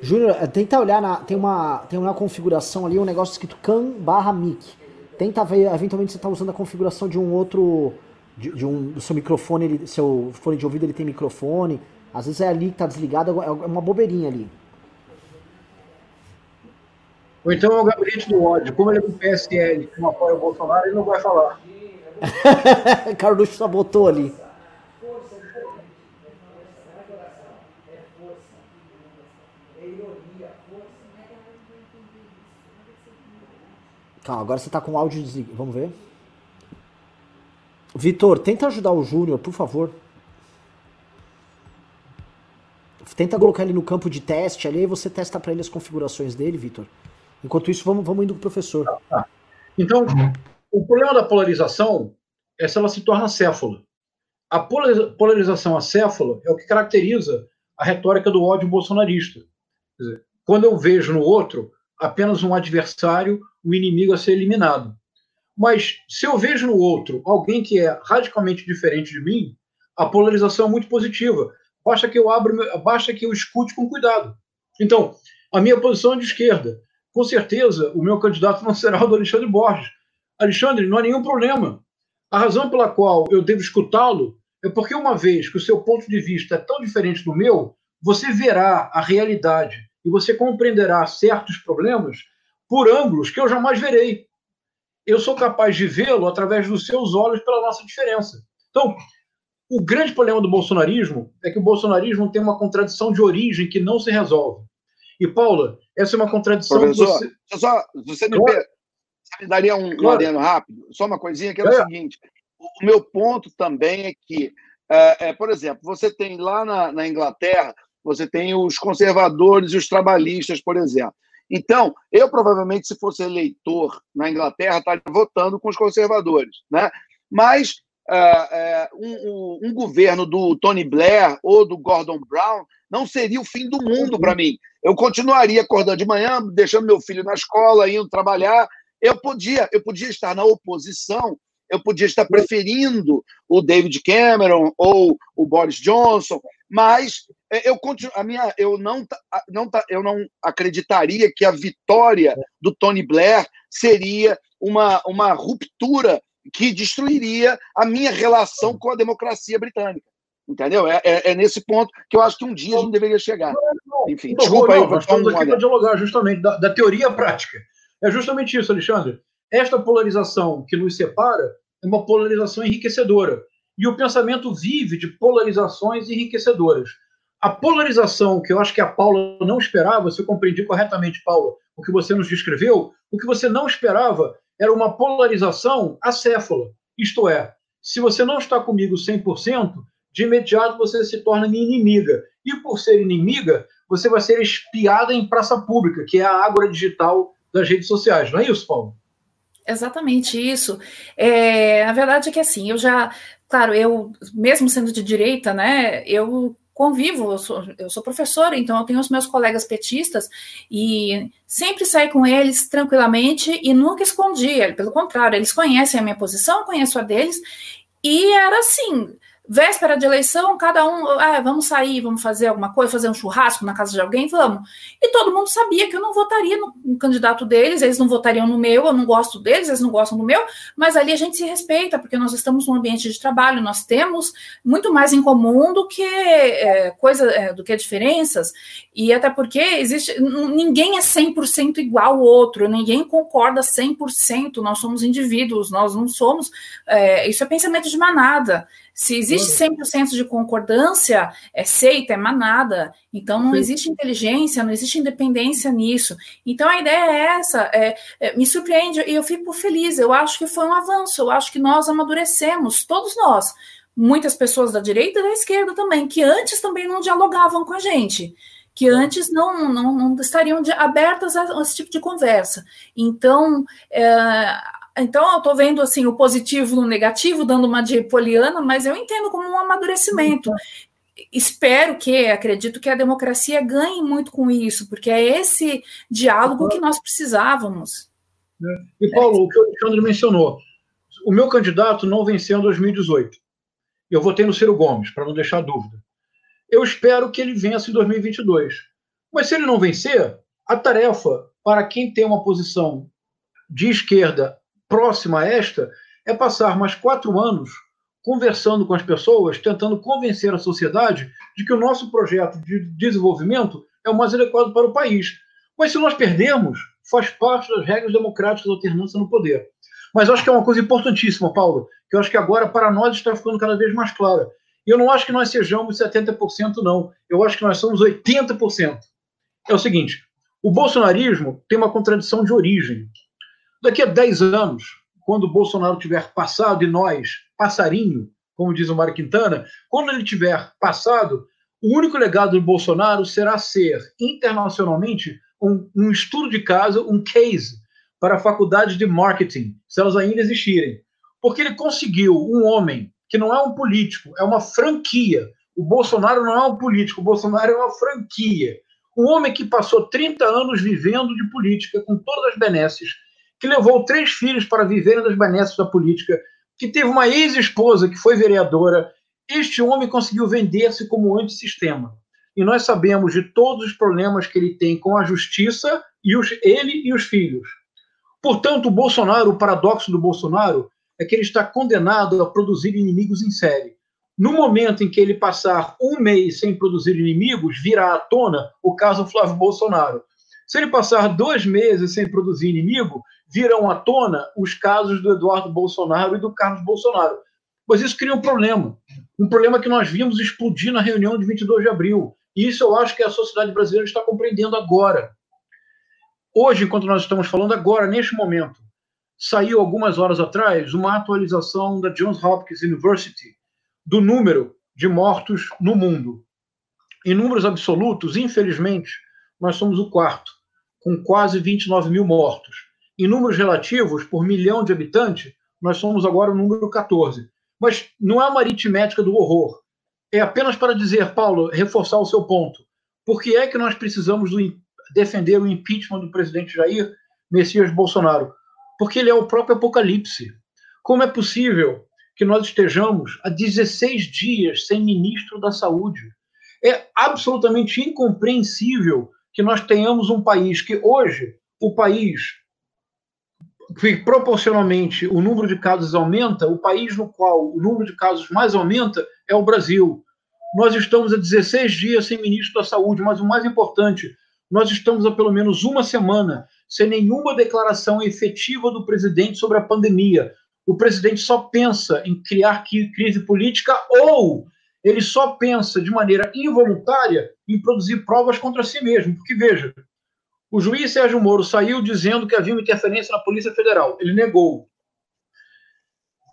Júnior, eh, tenta olhar na. Tem uma, tem uma configuração ali, um negócio escrito can barra mic. Tenta ver, eventualmente você está usando a configuração de um outro. De, de, um, do seu microfone, ele, seu fone de ouvido ele tem microfone. Às vezes é ali que está desligado, é, é uma bobeirinha ali. Ou então é o gabinete do ódio. Como ele é do PSL, que não apoia o Bolsonaro, ele não vai falar. Carlos sabotou ali. Calma, agora você tá com o áudio desligado. Vamos ver. Vitor, tenta ajudar o Júnior, por favor. Tenta colocar ele no campo de teste ali, aí você testa para ele as configurações dele, Vitor. Enquanto isso, vamos, vamos indo com o professor. Ah. Então, o problema da polarização é se ela se torna acéfala. A polarização acéfala é o que caracteriza a retórica do ódio bolsonarista. Dizer, quando eu vejo no outro apenas um adversário, um inimigo a ser eliminado. Mas se eu vejo no outro alguém que é radicalmente diferente de mim, a polarização é muito positiva. Basta que eu abra, basta que eu escute com cuidado. Então, a minha posição é de esquerda. Com certeza, o meu candidato não será o do Alexandre Borges. Alexandre, não há nenhum problema. A razão pela qual eu devo escutá-lo é porque, uma vez que o seu ponto de vista é tão diferente do meu, você verá a realidade e você compreenderá certos problemas por ângulos que eu jamais verei. Eu sou capaz de vê-lo através dos seus olhos pela nossa diferença. Então, o grande problema do bolsonarismo é que o bolsonarismo tem uma contradição de origem que não se resolve. E, Paula, essa é uma contradição. Professor, você... só, você me, claro. me daria um, claro. adendo rápido? Só uma coisinha que é, é. o seguinte: o meu ponto também é que, é, é, por exemplo, você tem lá na, na Inglaterra você tem os conservadores e os trabalhistas, por exemplo. Então, eu provavelmente, se fosse eleitor na Inglaterra, estaria votando com os conservadores. Né? Mas uh, uh, um, um, governo do Tony Blair ou do Gordon Brown não seria o fim do mundo para mim. Eu continuaria acordando de manhã, deixando meu filho na escola, indo trabalhar. Eu podia, eu podia estar na oposição, eu podia estar preferindo o David Cameron ou o Boris Johnson, mas é, eu continuo, a minha, eu não, não, eu não acreditaria que a vitória do Tony Blair seria uma, uma ruptura que destruiria a minha relação com a democracia britânica. Entendeu? É, é, é, nesse ponto que eu acho que um dia a gente deveria chegar. Enfim, não, desculpa não, aí. Nós estamos aqui para dialogar justamente da, da teoria prática. É justamente isso, Alexandre. Esta polarização que nos separa é uma polarização enriquecedora. E o pensamento vive de polarizações enriquecedoras. A polarização que eu acho que a Paula não esperava, se eu compreendi corretamente, Paula, o que você nos descreveu, o que você não esperava era uma polarização acéfala. Isto é, se você não está comigo 100%, de imediato você se torna minha inimiga. E por ser inimiga, você vai ser espiada em praça pública, que é a ágora digital das redes sociais. Não é isso, Paulo? Exatamente isso. É, a verdade é que assim, eu já, claro, eu, mesmo sendo de direita, né, eu convivo, eu sou, eu sou professora, então eu tenho os meus colegas petistas e sempre saí com eles tranquilamente e nunca escondi, pelo contrário, eles conhecem a minha posição, conheço a deles, e era assim, Véspera de eleição, cada um, ah, vamos sair, vamos fazer alguma coisa, fazer um churrasco na casa de alguém, vamos. E todo mundo sabia que eu não votaria no, no, candidato deles, eles não votariam no meu, eu não gosto deles, eles não gostam do meu, mas ali a gente se respeita, porque nós estamos num ambiente de trabalho, nós temos muito mais em comum do que é, coisa, é, do que diferenças, e até porque existe, ninguém é 100% igual ao outro, ninguém concorda 100%, nós somos indivíduos, nós não somos, é, isso é pensamento de manada. Se existe 100% de concordância, é seita, é manada. Então não existe inteligência, não existe independência nisso. Então a ideia é essa. É, é, me surpreende e eu fico feliz. Eu acho que foi um avanço. Eu acho que nós amadurecemos, todos nós. Muitas pessoas da direita e da esquerda também, que antes também não dialogavam com a gente que antes não, não, não estariam de, abertas a, a, esse tipo de conversa. Então, é, então, eu estou vendo assim o positivo no negativo, dando uma de poliana, mas eu entendo como um amadurecimento. Espero que, acredito que a democracia ganhe muito com isso, porque é esse diálogo que nós precisávamos. É. E, Paulo, o que o Alexandre mencionou, o meu candidato não venceu em 2018. Eu votei no Ciro Gomes, para não deixar dúvida. Eu espero que ele vença em 2022. Mas se ele não vencer, a tarefa para quem tem uma posição de esquerda próxima a esta é passar mais quatro anos conversando com as pessoas, tentando convencer a sociedade de que o nosso projeto de desenvolvimento é o mais adequado para o país. Mas se nós perdermos, faz parte das regras democráticas da alternância no poder. Mas acho que é uma coisa importantíssima, Paulo, que eu acho que agora para nós está ficando cada vez mais clara. E eu não acho que nós sejamos 70%, não. Eu acho que nós somos 80%. É o seguinte: o bolsonarismo tem uma contradição de origem. Daqui a 10 anos, quando o Bolsonaro tiver passado e nós, passarinho, como diz o Mário Quintana, quando ele tiver passado, o único legado do Bolsonaro será ser, internacionalmente, um, um estudo de caso, um case para faculdades de marketing, se elas ainda existirem. Porque ele conseguiu um homem que não é um político, é uma franquia. O Bolsonaro não é um político, o Bolsonaro é uma franquia. Um homem que passou 30 anos vivendo de política, com todas as benesses, que levou três filhos para viverem das benesses da política, que teve uma ex-esposa que foi vereadora. Este homem conseguiu vender-se como antissistema. E nós sabemos de todos os problemas que ele tem com a justiça e os, ele e os filhos. Portanto, o Bolsonaro, o paradoxo do Bolsonaro é que ele está condenado a produzir inimigos em série. No momento em que ele passar um mês sem produzir inimigos, virá à tona o caso Flávio Bolsonaro. Se ele passar dois meses sem produzir inimigo, virão à tona os casos do Eduardo Bolsonaro e do Carlos Bolsonaro. Mas isso cria um problema. Um problema que nós vimos explodir na reunião de 22 de abril. E isso eu acho que a sociedade brasileira está compreendendo agora. Hoje, enquanto nós estamos falando agora, neste momento, saiu algumas horas atrás uma atualização da Johns Hopkins University do número de mortos no mundo. Em números absolutos, infelizmente, nós somos o quarto, com quase 29 mil mortos. Em números relativos, por milhão de habitantes, nós somos agora o número 14. Mas não é uma aritmética do horror. É apenas para dizer, Paulo, reforçar o seu ponto. Por que é que nós precisamos do, defender o impeachment do presidente Jair Messias Bolsonaro? Porque ele é o próprio apocalipse. Como é possível que nós estejamos há 16 dias sem ministro da Saúde? É absolutamente incompreensível que nós tenhamos um país que hoje, o país que proporcionalmente o número de casos aumenta, o país no qual o número de casos mais aumenta é o Brasil. Nós estamos há 16 dias sem ministro da Saúde, mas o mais importante, nós estamos há pelo menos uma semana sem nenhuma declaração efetiva do presidente sobre a pandemia. O presidente só pensa em criar crise política ou ele só pensa de maneira involuntária em produzir provas contra si mesmo. Porque, veja, o juiz Sérgio Moro saiu dizendo que havia uma interferência na Polícia Federal. Ele negou.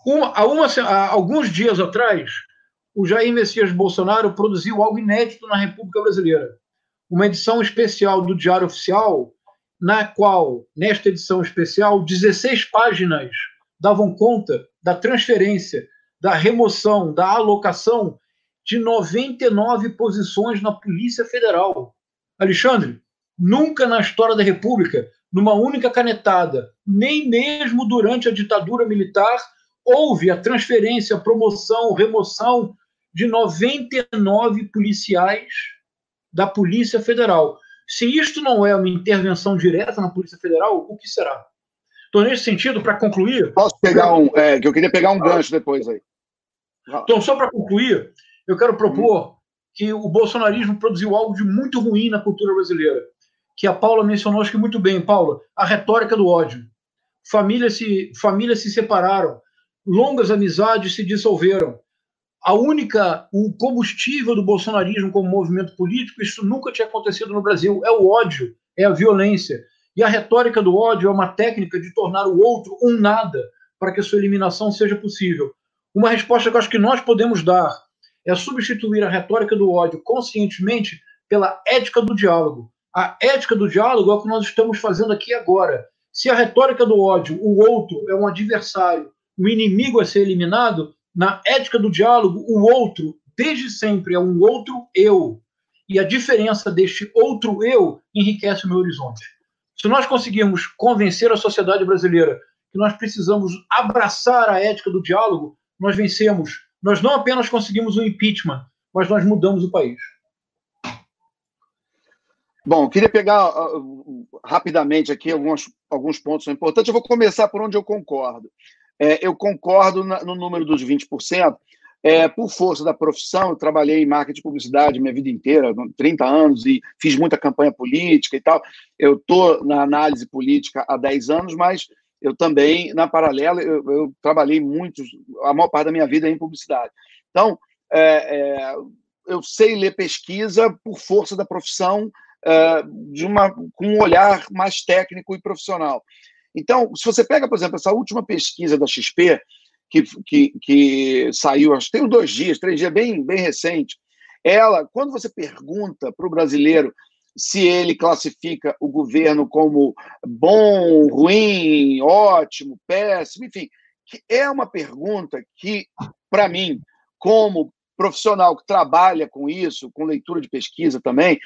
Uma, há, uma, há alguns dias atrás, o Jair Messias Bolsonaro produziu algo inédito na República Brasileira. Uma edição especial do Diário Oficial, na qual, nesta edição especial, 16 páginas davam conta da transferência, da remoção, da alocação de 99 posições na Polícia Federal. Alexandre, nunca na história da República, numa única canetada, nem mesmo durante a ditadura militar, houve a transferência, promoção, remoção de 99 policiais da Polícia Federal. Se isto não é uma intervenção direta na Polícia Federal, o que será? Então, nesse sentido, para concluir. Posso pegar um. É, que eu queria pegar um gancho depois aí. Então, só para concluir, eu quero propor que o bolsonarismo produziu algo de muito ruim na cultura brasileira, que a Paula mencionou, acho que muito bem, Paula, a retórica do ódio. Famílias se, famílias se separaram, longas amizades se dissolveram. A única, o combustível do bolsonarismo como movimento político, isso nunca tinha acontecido no Brasil, é o ódio, é a violência. E a retórica do ódio é uma técnica de tornar o outro um nada para que a sua eliminação seja possível. Uma resposta que eu acho que nós podemos dar é substituir a retórica do ódio conscientemente pela ética do diálogo. A ética do diálogo é o que nós estamos fazendo aqui agora. Se a retórica do ódio, o outro é um adversário, o inimigo a ser eliminado, na ética do diálogo, o outro, desde sempre, é um outro eu. E a diferença deste outro eu enriquece o meu horizonte. Se nós conseguirmos convencer a sociedade brasileira que nós precisamos abraçar a ética do diálogo, nós vencemos. Nós não apenas conseguimos o impeachment, mas nós mudamos o país. Bom, queria pegar uh, rapidamente aqui alguns, pontos importantes. Eu vou começar por onde eu concordo. É, eu concordo na, no número dos 20%. É, por força da profissão, eu trabalhei em marketing e publicidade minha vida inteira, 30 anos, e fiz muita campanha política e tal. Eu estou na análise política há 10 anos, mas eu também, na paralela, eu, eu, trabalhei muito, a maior parte da minha vida é em publicidade. Então, é, é, eu sei ler pesquisa por força da profissão, é, de uma, com um olhar mais técnico e profissional. Então, se você pega, por exemplo, essa última pesquisa da XP, que, que, que saiu, acho que tem dois dias, três dias, bem, bem recente, ela, quando você pergunta para o brasileiro se ele classifica o governo como bom, ruim, ótimo, péssimo, enfim, é uma pergunta que, para mim, como profissional que trabalha com isso, com leitura de pesquisa também,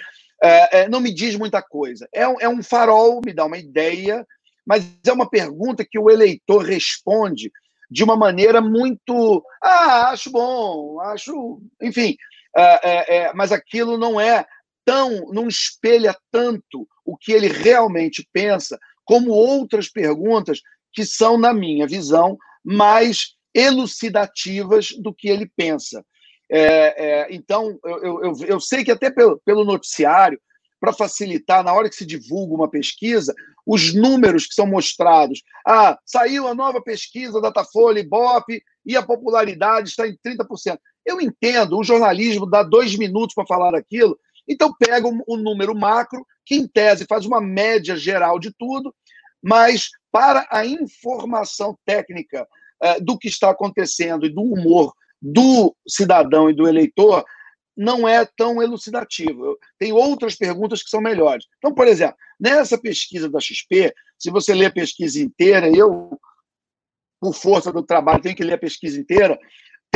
é, é, não me diz muita coisa. É um, é um farol, me dá uma ideia, mas é uma pergunta que o eleitor responde de uma maneira muito. Ah, acho bom, acho. Enfim, é, é, é mas aquilo não é tão, não espelha tanto o que ele realmente pensa, como outras perguntas que são, na minha visão, mais elucidativas do que ele pensa. É, é, então, eu, eu, eu, sei que até pelo, pelo noticiário, para facilitar, na hora que se divulga uma pesquisa, os números que são mostrados. Ah, saiu a nova pesquisa da Datafolha e Bop e a popularidade está em 30%. Eu entendo, o jornalismo dá dois minutos para falar aquilo, então, pega o número macro, que em tese faz uma média geral de tudo, mas para a informação técnica uh, do que está acontecendo e do humor do cidadão e do eleitor, não é tão elucidativo. Tem outras perguntas que são melhores. Então, por exemplo, nessa pesquisa da XP, se você ler a pesquisa inteira, eu, por força do trabalho, tenho que ler a pesquisa inteira,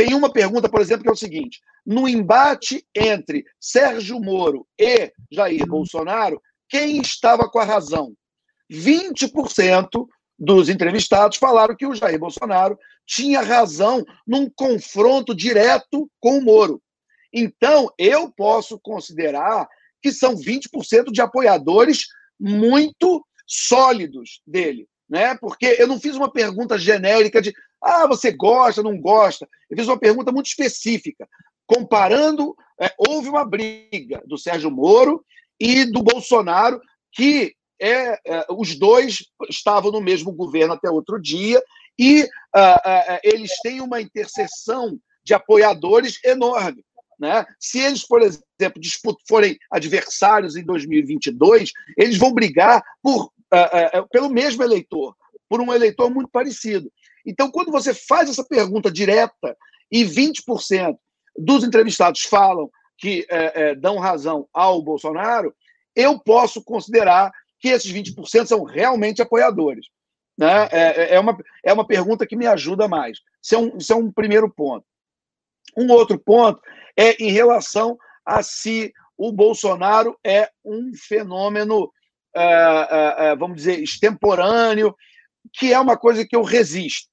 tem uma pergunta, por exemplo, que é o seguinte: no embate entre Sérgio Moro e Jair Bolsonaro, quem estava com a razão? 20% dos entrevistados falaram que o Jair Bolsonaro tinha razão num confronto direto com o Moro. Então, eu posso considerar que são 20% de apoiadores muito sólidos dele, né? Porque eu não fiz uma pergunta genérica de ah, você gosta, não gosta. Eu fiz uma pergunta muito específica, comparando. É, houve uma briga do Sérgio Moro e do Bolsonaro, que é, é, os dois estavam no mesmo governo até outro dia, e ah, ah, ah, eles têm uma interseção de apoiadores enorme. Né? Se eles, por exemplo, forem adversários em 2022, eles vão brigar por, pelo mesmo eleitor, por um eleitor muito parecido. Então, quando você faz essa pergunta direta e 20% dos entrevistados falam que é, é, dão razão ao Bolsonaro, eu posso considerar que esses 20% são realmente apoiadores. Né? É, é, é, uma, é uma pergunta que me ajuda mais. Isso é, um, isso é um primeiro ponto. Um outro ponto é em relação a se o Bolsonaro é um fenômeno, é, é, é vamos dizer, extemporâneo, que é uma coisa que eu resisto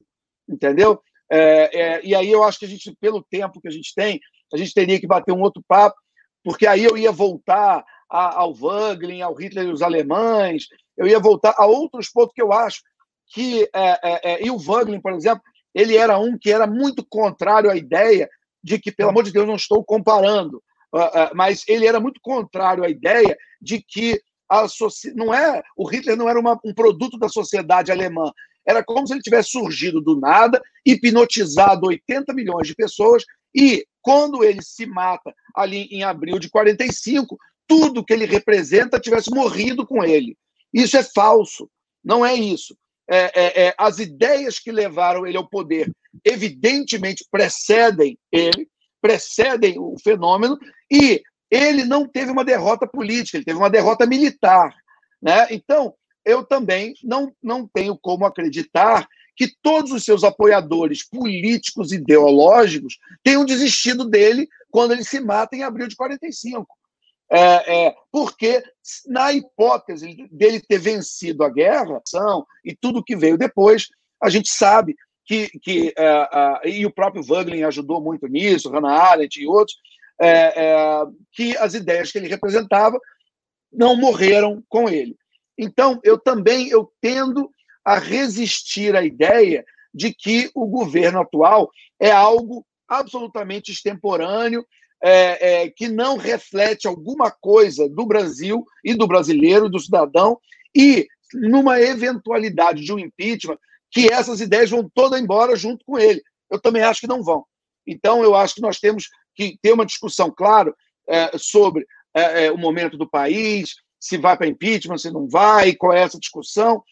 entendeu? É, é, e aí eu acho que a gente, pelo tempo que a gente tem, a gente teria que bater um outro papo, porque aí eu ia voltar a, ao Wagner, ao Hitler e os alemães, eu ia voltar a outros pontos que eu acho que. É, é, é, e o Wagner, por exemplo, ele era um que era muito contrário à ideia de que, pelo amor de Deus, não estou comparando, uh, mas ele era muito contrário à ideia de que a não é o Hitler não era uma, um produto da sociedade alemã, era como se ele tivesse surgido do nada, hipnotizado 80 milhões de pessoas e quando ele se mata ali em abril de 45, tudo que ele representa tivesse morrido com ele. Isso é falso, não é isso. É, é, é, as ideias que levaram ele ao poder, evidentemente, precedem ele, precedem o fenômeno, e ele não teve uma derrota política, ele teve uma derrota militar. Né? Então, eu também não, não tenho como acreditar que todos os seus apoiadores políticos ideológicos tenham desistido dele quando ele se mata em abril de 45. É, é, porque, na hipótese dele ter vencido a guerra e tudo que veio depois, a gente sabe que. que é, e o próprio Wagner ajudou muito nisso, Hannah Arendt e outros, é, é, que as ideias que ele representava não morreram com ele. Então, eu também eu tendo a resistir à ideia de que o governo atual é algo absolutamente extemporâneo, é, é, que não reflete alguma coisa do Brasil e do brasileiro, do cidadão, e numa eventualidade de um impeachment, que essas ideias vão todas embora junto com ele. Eu também acho que não vão. Então, eu acho que nós temos que ter uma discussão, claro, é, sobre é, é, o momento do país, se vai para impeachment, se não vai, qual é essa discussão.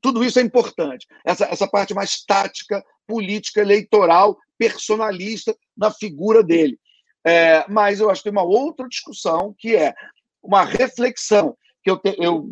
Tudo isso é importante. Essa, essa parte mais tática, política, eleitoral, personalista na figura dele. É, mas eu acho que tem uma outra discussão, que é uma reflexão, que eu, te, eu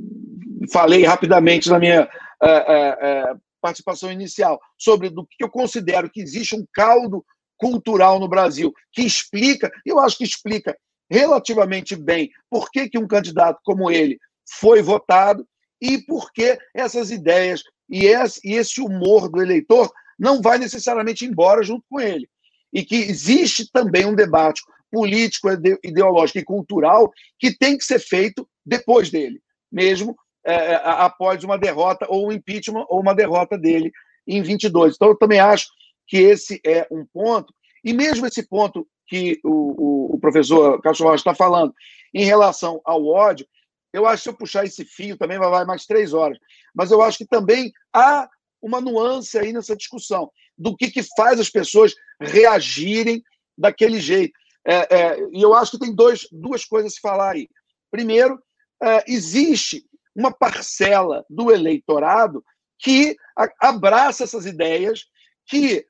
falei rapidamente na minha é, é, é participação inicial, sobre do que eu considero que existe um caldo cultural no Brasil, que explica, eu acho que explica relativamente bem por que, que um candidato como ele foi votado e por que essas ideias e esse humor do eleitor não vai necessariamente embora junto com ele e que existe também um debate político, ideológico e cultural que tem que ser feito depois dele, mesmo é, é após uma derrota ou um impeachment ou uma derrota dele em 22. Então, eu também acho que esse é um ponto, e mesmo esse ponto que o, o, o professor Castro está falando em relação ao ódio, eu acho que se eu puxar esse fio também vai mais três horas, mas eu acho que também há uma nuance aí nessa discussão do que, que faz as pessoas reagirem daquele jeito. É, é, e eu acho que tem dois, duas coisas a se falar aí. Primeiro, é, existe uma parcela do eleitorado que abraça essas ideias, que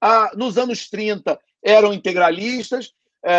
ah, nos anos 30 eram integralistas, é,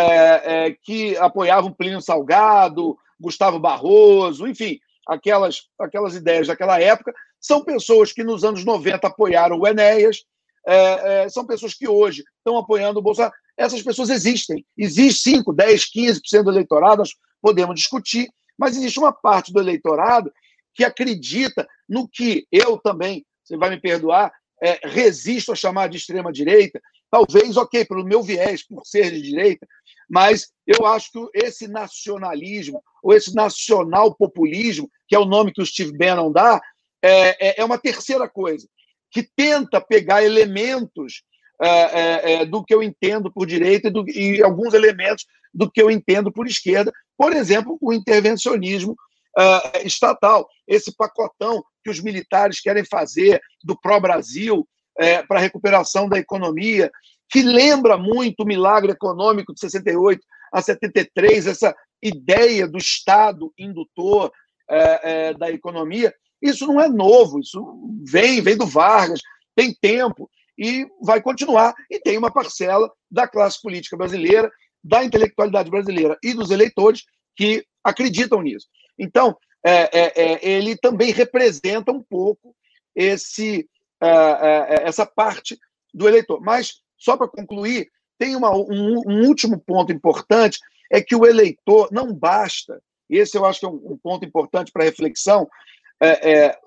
é, que apoiavam Plínio Salgado, Gustavo Barroso, enfim, aquelas, aquelas ideias daquela época, são pessoas que nos anos 90 apoiaram o Enéas, é, é, são pessoas que hoje estão apoiando o Bolsonaro. Essas pessoas existem. Existe 5, 10, 15% do eleitorado, nós podemos discutir, mas existe uma parte do eleitorado que acredita no que eu também, você vai me perdoar, é, resisto a chamar de extrema-direita, talvez, ok, pelo meu viés, por ser de direita, mas eu acho que esse nacionalismo, ou esse nacional populismo, que é o nome que o Steve Bannon dá, é, é, é uma terceira coisa, que tenta pegar elementos é, é, é, do que eu entendo por direita e, do, e, alguns elementos do que eu entendo por esquerda, por exemplo, o intervencionismo uh, estatal, esse pacotão que os militares querem fazer do pró-Brasil é, para a recuperação da economia, que lembra muito o milagre econômico de 68 a 73, essa ideia do Estado indutor é, é, da economia. Isso não é novo, isso vem, vem do Vargas, tem tempo e vai continuar. E tem uma parcela da classe política brasileira, da intelectualidade brasileira e dos eleitores que acreditam nisso. Então, é, é, é, ele também representa um pouco esse, essa parte do eleitor. Mas, só para concluir, tem uma, um, um, último ponto importante, é que o eleitor não basta, esse eu acho que é um, um ponto importante para reflexão,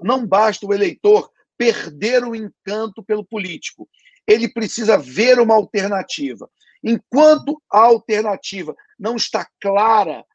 não basta o eleitor perder o encanto pelo político, ele precisa ver uma alternativa. Enquanto a alternativa não está clara,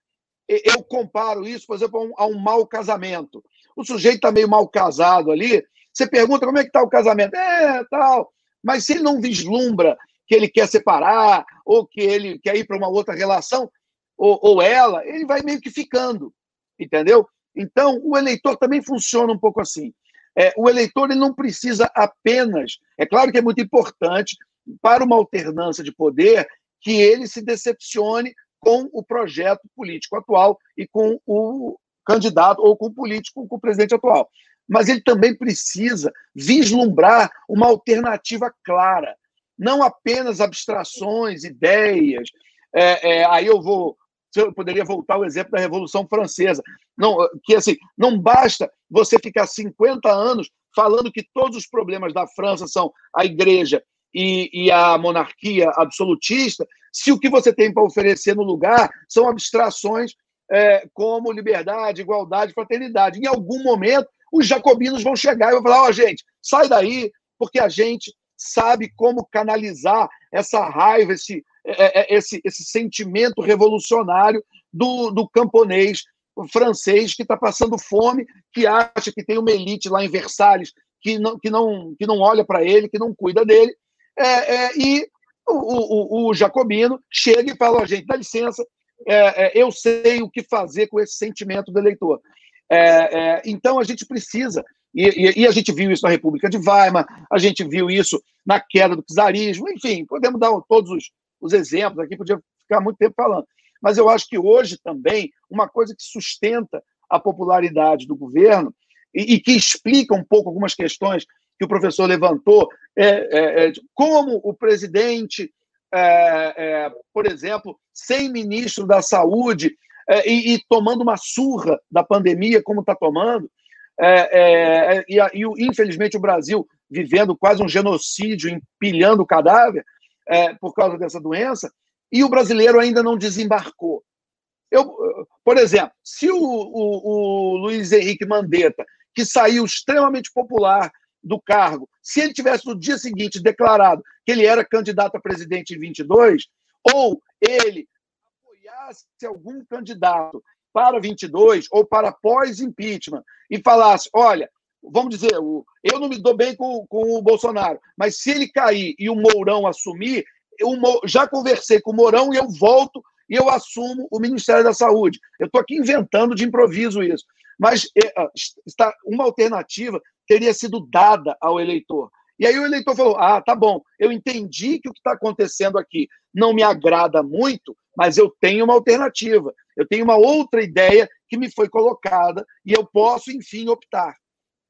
eu comparo isso, por exemplo, a um, a um mau casamento. O sujeito está meio mal casado ali, você pergunta como é que está o casamento? É, tal. Mas se ele não vislumbra que ele quer separar, ou que ele quer ir para uma outra relação, ou, ou ela, ele vai meio que ficando, entendeu? Então, o eleitor também funciona um pouco assim. É, o eleitor ele não precisa apenas. É claro que é muito importante para uma alternância de poder que ele se decepcione com o projeto político atual e com o candidato ou com o político, com o presidente atual. Mas ele também precisa vislumbrar uma alternativa clara, não apenas abstrações, ideias. É, é, aí eu vou eu poderia voltar ao exemplo da Revolução Francesa. Não, que assim, não basta você ficar 50 anos falando que todos os problemas da França são a igreja e, e a monarquia absolutista, se o que você tem para oferecer no lugar são abstrações é, como liberdade, igualdade, fraternidade. Em algum momento, os jacobinos vão chegar e vão falar: ó, oh, gente, sai daí, porque a gente sabe como canalizar essa raiva, esse, é, é, esse, esse sentimento revolucionário do, do camponês francês que está passando fome, que acha que tem uma elite lá em Versalhes que não, que não, que não olha para ele, que não cuida dele, é, é, e o, o, o, jacobino chega e fala: gente, dá licença, é, é, eu sei o que fazer com esse sentimento do eleitor. Então a gente precisa e, e, a gente viu isso na República de Weimar, a gente viu isso na queda do czarismo, enfim, podemos dar todos os, os exemplos aqui, podia ficar muito tempo falando. Mas eu acho que hoje também, uma coisa que sustenta a popularidade do governo e, e que explica um pouco algumas questões que o professor levantou, é, é, é como o presidente, é, é, por exemplo, sem ministro da saúde é, e, e, tomando uma surra da pandemia, como está tomando, e, e, infelizmente o Brasil vivendo quase um genocídio, empilhando cadáver, é, por causa dessa doença, e o brasileiro ainda não desembarcou. Eu, por exemplo, se o, o, o Luiz Henrique Mandetta, que saiu extremamente popular do cargo, se ele tivesse no dia seguinte declarado que ele era candidato a presidente em 22, ou ele apoiasse algum candidato para 22 ou para pós-impeachment e falasse: olha, vamos dizer, eu não me dou bem com, com o Bolsonaro, mas se ele cair e o Mourão assumir, eu já conversei com o Mourão e eu volto e eu assumo o Ministério da Saúde. Eu estou aqui inventando de improviso isso. Mas é, está, uma alternativa teria sido dada ao eleitor. E aí o eleitor falou: ah, tá bom, eu entendi que o que está acontecendo aqui não me agrada muito, mas eu tenho uma alternativa, eu tenho uma outra ideia que me foi colocada e eu posso, enfim, optar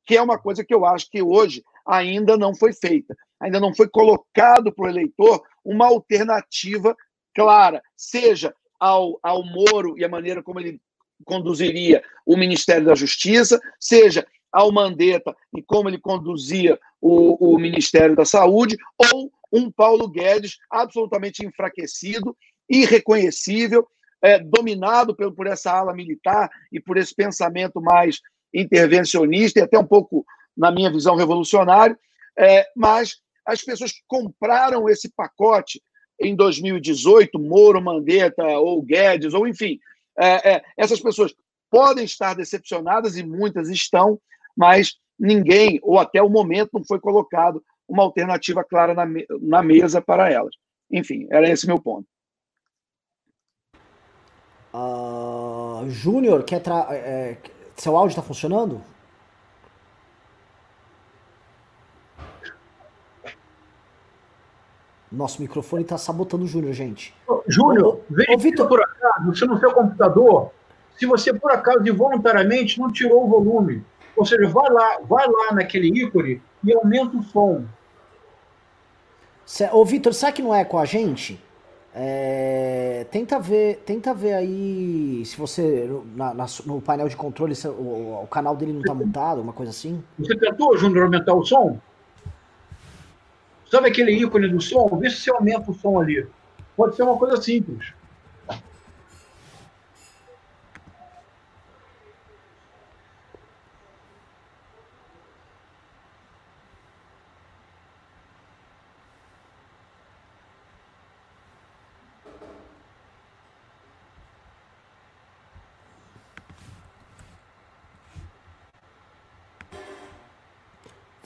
que é uma coisa que eu acho que hoje ainda não foi feita. Ainda não foi colocado para o eleitor uma alternativa clara, seja ao, ao Moro e a maneira como ele conduziria o Ministério da Justiça, seja ao Mandetta e como ele conduzia o, o Ministério da Saúde, ou um Paulo Guedes absolutamente enfraquecido, irreconhecível, é, dominado por, por essa ala militar e por esse pensamento mais intervencionista e até um pouco, na minha visão, revolucionário, é, mas as pessoas que compraram esse pacote em 2018, Moro, Mandetta ou Guedes, ou enfim, é, é, essas pessoas podem estar decepcionadas e muitas estão, mas ninguém, ou até o momento, não foi colocado uma alternativa clara na, na mesa para elas. Enfim, era esse meu ponto. Uh, Júnior, quer, tra é, seu áudio está funcionando? Nosso microfone está sabotando o Júnior, gente. Júnior, veja por acaso, se no seu computador, se você por acaso involuntariamente não tirou o volume, ou seja, vai lá, vai lá naquele ícone e aumenta o som. Ô, Vitor, será que não é com a gente? É, tenta ver, tenta ver aí se você na, na, no painel de controle se, o, o, canal dele não está mutado, uma coisa assim. Você tentou, Júnior, aumentar o som? Sabe aquele ícone do som? Vê se você aumenta o som ali. Pode ser uma coisa simples.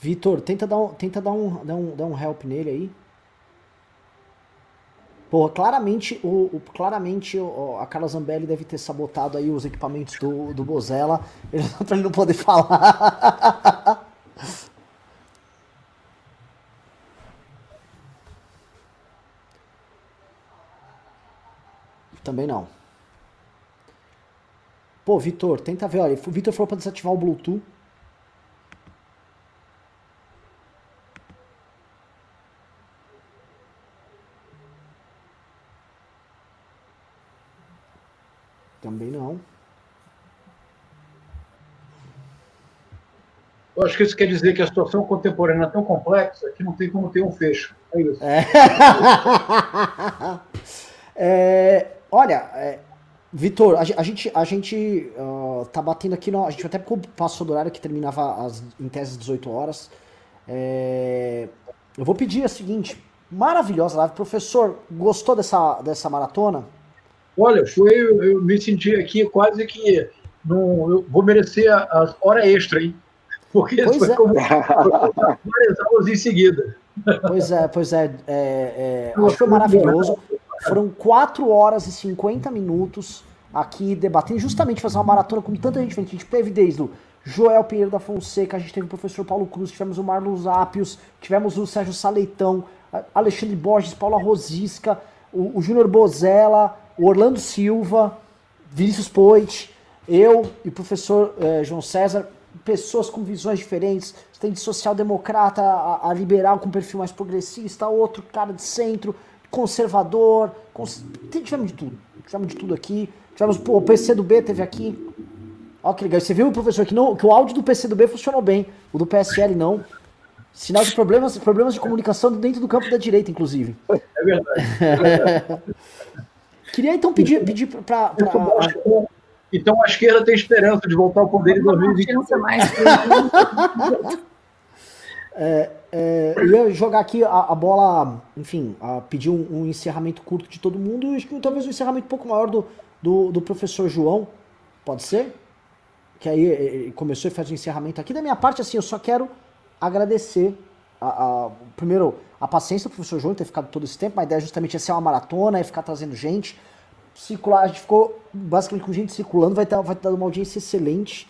Vitor, tenta dar um, tenta dar um, dar um, dar um help nele aí. Pô, claramente, o, o claramente o, a Carla Zambelli deve ter sabotado aí os equipamentos do, do Bozella pra ele não poder falar. Também não. Pô, Vitor, tenta ver, olha, o Vitor falou pra desativar o Bluetooth. Também não. Eu acho que isso quer dizer que a situação contemporânea é tão complexa que não tem como ter um fecho. É isso. É. é, olha, é, Vitor, a, a, gente, a gente uh, tá batendo aqui, no, a gente até passou do horário que terminava as, em tese 18 horas. É, eu vou pedir a seguinte, maravilhosa live. Professor, gostou dessa, dessa maratona? Olha, foi, eu me senti aqui quase que no, eu vou merecer as horas extra, hein? Porque pois foi é. como várias aulas em seguida. Pois é, pois é. é, é acho que foi maravilhoso. Foram 4 horas e 50 minutos aqui debatendo, justamente fazer uma maratona com tanta gente. A gente teve desde o Joel Pinheiro da Fonseca, a gente teve o professor Paulo Cruz, tivemos o Marlos Ápios, tivemos o Sérgio Saleitão, Alexandre Borges, Paula Rosisca, o, o Júnior Bozella, o Orlando Silva, Vinícius Poit, eu e o professor eh, João César, pessoas com visões diferentes. Você tem de social-democrata a, a, liberal com perfil mais progressista, outro cara de centro, conservador. Cons... Tivemos de tudo. Tivemos de tudo aqui. Tivemos o PC do B teve aqui. Olha que legal. Você viu, professor, que, não, que o áudio do PC do B funcionou bem. O do PSL não. Sinal de problemas, problemas de comunicação dentro do campo da direita, inclusive. É verdade. É verdade. Queria então pedir, pedir para. Pra... Então a esquerda tem esperança de voltar ao poder em 2020. Mais. é, é, eu ia jogar aqui a, a bola, enfim, a pedir um, um, encerramento curto de todo mundo e talvez um encerramento um pouco maior do, do, do professor João. Pode ser? Que aí ele começou e faz o encerramento aqui. Da minha parte, assim, eu só quero agradecer a, a, primeiro a paciência do professor João ter ficado todo esse tempo. A ideia justamente é ser uma maratona, é ficar trazendo gente circular, a gente ficou basicamente com gente circulando, vai estar vai dar uma audiência excelente.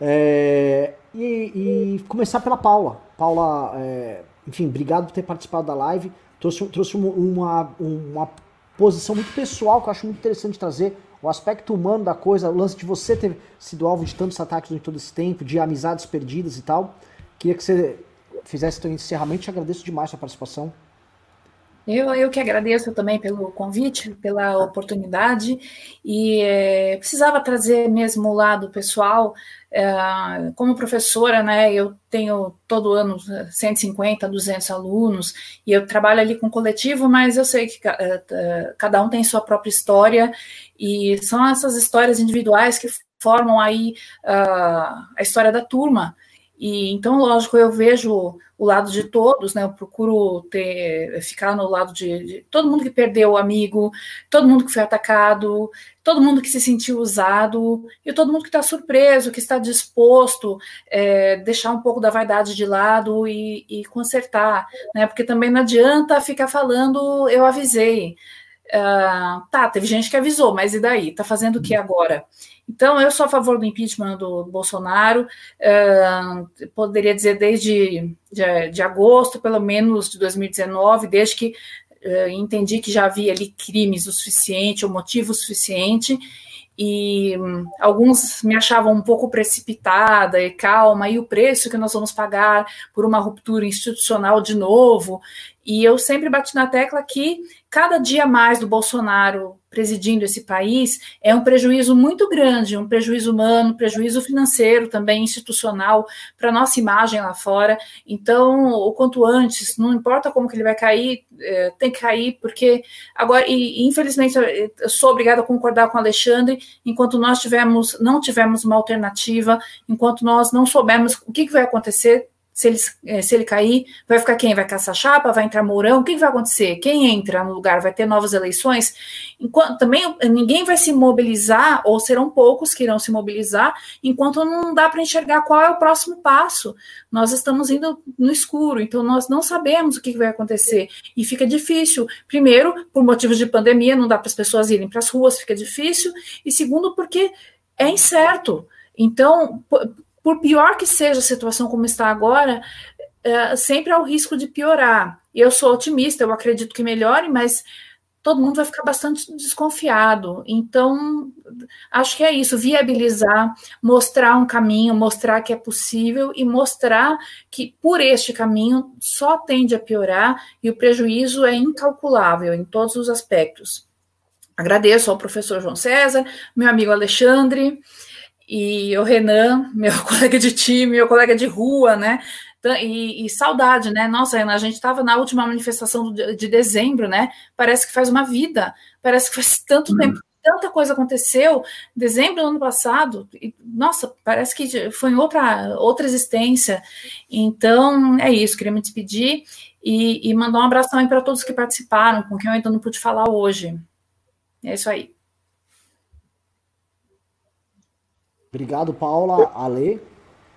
É, e, e, começar pela Paula. Paula, é, enfim, obrigado por ter participado da live. Trouxe, trouxe uma, uma, uma, posição muito pessoal que eu acho muito interessante trazer. O aspecto humano da coisa, o lance de você ter sido alvo de tantos ataques durante todo esse tempo, de amizades perdidas e tal. Queria que você fizesse seu encerramento. Te agradeço demais a sua participação. Eu, eu que agradeço também pelo convite, pela oportunidade, e é, precisava trazer mesmo o lado pessoal. É, como professora, né, eu tenho todo ano 150, 200 alunos, e eu trabalho ali com coletivo, mas eu sei que é, cada um tem sua própria história, e são essas histórias individuais que formam aí uh, a história da turma. E então, lógico, eu vejo o lado de todos, né? Eu procuro ter, ficar no lado de, de, todo mundo que perdeu o amigo, todo mundo que foi atacado, todo mundo que se sentiu usado e todo mundo que está surpreso, que está disposto é, deixar um pouco da vaidade de lado e, e consertar, né? Porque também não adianta ficar falando eu avisei. Uh, tá, teve gente que avisou, mas e daí? Tá fazendo o que agora? Então, eu sou a favor do impeachment do Bolsonaro, uh, poderia dizer desde de, de, agosto, pelo menos, de 2019, desde que uh, entendi que já havia ali crimes o suficiente, o motivo suficiente, e um, alguns me achavam um pouco precipitada e calma, e o preço que nós vamos pagar por uma ruptura institucional de novo. E eu sempre bati na tecla que cada dia mais do Bolsonaro presidindo esse país é um prejuízo muito grande, um prejuízo humano, prejuízo financeiro também institucional para nossa imagem lá fora. Então, o quanto antes, não importa como que ele vai cair, é, tem que cair, porque agora, e, infelizmente, eu sou obrigada a concordar com o Alexandre, enquanto nós tivemos, não tivemos uma alternativa, enquanto nós não soubemos o que, que vai acontecer Se ele, é, se ele cair, vai ficar quem? Vai caçar chapa? Vai entrar Mourão? O que vai acontecer? Quem entra no lugar? Vai ter novas eleições? Enquanto, também ninguém vai se mobilizar, ou serão poucos que irão se mobilizar, enquanto não dá para enxergar qual é o próximo passo. Nós estamos indo no escuro, então nós não sabemos o que vai acontecer. E fica difícil. Primeiro, por motivos de pandemia, não dá para as pessoas irem para as ruas, fica difícil. E segundo, porque é incerto. Então, por pior que seja a situação como está agora, é, sempre há o risco de piorar. Eu sou otimista, eu acredito que melhore, mas todo mundo vai ficar bastante desconfiado. Então, acho que é isso: viabilizar, mostrar um caminho, mostrar que é possível e mostrar que por este caminho só tende a piorar e o prejuízo é incalculável em todos os aspectos. Agradeço ao professor João César, meu amigo Alexandre e o Renan, meu colega de time, meu colega de rua, né? E, e saudade, né? Nossa, Renan, a gente estava na última manifestação de dezembro, né? Parece que faz uma vida, parece que faz tanto hum. tempo, tanta coisa aconteceu. Dezembro do ano passado, e, nossa, parece que foi em outra, outra existência. Então, é isso, queria me despedir e, e mandar um abraço também para todos que participaram, com quem eu ainda não pude falar hoje. É isso aí. Obrigado, Paula. Ale?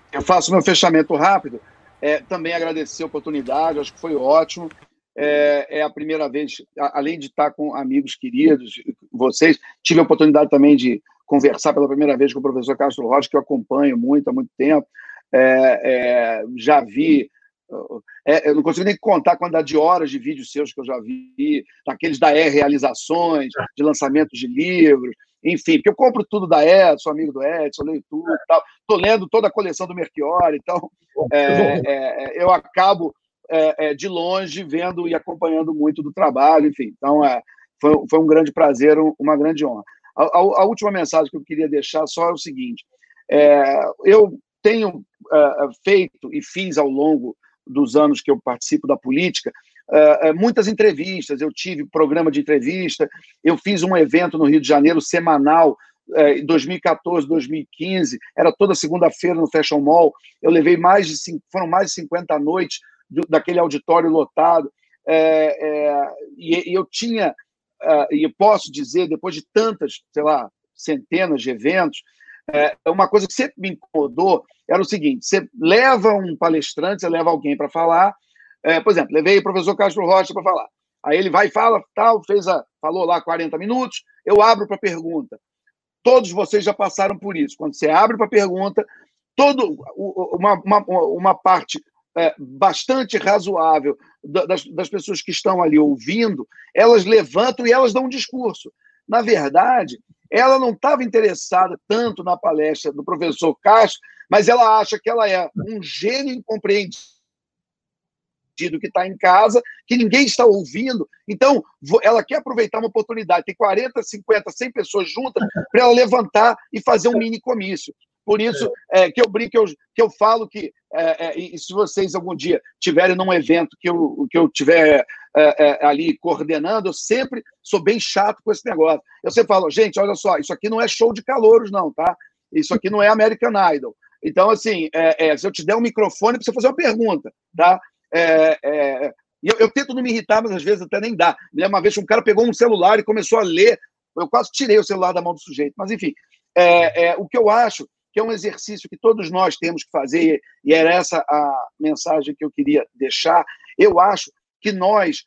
Eu faço meu fechamento rápido. É, também agradecer a oportunidade, acho que foi ótimo. É, é, a primeira vez, além de estar com amigos queridos, vocês, tive a oportunidade também de conversar pela primeira vez com o professor Castro Rocha, que eu acompanho muito há muito tempo. É, é já vi. É, eu não consigo nem contar a quantidade de horas de vídeos seus que eu já vi, daqueles da E Realizações, de lançamentos de livros, enfim, porque eu compro tudo da Edson, amigo do Edson, leio tudo e tal. Estou lendo toda a coleção do Merchiori, então é, é, é, eu acabo é, é, de longe vendo e acompanhando muito do trabalho, enfim. Então, é, foi, foi um grande prazer, uma grande honra. A, a, a, última mensagem que eu queria deixar só é o seguinte: eu tenho feito e fiz ao longo dos anos que eu participo da política, uh, muitas entrevistas. Eu tive programa de entrevista, eu fiz um evento no Rio de Janeiro semanal em 2014, 2015, era toda segunda-feira no Fashion Mall. Eu levei mais de foram mais de 50 noites daquele auditório lotado. É, é, e, e, eu tinha, uh, e posso dizer, depois de tantas, sei lá, centenas de eventos, é, uma coisa que sempre me incomodou era o seguinte: você leva um palestrante, você leva alguém para falar. É, por exemplo, levei o professor Castro Rocha para falar. Aí ele vai e fala, tal, fez a, falou lá 40 minutos, eu abro para pergunta. Todos vocês já passaram por isso. Quando você abre para pergunta, todo, uma, uma, uma parte é, bastante razoável das, das pessoas que estão ali ouvindo, elas levantam e elas dão um discurso. Na verdade, ela não estava interessada tanto na palestra do professor Castro, mas ela acha que ela é um gênio incompreendido que está em casa, que ninguém está ouvindo. Então, ela quer aproveitar uma oportunidade. Tem 40, 50, 100 pessoas juntas para ela levantar e fazer um mini comício. Por isso é, que eu brinco, que eu, que eu falo que, é, é, e se vocês algum dia tiverem num evento que eu, que eu tiver é, é, ali coordenando, eu sempre sou bem chato com esse negócio. Eu sempre falo, gente, olha só, isso aqui não é show de calouros, não, tá? Isso aqui não é American Idol. Então, assim, é, se eu te der um microfone, para você fazer uma pergunta, tá? Eu, eu, tento não me irritar, mas às vezes até nem dá. Lembro uma vez um cara pegou um celular e começou a ler, eu quase tirei o celular da mão do sujeito. Mas, enfim, o que eu acho que é um exercício que todos nós temos que fazer, e era essa a mensagem que eu queria deixar. Eu acho que nós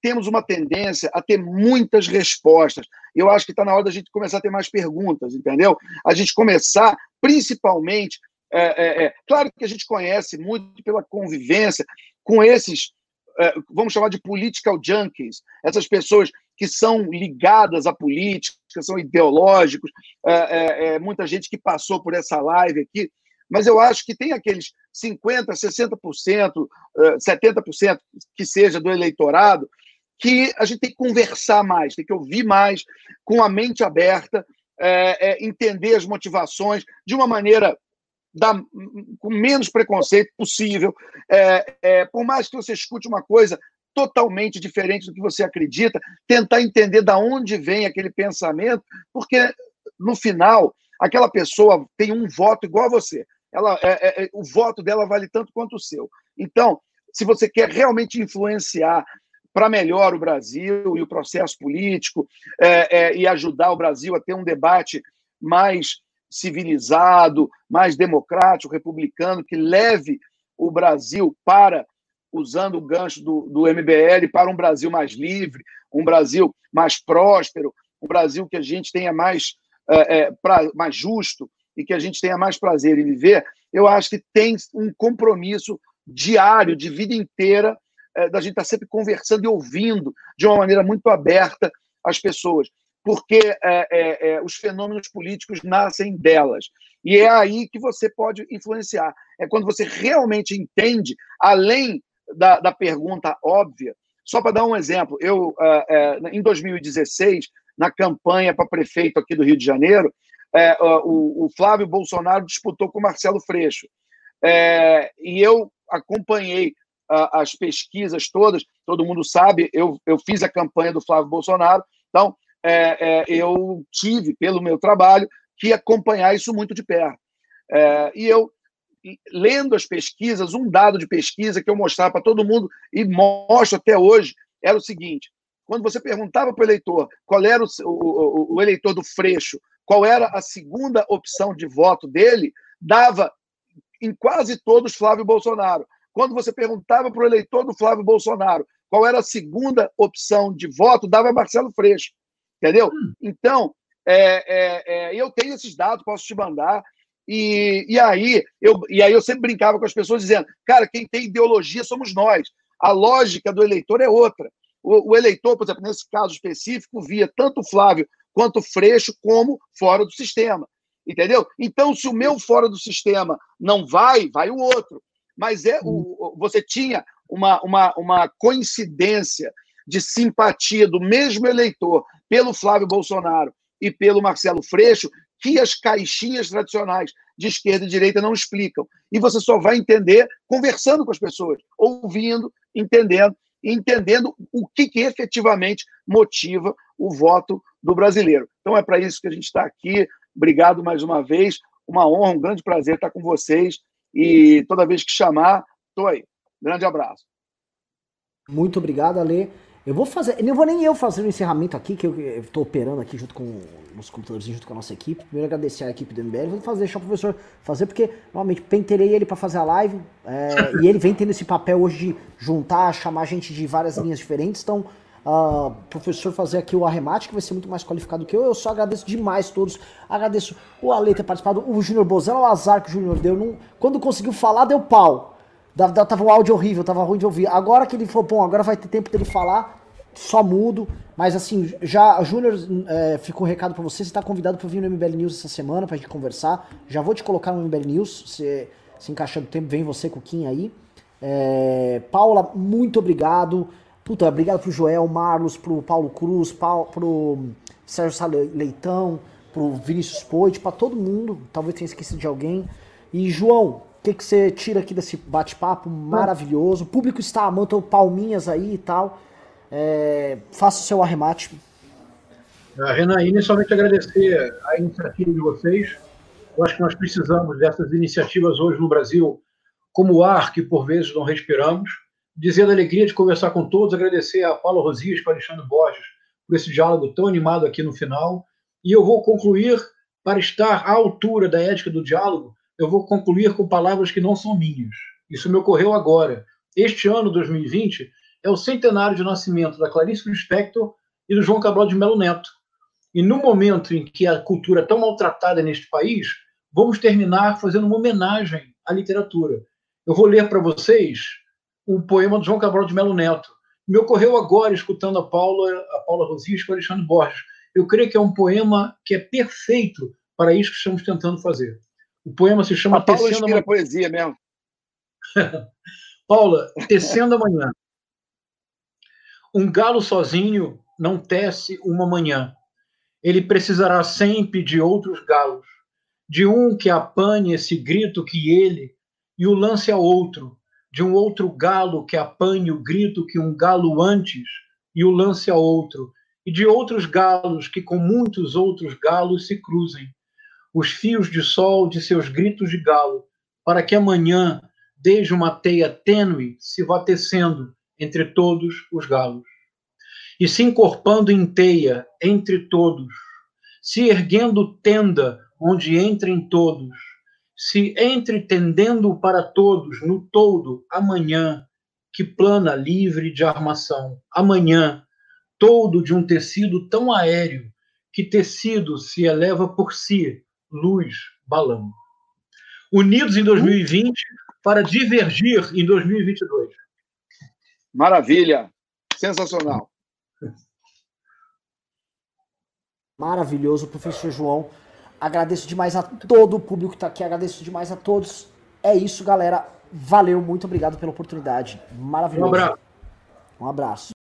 temos uma tendência a ter muitas respostas. Eu acho que está na hora da gente começar a ter mais perguntas, entendeu? A gente começar, principalmente. É, é, é, claro que a gente conhece muito pela convivência com esses, é, vamos chamar de political junkies, essas pessoas que são ligadas à política, são ideológicos, é, é, muita gente que passou por essa live aqui, mas eu acho que tem aqueles 50%, 60%, 70% que seja do eleitorado, que a gente tem que conversar mais, tem que ouvir mais, com a mente aberta, é, entender as motivações de uma maneira da, com menos preconceito possível. É, é, por mais que você escute uma coisa totalmente diferente do que você acredita, tentar entender da onde vem aquele pensamento, porque no final aquela pessoa tem um voto igual a você. ela, é, é, é, o voto dela vale tanto quanto o seu. Então, se você quer realmente influenciar para melhor o Brasil e o processo político é, é, e ajudar o Brasil a ter um debate mais civilizado, mais democrático, republicano, que leve o Brasil para, usando o gancho do, do MBL, para um Brasil mais livre, um Brasil mais próspero, um Brasil que a gente tenha mais, é, pra, mais justo e que a gente tenha mais prazer em viver, eu acho que tem um compromisso diário, de vida inteira, é, da gente estar tá sempre conversando e ouvindo de uma maneira muito aberta as pessoas, porque é, é, é, os fenômenos políticos nascem delas. E é aí que você pode influenciar. É quando você realmente entende, além da, da pergunta óbvia. Só para dar um exemplo, eu, é, é, em 2016, na campanha para prefeito aqui do Rio de Janeiro, o, o Flávio Bolsonaro disputou com o Marcelo Freixo. e eu acompanhei as pesquisas todas, todo mundo sabe, eu, eu fiz a campanha do Flávio Bolsonaro, então é, é, eu tive, pelo meu trabalho, que acompanhar isso muito de perto. É, e eu, lendo as pesquisas, um dado de pesquisa que eu mostrava para todo mundo, e mostro até hoje, era o seguinte: quando você perguntava para o eleitor qual era o, o, o eleitor do Freixo, qual era a segunda opção de voto dele, dava em quase todos Flávio Bolsonaro. Quando você perguntava para o eleitor do Flávio Bolsonaro qual era a segunda opção de voto, dava Marcelo Freixo. Entendeu? Hum. Então, é, é, é, eu tenho esses dados, posso te mandar. E, e, aí, eu, e aí eu sempre brincava com as pessoas dizendo, cara, quem tem ideologia somos nós. A lógica do eleitor é outra. O, o eleitor, por exemplo, nesse caso específico, via tanto o Flávio quanto o Freixo como fora do sistema. Entendeu? Então, se o meu fora do sistema não vai, vai o outro. Mas é o, você tinha uma, uma, uma coincidência de simpatia do mesmo eleitor pelo Flávio Bolsonaro e pelo Marcelo Freixo que as caixinhas tradicionais de esquerda e direita não explicam. E você só vai entender conversando com as pessoas, ouvindo, entendendo, entendendo o que, que efetivamente motiva o voto do brasileiro. Então é para isso que a gente está aqui. Obrigado mais uma vez. Uma honra, um grande prazer estar com vocês. E toda vez que chamar, estou aí. Grande abraço. Muito obrigado, Ale. Eu vou fazer, não vou nem eu fazer o encerramento aqui, que eu estou operando aqui junto com os computadores, junto com a nossa equipe. Primeiro agradecer a equipe do MBL, vou fazer, deixar o professor fazer, porque normalmente penterei ele para fazer a live, é, e ele vem tendo esse papel hoje de juntar, chamar gente de várias linhas diferentes, então uh, professor fazer aqui o arremate, que vai ser muito mais qualificado que eu. Eu só agradeço demais todos. Agradeço o Ale ter participado, o Júnior Bozella, o azar que o Júnior deu. Não, quando conseguiu falar, deu pau. Tava um áudio horrível, tava ruim de ouvir. Agora que ele falou, bom, agora vai ter tempo dele falar, só mudo. Mas assim, já, Júnior, é, ficou um recado para você. Você está convidado para vir no MBL News essa semana pra gente conversar. Já vou te colocar no MBL News. Você se encaixando no tempo, vem você com o aí. É, Paula, muito obrigado. Puta, obrigado pro Joel, Marlos, pro Paulo Cruz, Paulo, pro Sérgio Leitão, pro Vinícius Poit, para todo mundo. Talvez tenha esquecido de alguém. E João, que, que você tira aqui desse bate-papo maravilhoso? O público está amando, palminhas aí e tal. É, faça o seu arremate. Uh, Renan, inicialmente agradecer a iniciativa de vocês. Eu acho que nós precisamos dessas iniciativas hoje no Brasil, como o ar que por vezes não respiramos. Dizer a alegria de conversar com todos, agradecer a Paulo Rosias e a Alexandre Borges por esse diálogo tão animado aqui no final. E eu vou concluir, para estar à altura da ética do diálogo, eu vou concluir com palavras que não são minhas. Isso me ocorreu agora. Este ano, 2020, é o centenário de nascimento da Clarice Lispector e do João Cabral de Melo Neto. E no momento em que a cultura é tão maltratada neste país, vamos terminar fazendo uma homenagem à literatura. Eu vou ler para vocês um poema do João Cabral de Melo Neto. Me ocorreu agora escutando a Paula, a Paula Rosias e o Alexandre Borges. Eu creio que é um poema que é perfeito para isso que estamos tentando fazer. O poema se chama a Paula Tecendo Amanhã. poesia mesmo. Paula, Tecendo Amanhã. Um galo sozinho não tece uma manhã. Ele precisará sempre de outros galos, de um que apanhe esse grito que ele e o lance a outro, de um outro galo que apanhe o grito que um galo antes e o lance a outro, e de outros galos que com muitos outros galos se cruzem os fios de sol de seus gritos de galo para que amanhã, desde uma teia tênue, se vá tecendo entre todos os galos. E se encorpando em teia entre todos, se erguendo tenda onde entrem todos, se entretendendo para todos no todo amanhã, que plana livre de armação, amanhã, todo de um tecido tão aéreo, que tecido se eleva por si, luz, balão. Unidos em 2020 para divergir em 2022. Maravilha! Sensacional! Maravilhoso, professor João. Agradeço demais a todo o público que está aqui, agradeço demais a todos. É isso, galera. Valeu, muito obrigado pela oportunidade. Maravilhoso. Um abraço. Um abraço.